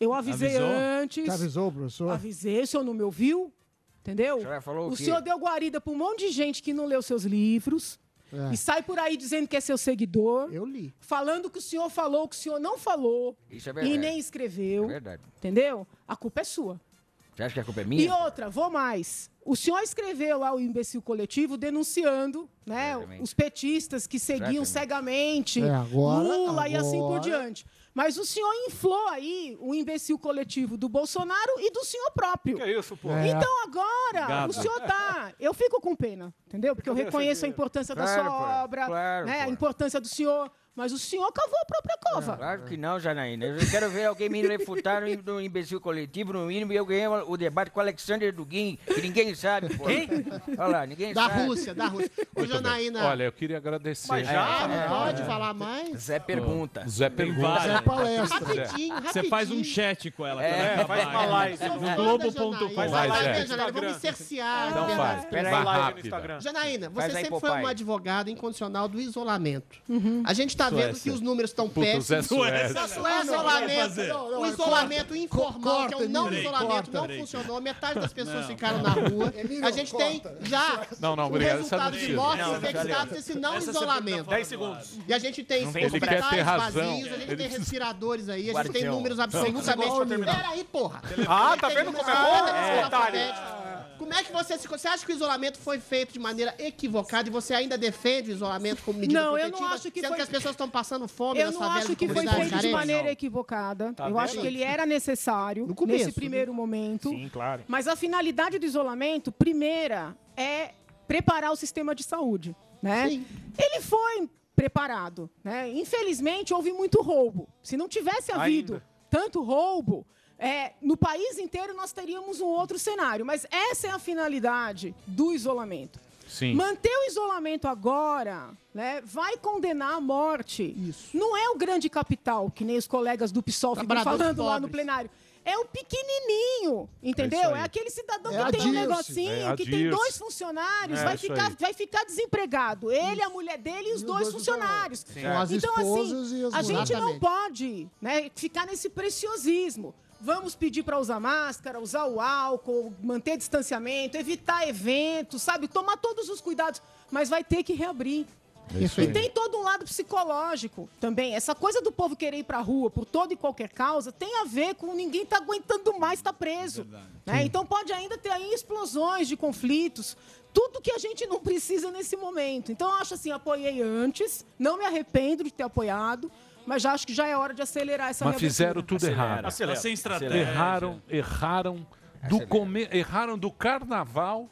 Eu avisei Avisou? antes. Você avisou, professor? Avisei, o senhor não me ouviu? Entendeu? O senhor falou o senhor deu guarida pra um monte de gente que não leu seus livros. É. E sai por aí dizendo que é seu seguidor. Eu li. Falando que o senhor falou, que o senhor não falou. Isso é verdade. E nem escreveu. É verdade. Entendeu? A culpa é sua. Você acha que a culpa é E minha? outra, vou mais. O senhor escreveu lá o imbecil coletivo denunciando né, Exatamente. os petistas que seguiam Exatamente. cegamente É, agora- Lula e assim por agora- diante. Mas o senhor inflou aí o imbecil coletivo do Bolsonaro e do senhor próprio. Que isso, pô? É. Então agora, Gabi. o senhor tá. Eu fico com pena, entendeu? Porque eu reconheço a importância da Claro, sua pô. obra, Claro, né, a importância do senhor. Mas o senhor cavou a própria cova. Claro que não, Janaína. Eu quero ver alguém me refutar no, no imbecil coletivo, no mínimo, e eu ganhei o debate com o Alexander Dugin, que ninguém sabe, pô. Olha lá, ninguém Da sabe. Rússia, da Rússia. Ô, Muito bem. Janaína, Olha, eu queria agradecer. Mas já? não pode falar mais? Zé pergunta. Zé pergunta. Zé Palestra. Rapidinho, rapidinho. Você faz um chat com ela. É, também, faz vai. uma live. No da Globo.com. Janaína. Faz a live Janaína, vamos cercear. Então faz. verdade. Pera Faz aí, live no. Instagram. Janaína, você Faz sempre foi uma advogada incondicional do isolamento. A gente tá vendo Suécia. que os números estão o Zé péssimos. Suécia. O isolamento, Não, não, o é isolamento corta. informal, que é o não Emílio, isolamento, corta. não funcionou. Metade das pessoas ficaram na rua. Emílio, A gente tem corta. já Não, não, o obrigado. Não resultado de mortes Não, infectados desse não Essa você isolamento. 10 segundos. E a gente tem hospitais vazios, a gente tem respiradores aí, a gente tem números o absolutamente... Nino. Pera aí, porra. Ah, tá vendo como é bom? Como é que você se... Você acha que o isolamento foi feito de maneira equivocada e você ainda defende o isolamento como medida Não, eu não protetiva, acho que sendo foi- que as pessoas estão passando fome Eu não acho que foi feito de maneira equivocada. Tá eu acho que ele era necessário começo, nesse primeiro momento. Sim, claro. Mas a finalidade do isolamento, primeira, é preparar o sistema de saúde. Né? Sim. Ele foi preparado. Né? Infelizmente, houve muito roubo. Se não tivesse havido Ainda. tanto roubo, é, no país inteiro nós teríamos um outro cenário. Mas essa é a finalidade do isolamento. Sim. Manter o isolamento agora né, vai condenar à morte. Não é o grande capital, que nem os colegas do PSOL ficam falando lá no plenário. É o pequenininho, É isso entendeu? aí. É, aquele cidadão É que tem um negocinho, É que tem dois funcionários, É vai, isso ficar, aí. vai ficar desempregado. Ele, a mulher dele e os E dois dois funcionários. Então, assim, e as a gente não pode né, ficar nesse preciosismo. Vamos pedir para usar máscara, usar o álcool, manter distanciamento, evitar eventos, sabe? Tomar todos os cuidados, mas vai ter que reabrir. Isso E aí. tem todo um lado psicológico também. Essa coisa do povo querer ir pra rua por toda e qualquer causa tem a ver com ninguém tá aguentando mais estar preso. né? Então pode ainda ter aí explosões de conflitos. Tudo que a gente não precisa nesse momento. Então eu acho assim, apoiei antes, não me arrependo de ter apoiado, mas já acho que já é hora de acelerar essa Mas fizeram tudo errado. Acelera. Sem estratégia. Erraram, erraram do, come... erraram do carnaval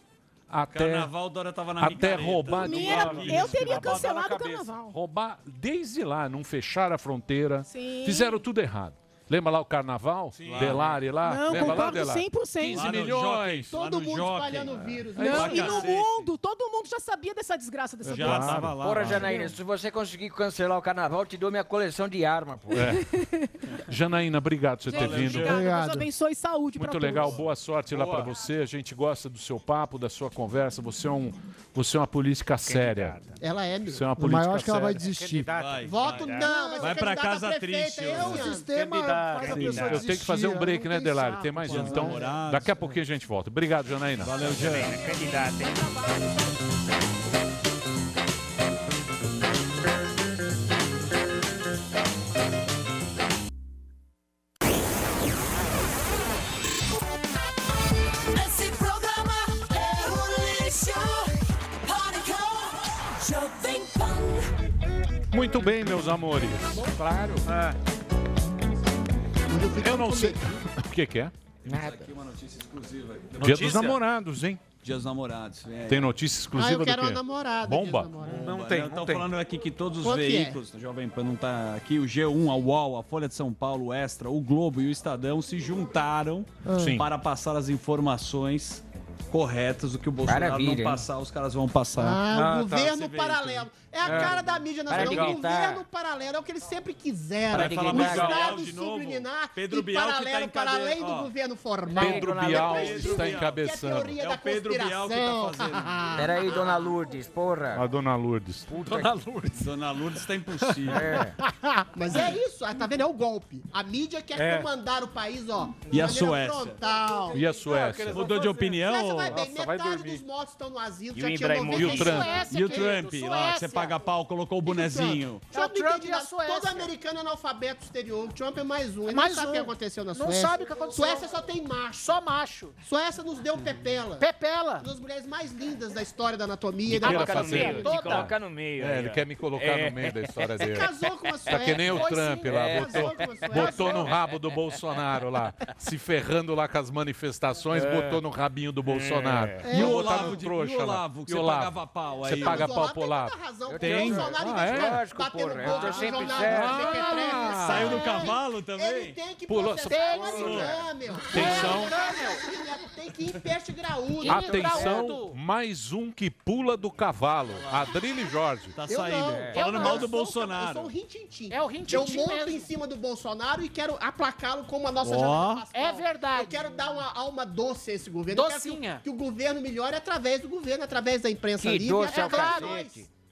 até, Carnaval, Dora tava na até micareta. roubar Por de eu teria cancelado o carnaval. roubar desde lá, não fecharam a fronteira. Sim. Fizeram tudo errado. Lembra lá o carnaval? Delari lá? Não, Lembra lá, concordo Delari? 100%. 15 Lá no milhões. Jockey, lá Todo mundo Jockey. espalhando o vírus. Né? Não, e no mundo, todo mundo já sabia dessa desgraça dessa Já doença. tava lá. Porra, lá. Janaína, se você conseguir cancelar o carnaval, eu te dou minha coleção de arma, pô. É. Janaína, obrigado por você ter vindo. obrigada. Deus Obrigado. abençoe e saúde pra Muito todos. legal, boa sorte lá Boa. pra você. A gente gosta do seu papo, da sua conversa. Você é, um, você é uma política séria. Ela é, meu. Você é uma O política maior acho que ela vai séria. desistir. Vai, Voto vai. não, mas Vai ser pra candidata casa triste eu, É, o sistema Candidato, faz a Sim, pessoa eu tenho que fazer um desistir, break, né, tem Delari? saco Tem mais um. Então, namorados. daqui a pouquinho a gente volta. Obrigado, Janaína. Valeu, Jean. Candidato, hein? Esse programa é um lixo. Pânico, Jovem Pan. Muito bem, meus amores. Claro. Eu não sei. O que, que é? Nada. Dia Notícia? dos namorados, hein? Dia dos Namorados. aí. Tem notícia exclusiva Ah, eu quero do quê? uma namorada, Bomba? Dia dos namorados. Não Não tem. Estão não tem. falando aqui que todos os Qual é? veículos, a Jovem Pan não tá aqui, o G1, a UOL, a Folha de São Paulo, o Extra, o Globo e o Estadão se juntaram Ah. Sim. para passar as informações corretas do que o Bolsonaro Maravilha, não hein? passar, os caras vão passar. Ah, o tá. governo vê paralelo. É a É. cara da mídia Para nacional. de O gritar. governo paralelo é o que eles sempre quiseram. Para de Um. Estado subliminar Pedro e Bial que tá paralelo para encade- além do ó. governo formal. Pedro Bial está é a encabeçando. É o Pedro Bial que tá conspiração. fazendo. Peraí, dona Lourdes, porra. A dona Lourdes. Dona Lourdes. Dona Lourdes tá impossível. É. Mas é isso, tá vendo? É o golpe. A mídia quer É. comandar o país, ó. E a Suécia? Frontal. E a Suécia? Mudou de opinião? Suécia vai bem, metade dos mortos estão no asilo, E já o tinha Ibrahimovic? 90 E o Trump? E o Trump, lá, que você. Paga pau, colocou o bonezinho. Trump não É o Trump entende a nada. Suécia. Todo americano é analfabeto exterior. O Trump é mais um. Ele Mais não sabe um. o que aconteceu na Não Suécia. sabe o que aconteceu. Suécia só tem macho. Só macho. Suécia nos deu pepela. Pepela. Uma das mulheres mais lindas da história da anatomia e Queira colocar no meio, Toda. colocar no meio. É, ele quer me colocar É. no meio da história dele. Casou com uma Tá Suécia. que nem o Trump sim. lá, É. botou, no rabo do Bolsonaro lá, se ferrando lá com as manifestações, botou no rabinho do Bolsonaro. E o Olavo, de, trouxa e o lá. Olavo, que E você o Olavo? pagava pau Você aí. paga Mas o pau pro Olavo? Toda razão. Eu porque tenho. o Bolsonaro, em Ah, é? Lógico, bater no porra, eu sempre jornal, Mequetrefe, Ah. Saiu do ele cavalo Ele também? tem que Pulou- processar Tem, meu. Atenção. Tem que ir em peste graúdo. Atenção, mais um que pula do cavalo. Adrilho Jorge. Tá Eu saindo. não. Falando Eu mal do Eu sou- Bolsonaro. Eu sou um rintintim. É o Eu rintintim monto mesmo. em cima do Bolsonaro e quero aplacá-lo como a nossa Pascoal. É verdade. Eu quero dar uma alma doce a esse governo. Eu quero Docinha. que, o- que o governo melhore através do governo, através da imprensa Que livre. doce é o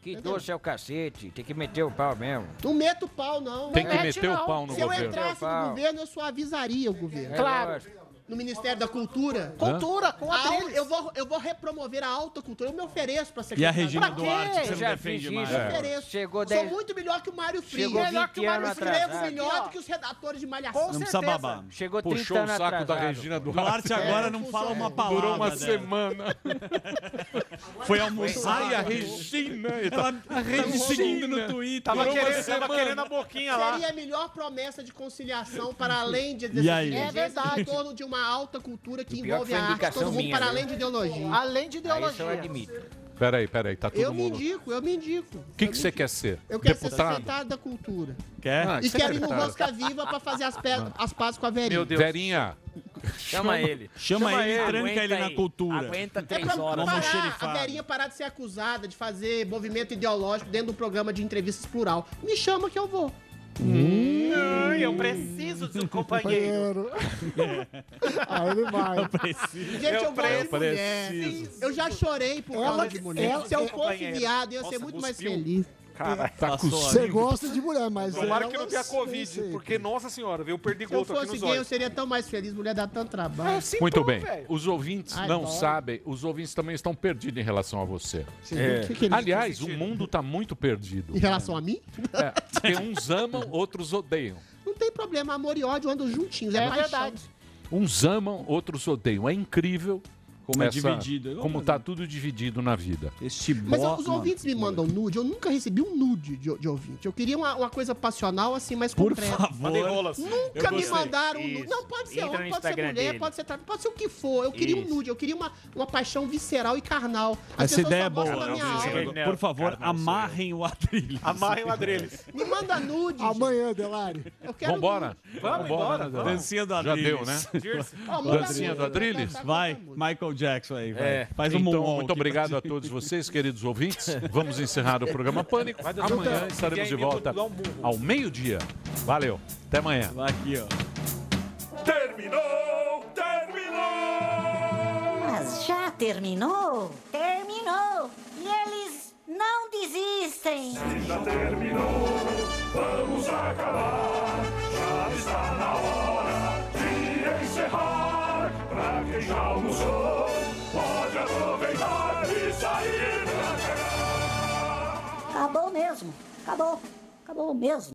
Que Entendeu? doce é o cacete. Tem que meter o pau mesmo. Não meto pau, não. Tem que mete meter o não. pau no Se eu governo. entrasse Pau. no governo, eu só avisaria o governo. É Claro. lógico. No Ministério da Cultura. Cultura, com A al- eu, vou, eu vou repromover a alta cultura. Eu me ofereço pra ser E a. Regina Pra quê? Duarte, que você não já defende mais. Eu me ofereço. Chegou Sou 10 muito melhor que o Mário Frias. Chegou melhor 20 que o Mário anos Frias. Escrevo atrasado. melhor do que os redatores de Malhação. Com Não precisa certeza. babar. Chegou 30 Puxou o anos saco da atrasado. Regina Duarte. Duarte agora É, não fala uma palavra. Durou uma dela. semana. Foi almoçar. Ai, a Regina. Ela tá me seguindo no Twitter. Tava Durou uma querendo, tava semana. querendo a boquinha lá. Seria a melhor promessa de conciliação para além de E aí? É verdade. em torno de uma alta cultura que envolve que a arte, todo mundo minha, para viu? além de ideologia. Além de Aí isso eu ideologia. admito. Peraí, peraí, tá todo Eu me mundo... indico, eu me indico. O que, que você quer ser? Eu quero ser Deputado? secretário da cultura. Quer? Ah, E quero ir no. Rosca Viva para fazer as, pe- as pazes com a Verinha. Meu Deus. Verinha, Chama ele. Chama, ele e tranca ele na aí. cultura. Aguenta É três pra horas. Vamos parar, a Verinha parar de ser acusada de fazer movimento ideológico dentro do programa de entrevistas plural. Me chama que eu vou. Ai, eu preciso de um companheiro. Aí ele vai. Gente, eu, Eu preciso. mulher. Eu já chorei por Ela- causa de mulher. ela- Se eu é- fosse companheiro. viado, eu ia ser Nossa, muito mais feliz. Cara, tá com Você gosta de mulher, mas. tomara ela- que não tenha Covid, sei. porque, nossa senhora, veio perder Se eu aqui fosse nos gay, eu olhos. seria tão mais feliz. Mulher dá tanto trabalho. É, sim, muito pô, bem. velho. Os ouvintes Ai, não dói. sabem, os ouvintes também estão perdidos em relação a você. Viu o que que eles- Aliás, o mundo está muito perdido. Em relação a mim? É, porque uns amam, outros odeiam. Não tem problema. Amor e ódio andam juntinhos. É, É paixão. verdade. Uns amam, outros odeiam. É incrível Como é dividido. Como está tudo dividido na vida. Este Mas bo- os Mano, ouvintes me mandam nude. Eu nunca recebi um nude de, de ouvinte. Eu queria uma, uma coisa passional assim, mais Por concreta. favor. Nunca me mandaram um nude. Não, pode ser Entra homem, pode ser mulher, dele. pode ser tra- pode ser o que for. Eu queria um Isso. nude, eu queria uma, uma paixão visceral e carnal. As Essa pessoas ideia é boa. Não, não, não. Por favor, Cara, amarrem o Adrilho. Amarrem o Adreles. Me manda nude. Amanhã, Delari. Eu quero Vambora? Vamos embora. Dancinha do Já Adrilles. deu, né? Dancinha do Adrilles? Vai, Michael Jackson aí, vai. É, Faz um então, muito obrigado a todos vocês, queridos ouvintes. Vamos encerrar o programa Pânico. Amanhã Dudu. estaremos de volta ao meio-dia. Valeu, até amanhã. Vai aqui, ó. Terminou! Terminou! Mas já terminou? Terminou! E eles não desistem! Já terminou, vamos acabar. Já está na hora de encerrar. Pra quem já almoçou, pode aproveitar e sair pra cá. Acabou mesmo! Acabou! Acabou mesmo!